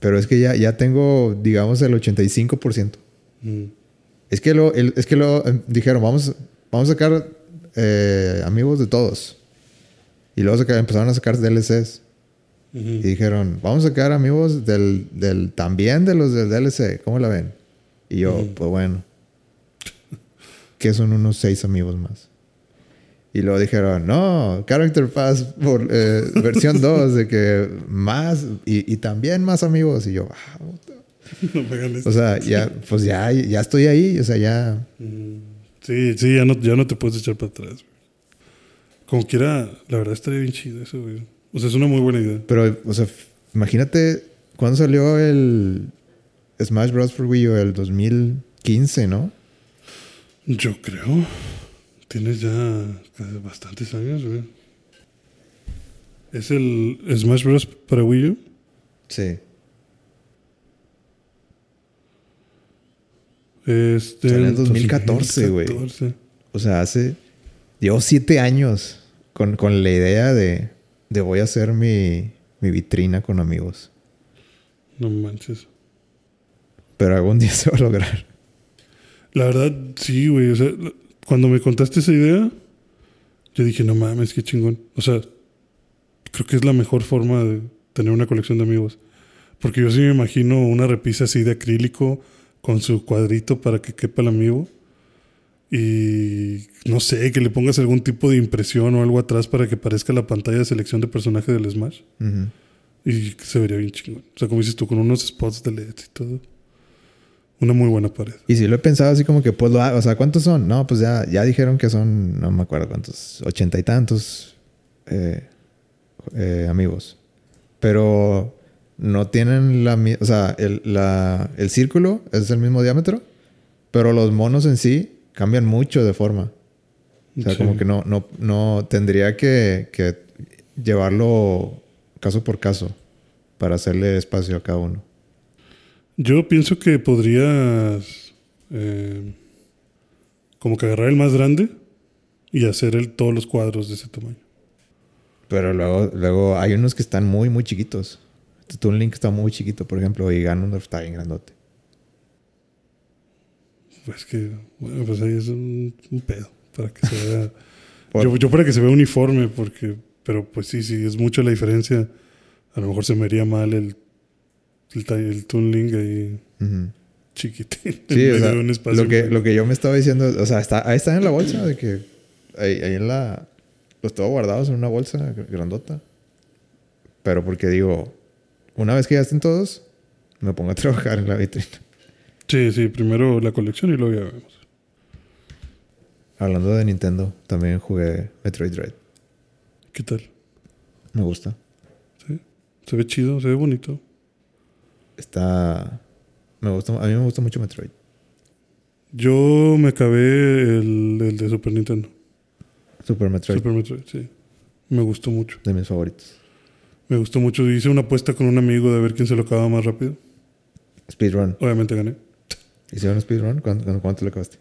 Pero es que ya, ya tengo, digamos, el 85%. Mm. Es que lo, el, es que lo em, dijeron, vamos, vamos a sacar eh, amigos de todos. Y luego sacar, empezaron a sacar DLCs. Uh -huh. Y dijeron, vamos a sacar amigos del, del, también de los del DLC. ¿Cómo la ven? Y yo, uh -huh. pues bueno. *laughs* que son unos seis amigos más. Y luego dijeron, no, Character Pass por eh, versión *laughs* 2, de que más y, y, también más amigos. Y yo, ah, *laughs* no me O sea, ya, pues ya, ya estoy ahí, o sea, ya. Sí, sí, ya no, ya no te puedes echar para atrás. Como quiera, la verdad estaría bien chido eso, güey. O sea, es una muy buena idea. Pero, o sea, imagínate cuándo salió el Smash Bros. for Wii U, el 2015, ¿no? Yo creo. Tienes ya bastantes años, güey. ¿Es el Smash Bros. para Wii U? Sí. Este. en el 2014, güey. O sea, hace. Llevo siete años con, con la idea de, de voy a hacer mi, mi vitrina con amigos. No manches. Pero algún día *laughs* se va a lograr. La verdad, sí, güey. O sea, cuando me contaste esa idea, yo dije, no mames, qué chingón. O sea, creo que es la mejor forma de tener una colección de amigos. Porque yo sí me imagino una repisa así de acrílico con su cuadrito para que quepa el amigo. Y no sé, que le pongas algún tipo de impresión o algo atrás para que parezca la pantalla de selección de personaje del Smash. Uh -huh. Y se vería bien chingón. O sea, como dices tú, con unos spots de LED y todo. Una muy buena pared. Y si lo he pensado así como que pues lo hago. O sea, ¿cuántos son? No, pues ya, ya dijeron que son, no me acuerdo cuántos, ochenta y tantos eh, eh, amigos. Pero no tienen la O sea, el, la, el círculo es el mismo diámetro, pero los monos en sí cambian mucho de forma. O sea, sí. como que no, no, no tendría que, que llevarlo caso por caso para hacerle espacio a cada uno. Yo pienso que podrías eh, como que agarrar el más grande y hacer el, todos los cuadros de ese tamaño. Pero luego, luego hay unos que están muy, muy chiquitos. Toon Link está muy chiquito, por ejemplo, y Ganondorf está bien grandote. Pues que, bueno, pues ahí es un, un pedo para que se vea. *laughs* yo, yo, para que se vea uniforme, porque, pero pues sí, sí, es mucha la diferencia A lo mejor se me haría mal el, el, el Toon Link ahí Ujú. chiquitín. Sí, o sea, de un espacio lo que, lo que yo me estaba diciendo, o sea, está, ahí está en la bolsa, de que ahí, ahí en la... Los tengo guardados en una bolsa gr- grandota. Pero porque digo, una vez que ya estén todos, me pongo a trabajar en la vitrina. Sí, sí, primero la colección y luego ya vemos. Hablando de Nintendo, también jugué Metroid Dread. ¿Qué tal? Me gusta. ¿Sí? Se ve chido, se ve bonito. Está... Me gusta, a mí me gusta mucho Metroid. Yo me acabé el, el de Super Nintendo. Super Metroid, Super Metroid, sí. Me gustó mucho. de mis favoritos. Me gustó mucho. Hice una apuesta con un amigo de ver quién se lo acababa más rápido. Speedrun. Obviamente gané. ¿Hicieron speedrun? ¿Cuánto, cuánto- le acabaste?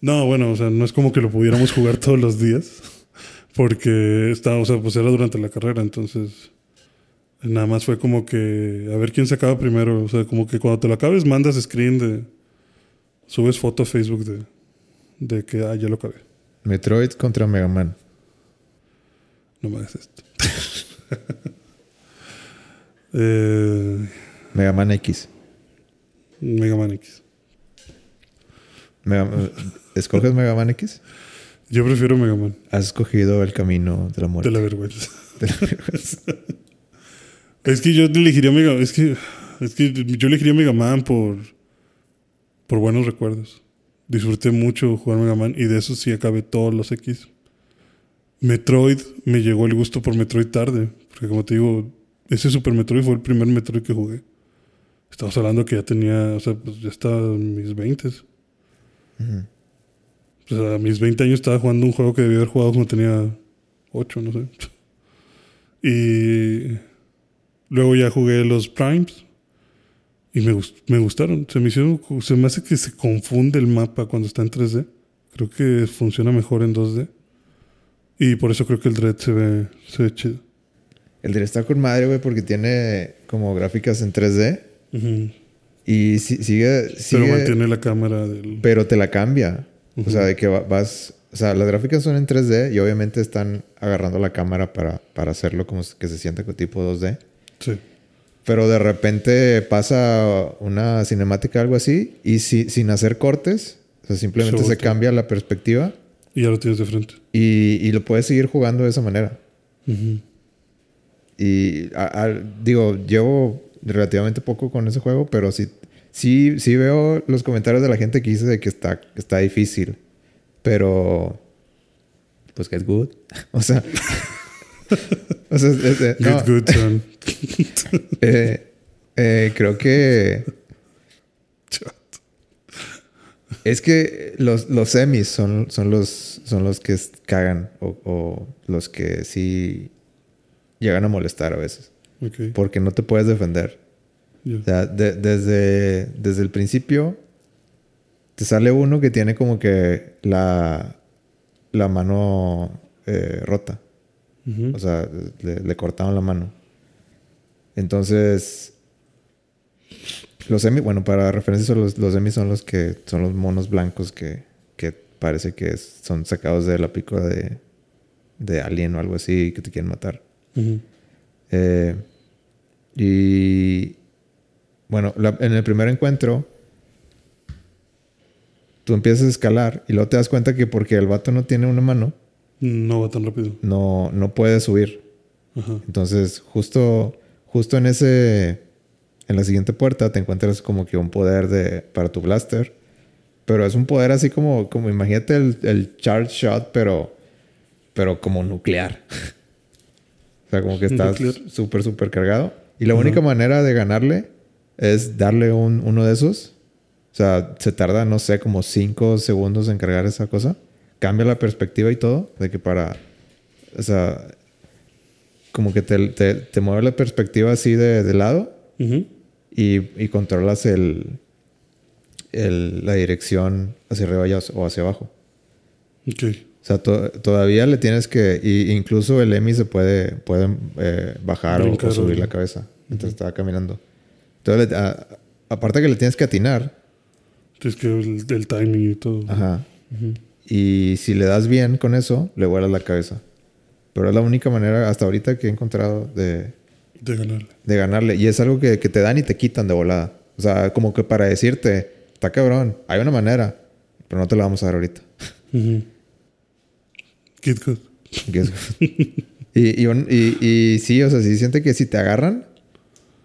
No, bueno, o sea, no es como que lo pudiéramos jugar *laughs* todos los días. Porque estaba, o sea, pues era durante la carrera, entonces. Nada más fue como que a ver quién se acaba primero. O sea, como que cuando te lo acabes, mandas screen de. Subes foto a Facebook de, de que ah, ya lo acabé. Metroid contra Mega Man. No me hagas esto. *laughs* *laughs* eh, Mega Man X. Mega Man X. Mega- ¿Escoges Mega Man X? Yo prefiero Mega Man. Has escogido el camino de la muerte. De la vergüenza. De la vergüenza. *laughs* Es que yo elegiría Mega Es que, es que yo elegiría Mega Man por, por buenos recuerdos. Disfruté mucho jugar Mega Man y de eso sí acabé todos los X. Metroid, me llegó el gusto por Metroid tarde. Porque como te digo, ese Super Metroid fue el primer Metroid que jugué. Estamos hablando que ya tenía, o sea, pues ya estaba en mis 20. Ujú. O sea, a mis 20 años estaba jugando un juego que debía haber jugado cuando tenía 8, no sé. Y luego ya jugué los Primes y me, gust- me gustaron. Se me hicieron, se me hace que se confunde el mapa cuando está en 3D. Creo que funciona mejor en 2D. Y por eso creo que el Dread se ve, se ve chido. El Dread está con madre, güey, porque tiene como gráficas en 3D. Ujú. Y si- sigue, sigue Pero mantiene la cámara del... pero te la cambia. O sea, de que va- vas... O sea, las gráficas son en 3D y obviamente están agarrando la cámara para, para hacerlo como que se sienta como tipo 2D. Sí. Pero de repente pasa una cinemática algo así y si- sin hacer cortes, o sea, simplemente Se cambia la perspectiva Y ya lo tienes de frente. y, y lo puedes seguir jugando de esa manera. Y a- a- digo, llevo relativamente poco con ese juego, pero sí, sí, sí veo los comentarios de la gente que dice de que está, está difícil. Pero, pues, get good. *laughs* O sea, *laughs* o sea, es- es- no, Get good, son. *laughs* eh, eh, creo que es que los, los semis son, son, los, son los que cagan o, o los que sí llegan a molestar a veces. Porque no te puedes defender. O sea, de- desde, desde el principio te sale uno que tiene como que la, la mano eh, rota. O sea, le, le cortaron la mano. Entonces, los semis, bueno, para referencia, los, los semis son los que son los monos blancos que, que parece que es- son sacados de la pico de, de alien o algo así que te quieren matar. Eh, y bueno, la- en el primer encuentro, tú empiezas a escalar y luego te das cuenta que porque el vato no tiene una mano, No va tan rápido. no, no puede subir. Ajá. Entonces, justo, justo en ese, en la siguiente puerta te encuentras como que un poder de, para tu blaster. Pero es un poder así como, como imagínate el, el charge shot, pero, pero como nuclear. *laughs* o sea, como que estás súper, súper cargado. Y la Ajá. única manera de ganarle es darle un, uno de esos. O sea, se tarda, no sé, como 5 segundos en cargar esa cosa. Cambia la perspectiva y todo. De que para. O sea, como que te, te, te mueve la perspectiva así de, de lado Ujú. Y, y controlas el, el- la dirección hacia arriba o hacia abajo. Ok. O sea, to- todavía le tienes que... Y incluso el Emi se puede, puede eh, bajar o- o, subir la cabeza mientras está caminando. Entonces, a- aparte que le tienes que atinar. Es que el, el timing y todo. Ajá. Ujú. Y si le das bien con eso, le vuelas la cabeza. Pero es la única manera hasta ahorita que he encontrado de, De ganarle. de ganarle. Y es algo que, que te dan y te quitan de volada. O sea, como que para decirte, está cabrón, hay una manera, pero no te la vamos a dar ahorita. Kud. Guess what? y, y, un- y- y sí, o sea, si siente que si te agarran,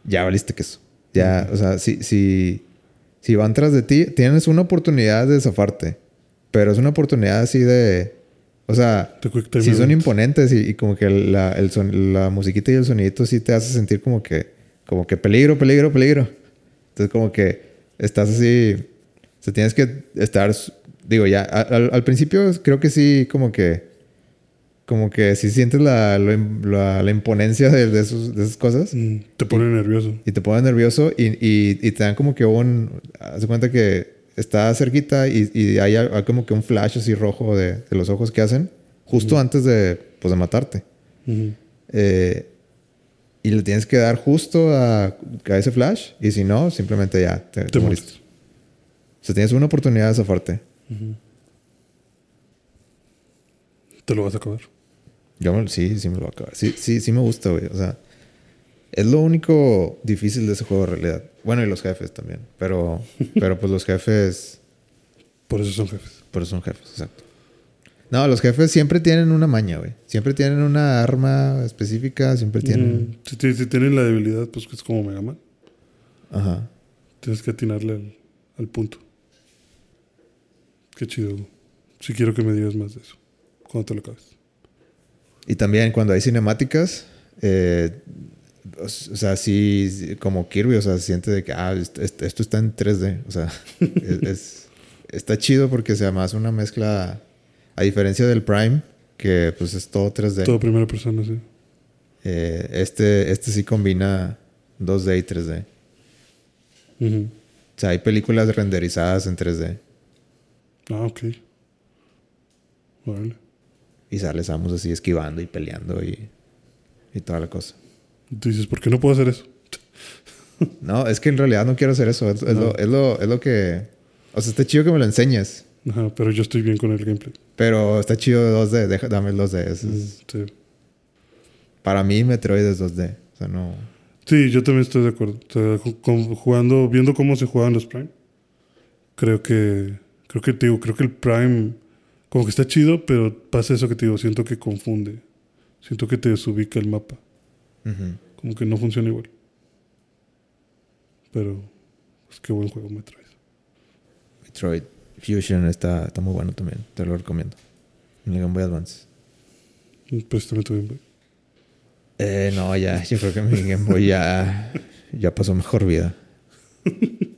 ya valiste queso. Ya, o sea, si, si, si van tras de ti, tienes una oportunidad de zafarte. Pero es una oportunidad así de. O sea, si son imponentes y, y como que la, el son- la musiquita y el sonidito sí te hace sentir como que, como que peligro, peligro, peligro. Entonces, como que estás así. O sea, tienes que estar. Digo, ya, al, al principio creo que sí, como que. Como que sí sientes la, la, la imponencia de, de, esos- de esas cosas Mm, Te pone nervioso. y te pone nervioso y, y, y te dan como que un... Haz de cuenta que está cerquita y, y hay, hay como que un flash así rojo de, de los ojos que hacen justo antes de, pues, de matarte. Eh, y le tienes que dar justo a, a ese flash y si no, simplemente ya te, te moriste. O sea, tienes una oportunidad de zafarte. Te lo vas a acabar. Yo me- sí, sí me lo voy a acabar. Sí, sí, sí me gusta, güey. O sea, es lo único difícil de ese juego en realidad. Bueno, y los jefes también. Pero, *laughs* pero pues los jefes... Por eso son jefes. Por eso son jefes, exacto. No, los jefes siempre tienen una maña, güey. Siempre tienen una arma específica, siempre tienen... Mm, Si, ti- si tienen la debilidad, pues es como Mega Man. Ajá. Tienes que atinarle al, al punto. Qué chido. Si quiero que me digas más de eso. Cuando te lo acabes. Y también cuando hay cinemáticas, eh, o sea, sí, como Kirby, o sea, se siente de que, ah, est- est- esto está en 3D. O sea, *laughs* es, es- está chido porque se llama una mezcla, a diferencia del Prime, que pues es todo 3D. Todo primera persona, sí. eh, este, este sí combina 2D y 3D. Ujú. O sea, hay películas renderizadas en 3D. Ah, ok. Vale. Y sale Samus así esquivando y peleando y, y toda la cosa. Tú dices, ¿por qué no puedo hacer eso? *laughs* No, es que en realidad no quiero hacer eso. Es, lo, es, lo, es lo que... O sea, está chido que me lo enseñes. Ajá, pero yo estoy bien con el gameplay. Pero está chido 2D. Deja, dame el 2D. Eso es- Sí. para mí Metroid es 2D. O sea, no... Sí, yo también estoy de acuerdo. O sea, jugando, viendo cómo se juegan los Prime, creo que, creo que te digo, creo que el Prime como que está chido, pero pasa eso que te digo, siento que confunde, siento que te desubica el mapa, Ujú. Como que no funciona igual. Pero, pues qué buen juego Metroid. Metroid Fusion está, está muy bueno también. Te lo recomiendo. En el Game Boy Advance. Pues también tuve un- Eh, no, ya. Yo creo que mi Game Boy ya... Ya pasó mejor vida. *laughs*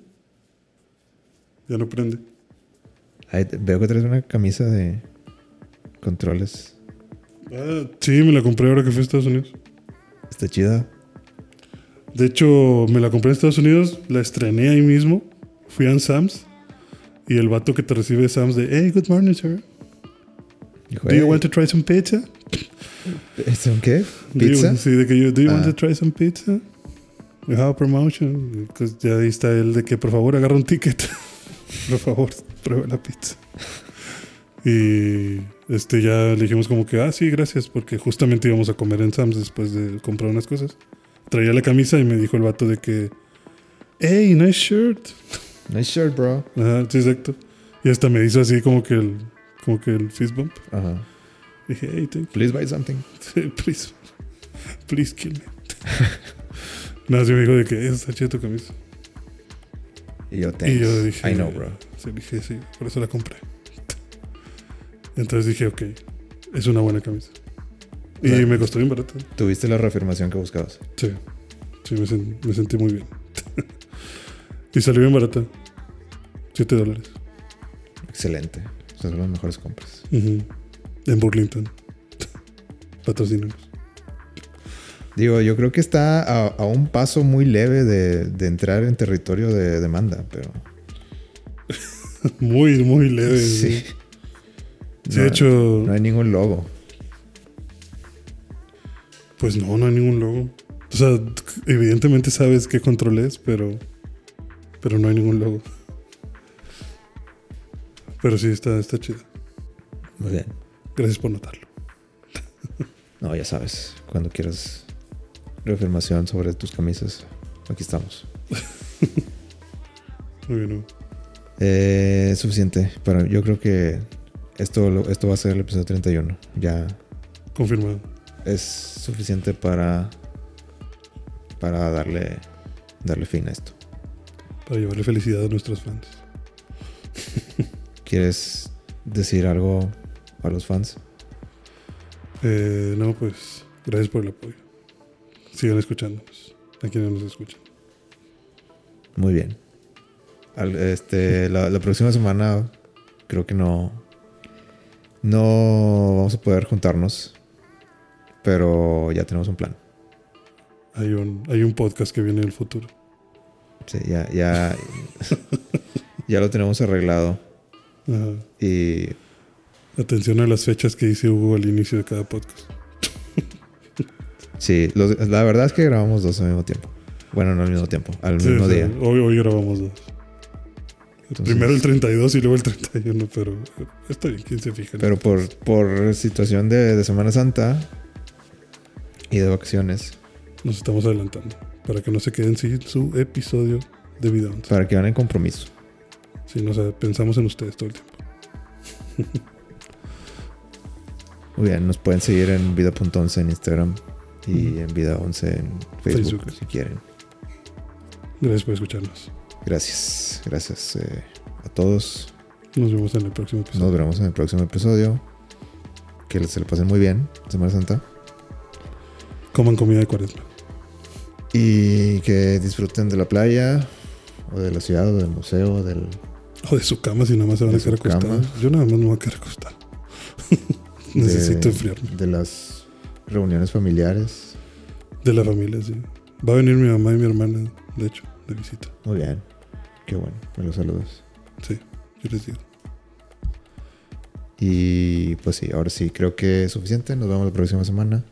Ya no prende. Ahí veo que traes una camisa de controles. Ah, sí, me la compré ahora que fui a Estados Unidos. Está chida. De hecho, me la compré en Estados Unidos, la estrené ahí mismo. Fui a Sam's y el vato que te recibe Sam's de, hey, good morning, sir. Dijo, Do you "Hey, want to try some pizza? ¿Es un qué? *laughs* Do you- ¿Pizza? sí, de que yo, do you want Ah. to try some pizza? We have a promotion. Pues ya ahí está el de que por favor agarra un ticket. *laughs* por favor, prueba la pizza. Y este ya le dijimos como que, ah, sí, gracias, porque justamente íbamos a comer en Sam's después de comprar unas cosas. Traía la camisa y me dijo el vato de que, hey, nice shirt. Nice shirt, bro. Ajá, sí, exacto. Y hasta me hizo así como que el, como que el fist bump. Ajá. Dije, hey, thank you. Please buy something. please, please kill me. *laughs* Nada, sí me dijo de que está chida tu camisa. Y yo, thanks. Y yo dije, I know, bro. Sí, dije, sí, por eso la compré. Entonces dije, ok, es una buena camisa. Y me costó bien barata. Tuviste la reafirmación que buscabas. Sí, sí, me, sen- me sentí muy bien. *laughs* y salió bien barata. 7 dólares. Excelente. O sea, son las mejores compras. Ujú. En Burlington. *laughs* Patrocínanos. Digo, yo creo que está a, a un paso muy leve de, de entrar en territorio de demanda, pero... *laughs* Muy, muy leve. Sí. Sí, No- de hecho, No hay ningún logo. Pues no, no hay ningún logo. O sea, evidentemente sabes qué control es, pero, pero no hay ningún logo. Pero sí, está, está chido. Muy bien. Gracias por notarlo. *laughs* No, ya sabes, cuando quieras reafirmación sobre tus camisas, aquí estamos. *laughs* Muy bien. Eh, es suficiente. Pero yo creo que esto, esto va a ser el episodio 31. Ya Confirmado. Es suficiente para, para darle, darle fin a esto. Para llevarle felicidad a nuestros fans. *laughs* ¿Quieres decir algo a los fans? Eh, no, pues, gracias por el apoyo. Sigan escuchándonos. A quienes nos escuchan. Muy bien. Al- este, la, la próxima semana creo que no. No vamos a poder juntarnos. Pero ya tenemos un plan. Hay un, hay un podcast que viene en el futuro. Sí, ya, ya, *laughs* ya lo tenemos arreglado. Ajá. Y Atención a las fechas que dice Hugo al inicio de cada podcast. sí, los- la verdad es que grabamos dos al mismo tiempo. Bueno, no al mismo tiempo, al Sí, mismo sí, día. Hoy, hoy grabamos dos. Entonces- Primero el 32 y luego el 31, pero está bien, ¿quién se fija? Pero por, por situación de, de Semana Santa y de vacaciones, Nos estamos adelantando para que no se queden sin su episodio de Vida Once. para que van en compromiso. Sí, no, o sea, pensamos en ustedes todo el tiempo. *laughs* Muy bien, nos pueden seguir en vida.11 en Instagram y en vida11 en Facebook, Facebook. si quieren. Gracias por escucharnos. Gracias, gracias eh, a todos. Nos vemos en el próximo episodio. Nos veremos en el próximo episodio. Que se lo pasen muy bien, Semana Santa. Coman comida de cuaresma. Y que disfruten de la playa, o de la ciudad, o del museo, del... O de su cama si nada más se van a quedar acostados. Yo nada más me voy a quedar acostado. *laughs* Necesito enfriarme. De las reuniones familiares. De la familia, sí. Va a venir mi mamá y mi hermana, de hecho, de visita. Muy bien. Qué bueno, me los saludos. Sí, yo les digo. Y pues sí, ahora sí, creo que es suficiente. Nos vemos la próxima semana.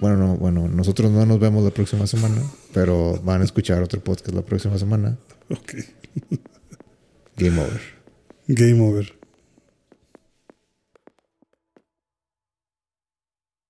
Bueno, no, bueno, nosotros no nos vemos la próxima semana, pero van a escuchar otro podcast la próxima semana. Ok. Game over. Game over.